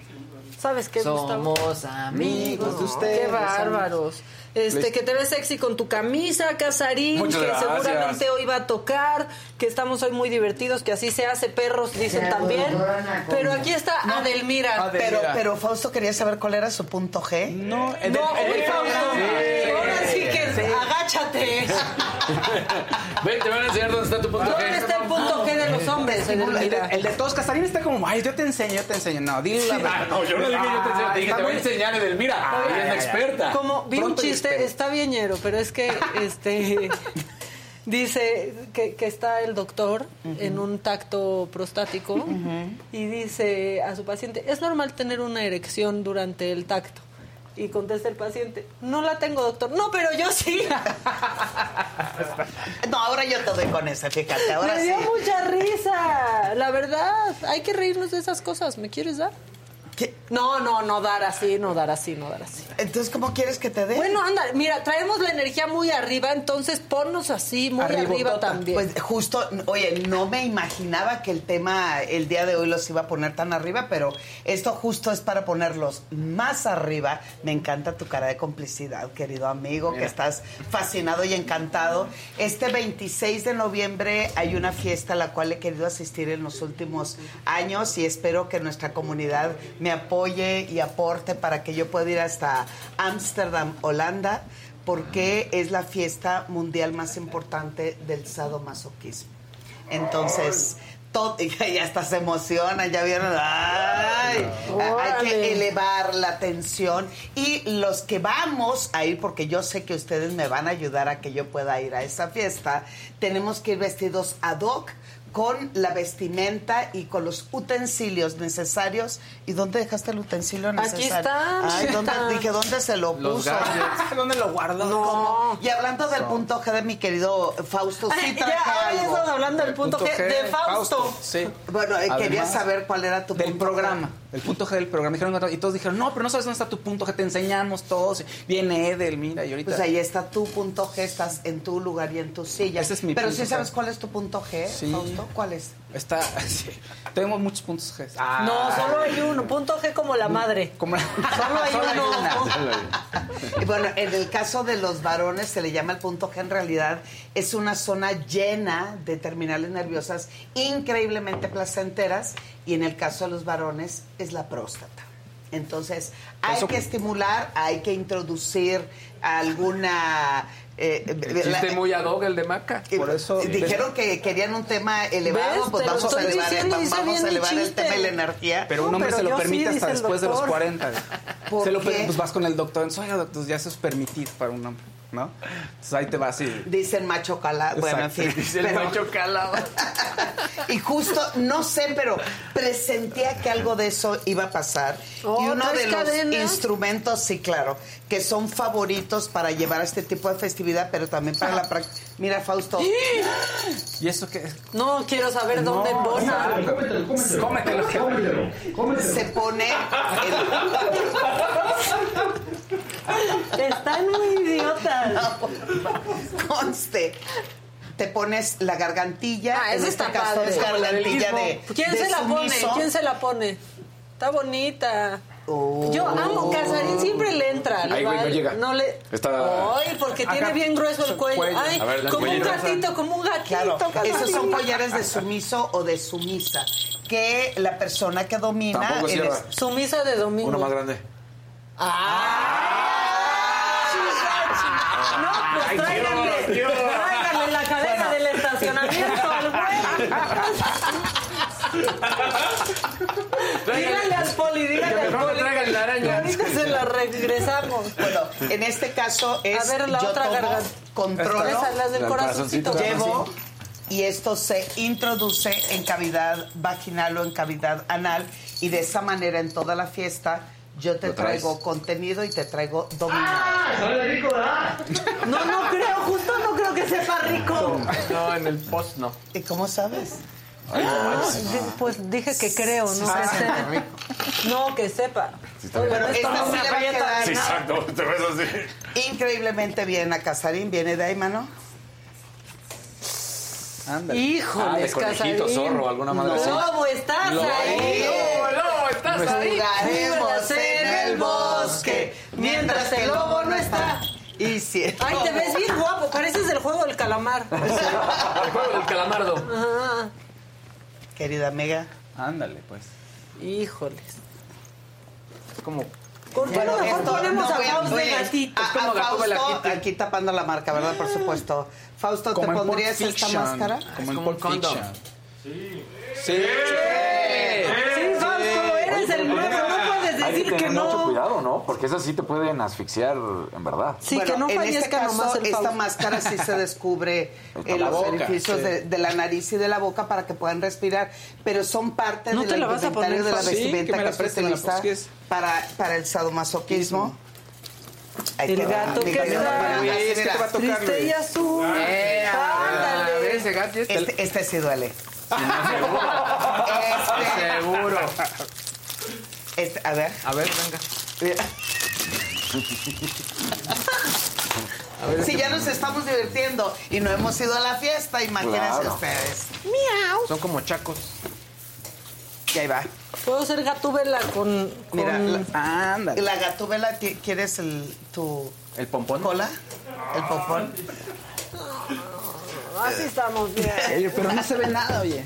¿Sabes qué, Gustavo? Somos amigos de ustedes. Qué bárbaros. Este, Les- que te ves sexy con tu camisa, Casarín, Muchas que gracias. seguramente hoy va a tocar, que estamos hoy muy divertidos, que así se hace, perros dicen también. Pero aquí está Adelmira. Pero, pero Fausto quería saber cuál era su punto G. No, No, hoy Fausto. Ahora sí que agáchate. Ven, te van a enseñar dónde está tu punto ¿Dónde G. está el punto G de los hombres, El de, el todos, Casarín está como, ay, yo te enseño, yo te enseño. No, dile la Ah, verdad. no, yo no dije yo te enseño, te dije, está te voy a muy- enseñar, Edelmira. Ah, Ella es experta. Como vi un chiste, está bien pero es que este dice que, que está el doctor en un tacto prostático y dice a su paciente, es normal tener una erección durante el tacto. Y contesta el paciente, no la tengo, doctor. No, pero yo sí. No, ahora yo te doy con ese, fíjate, ahora Me sí. dio mucha risa. La verdad, hay que reírnos de esas cosas. ¿Me quieres dar? No, no, no dar así, no dar así, no dar así. Entonces, ¿cómo quieres que te dé? Bueno, anda, mira, traemos la energía muy arriba, entonces ponnos así, muy arriba también. Pues justo, oye, no me imaginaba que el tema el día de hoy los iba a poner tan arriba, pero esto justo es para ponerlos más arriba. Me encanta tu cara de complicidad, querido amigo, que estás fascinado y encantado. Este 26 de noviembre hay una fiesta a la cual he querido asistir en los últimos años y espero que nuestra comunidad me apoye y aporte para que yo pueda ir hasta Ámsterdam, Holanda, porque es la fiesta mundial más importante del sadomasoquismo. Entonces, todo, ya hasta se emocionan, ya vieron, ay, hay que elevar la tensión y los que vamos a ir, porque yo sé que ustedes me van a ayudar a que yo pueda ir a esa fiesta, tenemos que ir vestidos ad hoc con la vestimenta y con los utensilios necesarios. ¿Y dónde dejaste el utensilio Aquí necesario? está, Ay, aquí ¿dónde, está. dije, ¿dónde se lo Los puso? gadgets. ¿Dónde lo guardo? No. Y hablando del punto G de mi querido Fausto, sí Ay, ya, hoy algo. estamos hablando del punto, G, de Fausto. Sí. Bueno, eh, quería saber cuál era tu del punto programa, el punto G del programa. Dijeron, y todos dijeron, no, pero no sabes dónde está tu punto G, te enseñamos todos. Viene Edel, mira, y ahorita. Pues ahí está tu punto G, estás en tu lugar y en tu silla. Ese es mi Pero punto sí sabes cuál es tu punto G, Sí. Fausto. ¿Cuál es? Está, sí. Tenemos muchos puntos G. Ah. No, solo hay uno, punto G como la madre. Como Solo hay Solo uno. una. Y bueno, en el caso de los varones se le llama el punto G, en realidad es una zona llena de terminales nerviosas increíblemente placenteras y en el caso de los varones es la próstata. Entonces, hay Eso- que estimular, hay que introducir alguna... eh, muy ad hoc el de Maca. Por eso. Dijeron que querían un tema elevado, ¿Ves? pues vamos a elevar, diciendo, el, vamos a elevar el tema y la energía. Pero un No, hombre pero se lo sí, permite hasta después de los doctor. 40. ¿Por Se lo qué? per- pues vas con el doctor, entonces, oiga, doctor, ya eso es permitido para un hombre, ¿no? Entonces ahí te vas y... Dicen macho calado. Bueno, en fin. Dice el Pero- macho calado. Y justo, no sé, pero presentía que algo de eso iba a pasar. Oh, y uno de ¿traes los instrumentos, sí, claro, que son favoritos para llevar a este tipo de festividad, pero también para la práctica. Mira, Fausto. ¿Y eso qué es? No, quiero saber dónde embona. Cómetelo, cómetelo. Se pone. Están muy idiotas. conste. Te pones la gargantilla. Ah, esa este está padre. es gargantilla de. ¿Quién de se la pone? ¿Quién se la pone? Está bonita. Oh. Yo amo Casarín, siempre le entra. le Ay, güey, no llega. No le... Está- Ay, porque Acá. tiene bien grueso el cuello. Cuello. Ay, ver, como un gatito, como un gatito. Claro, esos son collares de sumiso o de sumisa, que la persona que domina Sumisa de domingo. Uno más grande. No, pues tráiganle, tráiganle la cadena del estacionamiento al güey. Díganle al poli, díganle al poli. traigan la araña. Ahorita se la regresamos. Bueno, en este caso es A ver, la yo otra tomo, garganta. controlo, Esas, las del El corazoncito. corazoncito. llevo y esto se introduce en cavidad vaginal o en cavidad anal y de esa manera en toda la fiesta yo te traigo contenido y te traigo dominio. No, no creo, justo no creo que sepa rico. No, en el post no. ¿Y cómo sabes? Di- Pues dije que creo, no Ah, que. No, que sepa. está bien. Pero Esto esta no sí me le va a aprieta quedar de Sí, nada. exacto. Te ves así. increíblemente bien a Casarín. Viene de ahí, mano. Ándale. Ah, de Híjoles, conejito, zorro, alguna madre así. Lobo, estás ahí. no, estás ahí. Jugaremos en el bosque mientras el lobo no está. Y si Ay, te ves bien guapo, pareces del juego del calamar. El juego del calamardo. Ajá. Querida amiga. Ándale, pues. Híjoles. Es como... ¿Por qué no mejor ponemos a voy Faust voy de gatito? a- a como Fausto, aquí tapando la marca, ¿verdad? Por supuesto. Fausto, ¿te Como pondrías esta máscara? Como en Pulp. Fiction. Sí, Fausto, eres el nuevo, no puedes Hay que decir tener que mucho no. cuidado, ¿no? Porque esas sí te pueden asfixiar, en verdad. Sí, Bueno, que no en este caso, nomás el esta máscara sí se descubre en la los boca, orificios sí. de, de la nariz y de la boca para que puedan respirar, pero son parte ¿No del te la vas a poner, de la Fausto? Sí, vestimenta que la se la utiliza posques. para, para el sadomasoquismo. Ahí El gato que está Luis, ¿qué te va a tocar, triste y azul. Eh, a ver, Ándale. ese gato este- Este, este sí duele. Seguro. Este, a ver. A ver, venga. Si ya nos estamos divirtiendo y no hemos ido a la fiesta, imagínense Claro. ustedes. Miau. Son como chacos. Y ahí va. Puedo ser gatúbela con, con... Mira, la, Ándale. la gatúbela, ¿qui- ¿quieres el, tu ¿El pompón? cola? ¿El popón? Así estamos bien. Oye, pero no se ve nada, oye.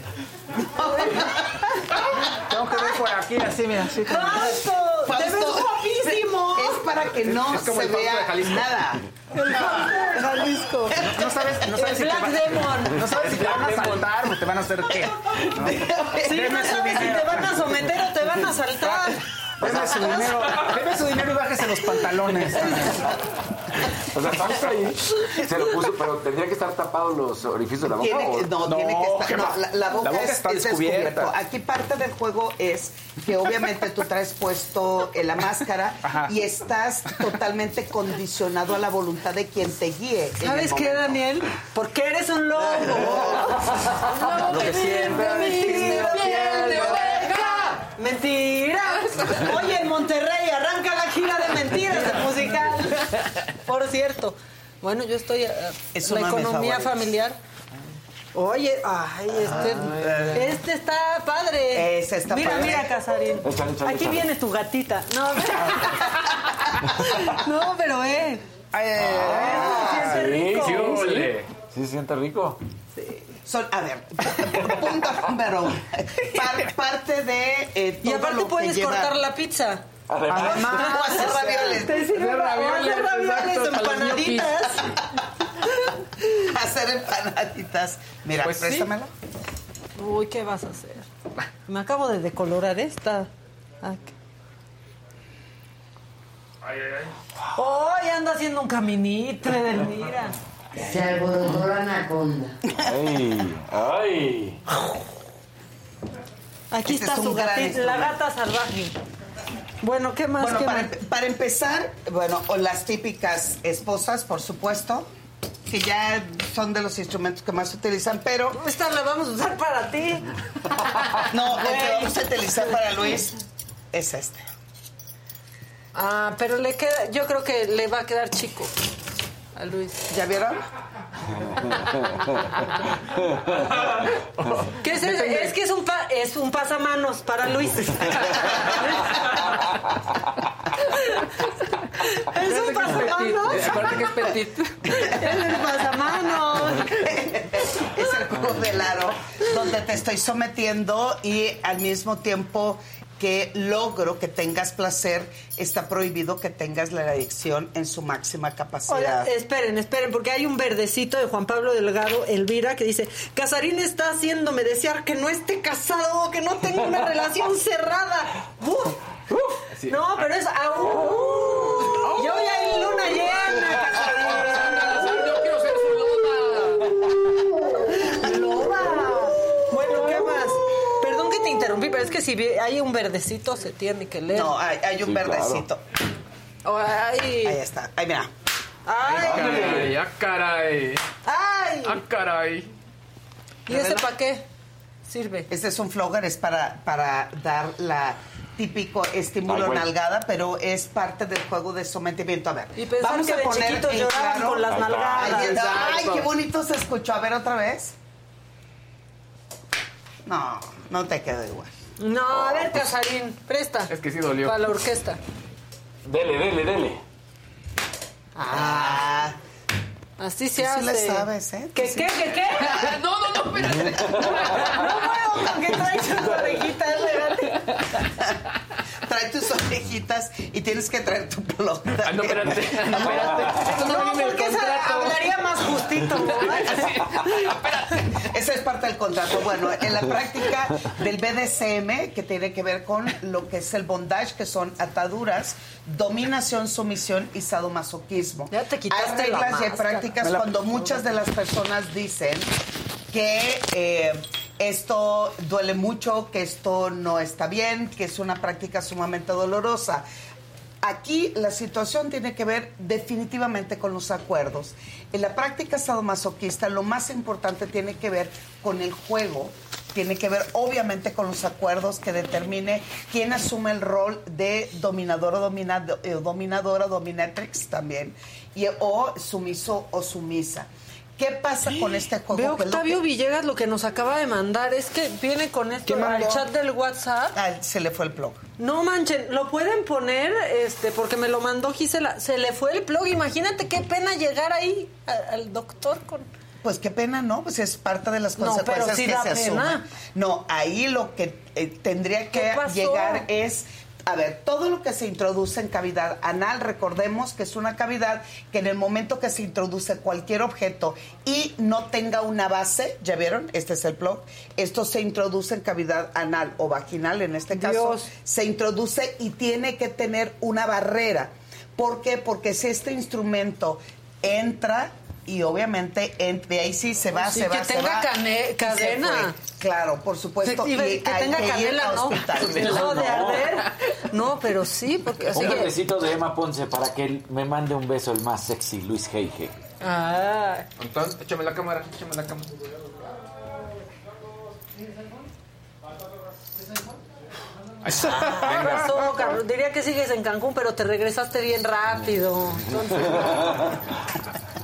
Tengo que ver por aquí, así, mira, así. ¡Te ves guapísimo! Es para que no Es como se el Fausto de vea nada. El Fausto de Jalisco. No sabes, no sabes El si te Black va- Demon. No sabes si te van a saltar o te van a hacer qué. Sí, Deme no sabes si te van a someter o te van a saltar. Deme su dinero, deme su dinero y bájese los pantalones. O sea, Fausto ahí se lo puso, pero tendría que estar tapados los orificios de la boca. Tiene ¿o? que, no, No, tiene que estar. ¿qué no, la, la boca, La boca es, está es descubierta. descubierto. Aquí parte del juego es que obviamente tú traes puesto eh, la máscara Ajá. y estás totalmente condicionado a la voluntad de quien te guíe. ¿Sabes qué. Daniel? Porque eres un lobo. Lo que siempre Mentira, piel de oveja. Mentira. Oye, en Monterrey arranca la gira de mentiras del musical. Por cierto. Bueno, yo estoy eh, Es la de economía familiar. Oye, ay, este, este está padre. Ese está mira, padre. mira, Casarín. Échale, échale, Aquí échale. viene tu gatita. No, no pero eh. Eh, Siente rico. Sí. Sí, se siente rico. Son, a ver, punto número uno. Par- parte de eh, Y aparte lo que puedes lleva- cortar la pizza. Además, O hacer ravioles. Te sirve para ravioles, hacer ravioles, exacto, para los empanaditas. hacer empanaditas. Mira, Pues sí. préstamela. Uy, ¿qué vas a hacer? Me acabo de decolorar esta. Ah, ¿qué? Ay, anda haciendo un caminito, Edelmira. Se alborotó la anaconda. ¡Ay! ¡Ay! Aquí Este está es su gatita, la gata salvaje. Bueno, ¿qué más? Bueno, ¿Qué para, más? empe- para empezar, bueno, o las típicas esposas, por supuesto, que ya son de los instrumentos que más se utilizan, pero Esta la vamos a usar para ti. no, el que vamos a utilizar para Luis es este. Ah, pero le queda, yo creo que le va a quedar chico a Luis. ¿Ya vieron? ¿Qué es, eso? es que es un pa- es un pasamanos para Luis. es un pasamanos. Aparte que es petit. Es el pasamanos. es el juego del aro, donde te estoy sometiendo y al mismo tiempo que logro que tengas placer, está prohibido que tengas la erección en su máxima capacidad. Esperen, esperen, porque hay un verdecito de Juan Pablo Delgado, Elvira, que dice, Casarín está haciéndome desear que no esté casado o que no tenga una relación cerrada. ¡Uf! No, pero es... ¡Au! Y hoy hay luna llena, Casarín. Yo quiero ser su loba. ¡Loba! Bueno, ¿qué más? Perdón que te interrumpí, pero es que si hay un verdecito se tiene que leer. No, hay, hay un Sí, claro. verdecito. Ay, Ahí está. Ahí mira. ay, Caray, ah, caray. ay. Ah, caray. ¿Y ese para qué sirve? Este es un flogger, es para, para dar la típico estímulo Ay, nalgada, pero es parte del juego de sometimiento. A ver, Y pensar que de en claro- con las nalgadas. Ay, ay, qué bonito se escuchó. A ver otra vez. No, no te quedó igual. No, a ver, Casarín, presta. Es que sí dolió. Para la orquesta. Dele, dele, dele. Ah, Así se hace. sí le sabes, ¿eh? ¿Qué, sí. qué, qué, qué? No, no, no, espérate. No puedo con que traes sus orejitas, espérate. Trae tus orejitas y tienes que traer tu pelota. Ah, no, espérate. No, espérate. Esto no, No, el porque esa contrato. hablaría más justito. ¿no? Esa es parte del contrato. Bueno, en la práctica del BDSM, que tiene que ver con lo que es el bondage, que son ataduras, dominación, sumisión y sadomasoquismo. Ya te quitaste hay reglas la y hay prácticas la- cuando muchas de las personas dicen que eh, esto duele mucho, que esto no está bien, que es una práctica sumamente dolorosa. Aquí la situación tiene que ver definitivamente con los acuerdos. En la práctica sadomasoquista lo más importante tiene que ver con el juego, tiene que ver obviamente con los acuerdos que determine quién asume el rol de dominador o dominado, eh, dominadora, dominatrix también, y, o sumiso o sumisa. ¿Qué pasa con este juego? Veo Octavio que- Villegas lo que nos acaba de mandar es que viene con esto ¿Qué al chat del WhatsApp. Ah, se le fue el blog. No manchen, lo pueden poner, este, porque me lo mandó Gisela. Se le fue el blog. Imagínate qué pena llegar ahí a- al doctor con. Pues qué pena, ¿no? Pues es parte de las No, consecuencias pero sí que da se pena. No, ahí lo que eh, tendría que llegar es, a ver, todo lo que se introduce en cavidad anal, recordemos que es una cavidad que en el momento que se introduce cualquier objeto y no tenga una base, ¿ya vieron? Este es el blog. Esto se introduce en cavidad anal o vaginal, en este caso, Dios. se introduce y tiene que tener una barrera. ¿Por qué? Porque si este instrumento entra y obviamente entre ahí sí se va, Sí, se que va, se tenga va. cane- Se cadena. Claro, por supuesto. Sí, y que hay tenga que canela, a ¿no? hospital. No, de arder. No, pero sí, porque así Un que. besito de Emma Ponce para que él me mande un beso el más sexy, Luis Heige. Ah. Antón, échame la cámara, échame la cámara. ¿Qué pasó, Carlos? Diría que sigues en Cancún, pero te regresaste bien rápido. Entonces,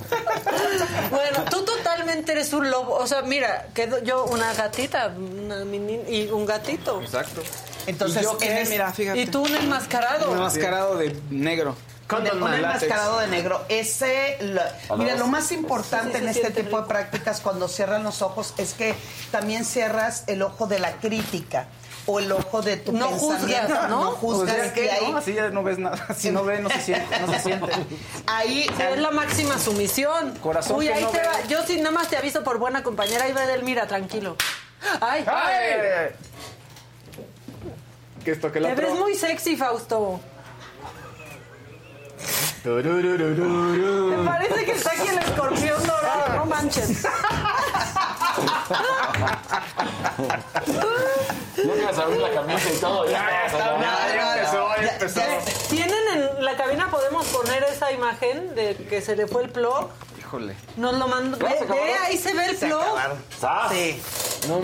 bueno, tú totalmente eres un lobo. O sea, mira, quedo yo una gatita una mini- y un gatito. Exacto. Entonces, ¿Y yo qué? eres- Mira, fíjate. Y tú un enmascarado. Un enmascarado de negro. Con el, un enmascarado de negro. Ese, lo- mira, lo más importante en este tipo de prácticas cuando cierran los ojos es que también cierras el ojo de la crítica o el ojo de tu No pensamiento. juzgas, ¿no? No juzgas. Pues ya que, ahí, ¿no? Así ya no ves nada. Si no ve, no se siente. No se siente. ahí es la máxima sumisión. Corazón Uy, que ahí no te ve. va. Yo sí nada más te aviso por buena compañera. Ahí va Edelmira, tranquilo. Ay, ¡Ay! Que esto que el Te otro. ves muy sexy, Fausto. Me parece que está aquí el escorpión dorado. No manches. Ya te ibas a abrir la camisa y todo. Ya, está, ya, ya empezó, ya ya- empezó. ya- ¿Tienen en la cabina, podemos poner esa imagen de que se le fue el plug? Híjole. Nos lo mandó. Ve, ve, ahí se ve el plug. Sí.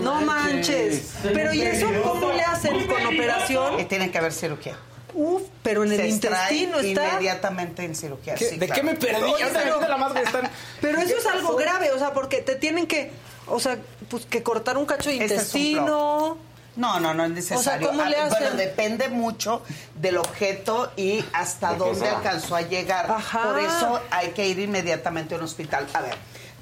No manches. Pero ¿y eso cómo le hacen con operación? tiene que haber cirugía. Uf, pero en el Se intestino está. inmediatamente en cirugía. ¿Qué- sí, ¿De claro. qué me perdí? Oye, pero- la más que están. Pero eso ¿Qué es algo grave, o sea, porque te tienen que, o sea, pues que cortar un cacho de Este es un intestino. No, no, no es necesario. ¿cómo le Ah, hacen? Bueno, depende mucho del objeto y hasta ¿De qué dónde alcanzó a llegar. Ajá. Por eso hay que ir inmediatamente a un hospital. A ver,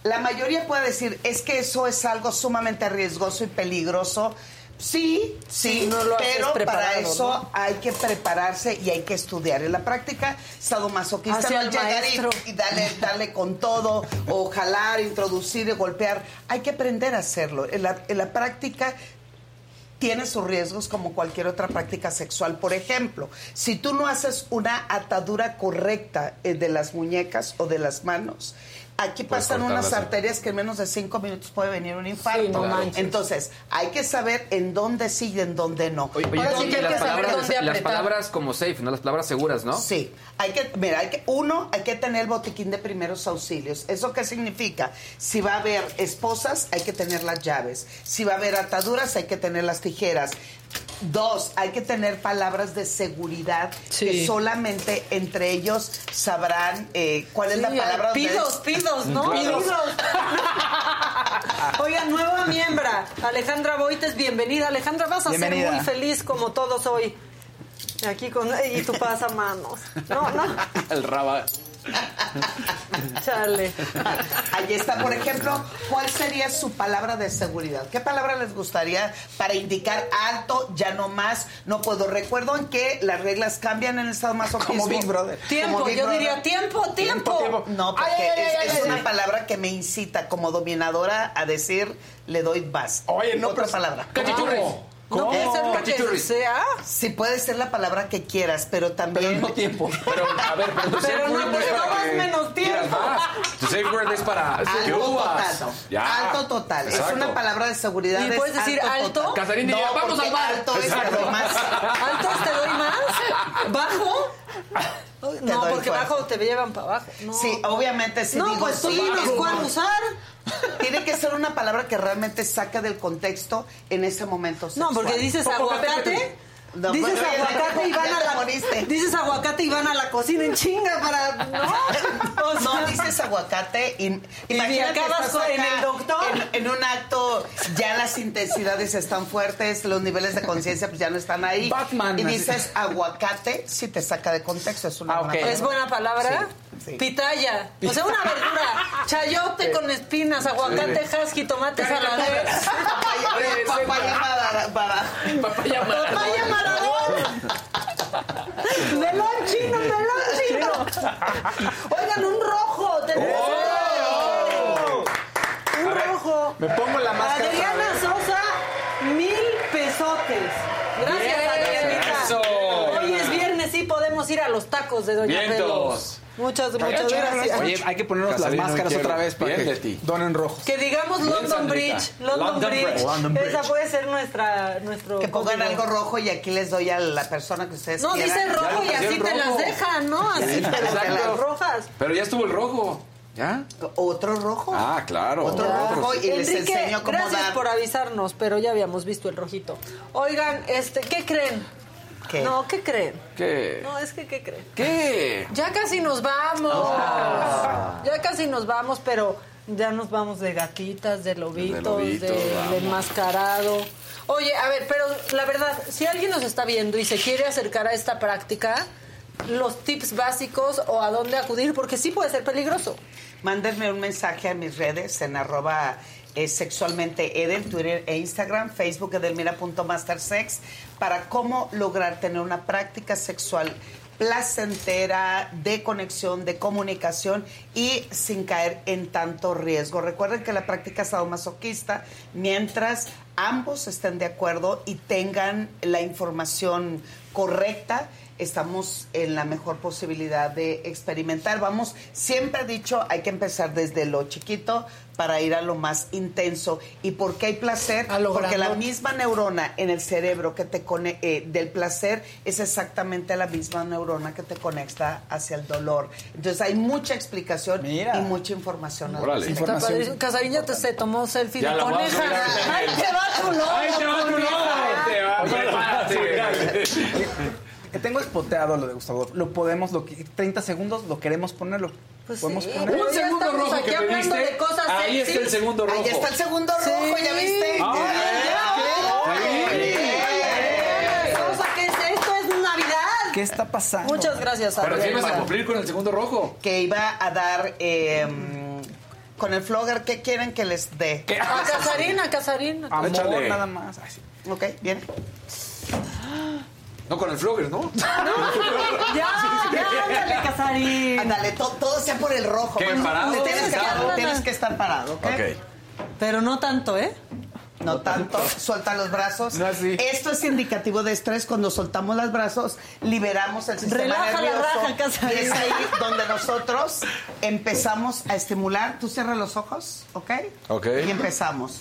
la mayoría puede decir, es que eso es algo sumamente riesgoso y peligroso. Sí, sí, no lo pero para eso ¿no? hay que prepararse y hay que estudiar. En la práctica sadomasoquista Hacia no llegar y, darle, darle con todo, o jalar, introducir y golpear. Hay que aprender a hacerlo. En la, en la práctica tiene sus riesgos como cualquier otra práctica sexual. Por ejemplo, si tú no haces una atadura correcta eh, de las muñecas o de las manos, aquí pasan unas arterias que en menos de cinco minutos puede venir un infarto. Sí, no manches. Entonces, hay que saber en dónde sí y en dónde no. Oye, oye, Ahora sí que hay las que saber palabras, dónde las palabras como safe, ¿no? Las palabras seguras, ¿no? Sí, hay que, mira, hay que, uno, hay que tener el botiquín de primeros auxilios. ¿Eso qué significa? Si va a haber esposas, hay que tener las llaves. Si va a haber ataduras, hay que tener las tijeras. Dos, hay que tener palabras de seguridad Sí. que solamente entre ellos sabrán eh, cuál es la palabra. Pidos, pidos, ¿no? Pidos. Pidos. Oigan, nueva miembra, Alejandra Boites, bienvenida. Alejandra, vas a Bienvenida. ser muy feliz como todos hoy. Aquí con y tu pasamanos. No, no. El raba. Chale. Ahí está, por ejemplo, ¿cuál sería su palabra de seguridad? ¿Qué palabra les gustaría para indicar alto, ya no más, no puedo? Recuerden que las reglas cambian en el estado más Como Big Brother. Tiempo, Como Big yo Brother. diría tiempo, tiempo. No, porque Ay, ay, es, ay, es ay, una ay. palabra que me incita como dominadora a decir le doy más. Oye, no, otra pues, palabra. cachichurris. No puede ser lo que Cachichurris. sea. Sí, puede ser la palabra que quieras, pero también. Pero tiempo. Pero, a ver, pero tu Pero safe no word te es para tomas que menos tiempo. Tu safe word es para que Alto uvas. total. Ya. Alto total. Es Exacto. una palabra de seguridad. ¿Y es puedes decir alto? total. Casarín diría, no, "Vamos porque al bar". Alto es Exacto. te doy más. ¿Altos te doy más? ¿Bajo? No, doy porque fuerte. bajo te llevan para abajo. No. Sí, obviamente si No, digo pues tú sí, dinos es cuál usar. Tiene que ser una palabra que realmente saca del contexto en ese momento No, porque dices aguacate. No, dices bueno, aguacate te- y van a la moriste. dices aguacate y van a la cocina en chinga para no O sea, No dices aguacate y, Y acabas con- en acá el doctor. En, en un acto ya las intensidades están fuertes, los niveles de conciencia pues ya no están ahí. Batman, y dices aguacate, si te saca de contexto, es una Ah, buena ok. palabra. es buena palabra. Sí. Pitaya, o sea, una verdura, chayote con espinas, aguacate, husky, tomate, saladez, Papaya, papaya para- Papaya papaya maradón, melón chino, melón chino. Oigan, un rojo, tenemos un rojo. Me pongo la máscara. Adriana. Sosa, mil pesotes. Gracias, eso. Hoy es viernes, sí podemos ir a los tacos de Doña Vientos. Pelos. Muchas, muchas gracias. Oye, hay que ponernos las máscaras otra vez para Bien que donen rojos. Que digamos London. Bridge. London, London Bridge. Bridge. London Esa puede ser nuestra, nuestro. que pongan código. algo rojo y aquí les doy a la persona que ustedes No, quieran. dice rojo y así te las dejan, ¿no? Así Sí, te las, rojas. Pero ya estuvo el rojo. ¿Ya? Otro rojo. Ah, claro. Otro rojo y les Enrique, enseño cómo gracias dar. por avisarnos, pero ya habíamos visto el rojito. Oigan, este, ¿qué creen? ¿Qué? No, ¿qué creen? ¿Qué? No, es que, ¿qué creen? ¿Qué? Ya casi nos vamos. Ya casi nos vamos, pero ya nos vamos de gatitas, de lobitos, de, enmascarado. Oye, a ver, pero la verdad, si alguien nos está viendo y se quiere acercar a esta práctica, los tips básicos o a dónde acudir, porque sí puede ser peligroso. Mándenme un mensaje a mis redes en arroba eh, sexualmente Eden, Twitter e Instagram, Facebook edelmira.mastersex, para cómo lograr tener una práctica sexual placentera, de conexión, de comunicación y sin caer en tanto riesgo. Recuerden que la práctica sadomasoquista, mientras ambos estén de acuerdo y tengan la información correcta, estamos en la mejor posibilidad de experimentar. Vamos, siempre he dicho, hay que empezar desde lo chiquito para ir a lo más intenso. ¿Y por qué hay placer? A lo Porque la misma neurona en el cerebro que te cone eh, del placer es exactamente la misma neurona que te conecta hacia el dolor. Entonces hay mucha explicación Mira. y mucha información. Casarín ya te se tomó selfie Ya de coneja. subir a ¡Ahí mail. te va tu logo! ¡Ahí te va tu logo! Tengo espoteado lo de Gustavo. Lo podemos, lo que 30 segundos lo queremos ponerlo. Pues Podemos sí. poner. Pero Un segundo rojo aquí que pediste. de cosas Ahí sexy. está el segundo rojo. Ahí está el segundo Sí. rojo, ¿ya viste? Ah, ¡Eh! Rosa, ¿qué es esto? ¿Es Navidad? ¿Qué está pasando? Muchas gracias, Pero si Adriana. vas a cumplir con el segundo rojo. Que iba a dar eh, con el flogger, ¿qué quieren que les dé? A Casarín, a Casarín. Amor, Échale. nada más. Ay, sí. Ok, bien. No con el flogger, ¿no? Ya, ya, ándale, Casarín. Ándale, to- todo sea por el rojo. ¿Qué, parado? Te tienes, que, Sentado. tienes que estar parado, ¿ok? Ok. Pero no tanto, ¿eh? No tanto, suelta los brazos. No así. Esto es indicativo de estrés. Cuando soltamos los brazos, liberamos el sistema Relaja la nervioso. raja, Casarín. y es ahí donde nosotros empezamos a estimular. Tú cierras los ojos, ¿ok? Ok. Y empezamos.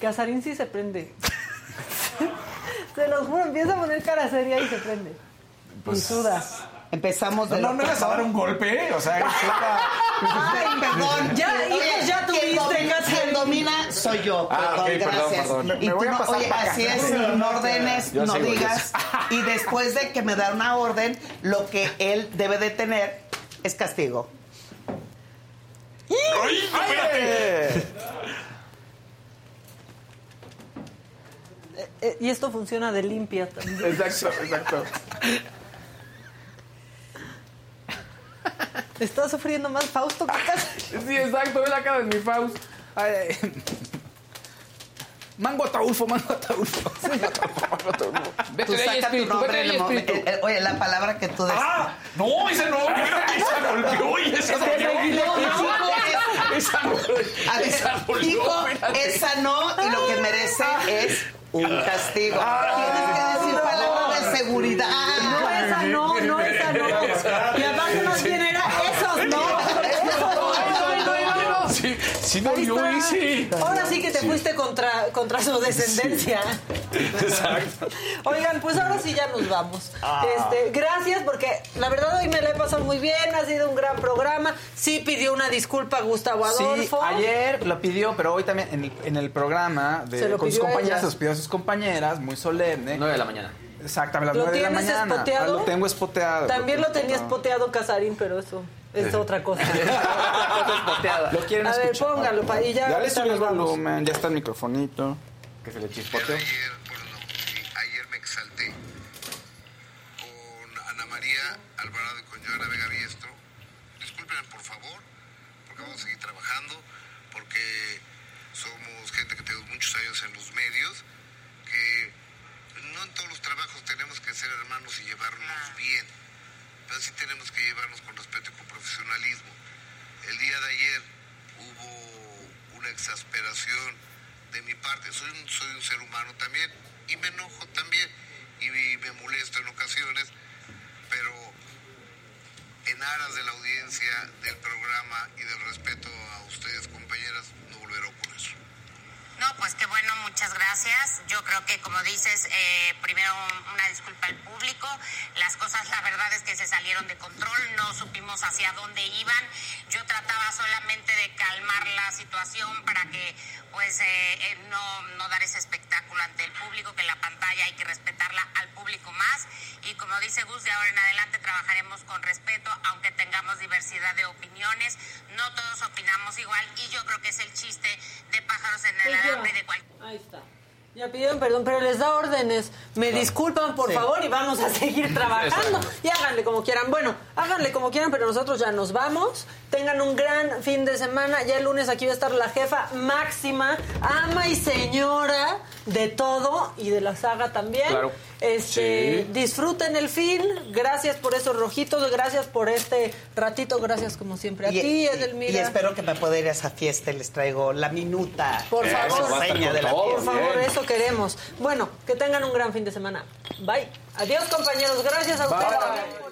Casarín sí se prende. Se los juro, empieza a poner cara seria y se prende. y suda. Empezamos de No, no, no ibas a dar un golpe, o sea, Ay, perdón. Ya, hijos, ya tuviste, Casarín. quien domina soy yo. Ah, Perdón, ok, perdón, gracias. perdón. Y Me tú voy a no- pasar oye, acá. así es, no ordenes, Yo no digas. Y después de que me da una orden, lo que él debe de tener es castigo. Eh, y esto funciona de limpia también. Exacto, exacto. Está sufriendo más Fausto que Casa. Sí, exacto, ve la cara de mi Faust. Ay, ay. Mango ataulfo, mango ataulfo. Mango ataulfo, mango ataulfo. Tú saca tu nombre en el momento. Eh, eh, Oye, la palabra que tú decías. ¡Ah! No, esa no, esa volvió y esa no, Esa espérate. esa no, y lo que merece es un castigo. Tienes que decir palabras de seguridad. No, esa no, no. Y aparte no quién era, esos no. Esos no. Sí, sí. Ahora sí que te fuiste contra, contra su descendencia. Exacto. Oigan, pues ahora sí ya nos vamos. Ah. Este, gracias porque la verdad hoy me la he pasado muy bien, ha sido un gran programa. Sí pidió una disculpa a Gustavo Sí, Adolfo. ayer lo pidió, pero hoy también en el, en el programa de, Se lo con sus compañeras, se los pidió a sus compañeras, muy solemne. 9 de la mañana. Exactamente, a las ¿Lo 9 de la tienes mañana. espoteado? Ah, Lo tengo espoteado. También lo tenía espoteado Casarín, pero eso es otra cosa. Lo quieren A ver, escuchar. póngalo pa- y ya Ya le ahorita nos vamos. volumen, ya está el microfonito. Que se le chispoteó. Ayer, ayer me exalté con Ana María Alvarado y con Joana Vega Biestro. Disculpen, por favor, porque vamos a seguir trabajando, porque somos gente que tenemos muchos años en los medios, que no en todos los trabajos tenemos que ser hermanos y llevarnos bien, sí tenemos que llevarnos con respeto y con profesionalismo. El día de ayer hubo una exasperación de mi parte. Soy un, soy un ser humano también y me enojo también y, me molesto en ocasiones, pero en aras de la audiencia, del programa y del respeto a ustedes, compañeras, no volverá a ocurrir. No, pues qué bueno, muchas gracias. Yo creo que, como dices, eh, primero un- una disculpa al público. Las cosas, la verdad es que se salieron de control, no supimos hacia dónde iban. Yo trataba solamente de calmar la situación para que, pues, eh, eh, no, no dar ese espectáculo ante el público, que la pantalla hay que respetarla al público más. Y como dice Gus, de ahora en adelante trabajaremos con respeto, aunque tengamos diversidad de opiniones. No todos opinamos igual y yo creo que es el chiste de pájaros en el alambre de cualquier... Ahí está. Ya pidieron perdón, pero les da órdenes. Me disculpan, por Sí. favor, y vamos a seguir trabajando. Exacto. Y háganle como quieran. Bueno, háganle como quieran, pero nosotros ya nos vamos. Tengan un gran fin de semana. Ya el lunes aquí va a estar la jefa máxima, ama y señora de todo y de la saga también. Claro. Este, Sí. Disfruten el fin. Gracias por esos rojitos. Gracias por este ratito. Gracias, como siempre, a ti, Edelmira. Y espero que me pueda ir a esa fiesta y les traigo la minuta. Por favor, reseña de la por fiesta. favor, eso queremos. Bueno, que tengan un gran fin de semana. Bye. Adiós, compañeros. Gracias a ustedes.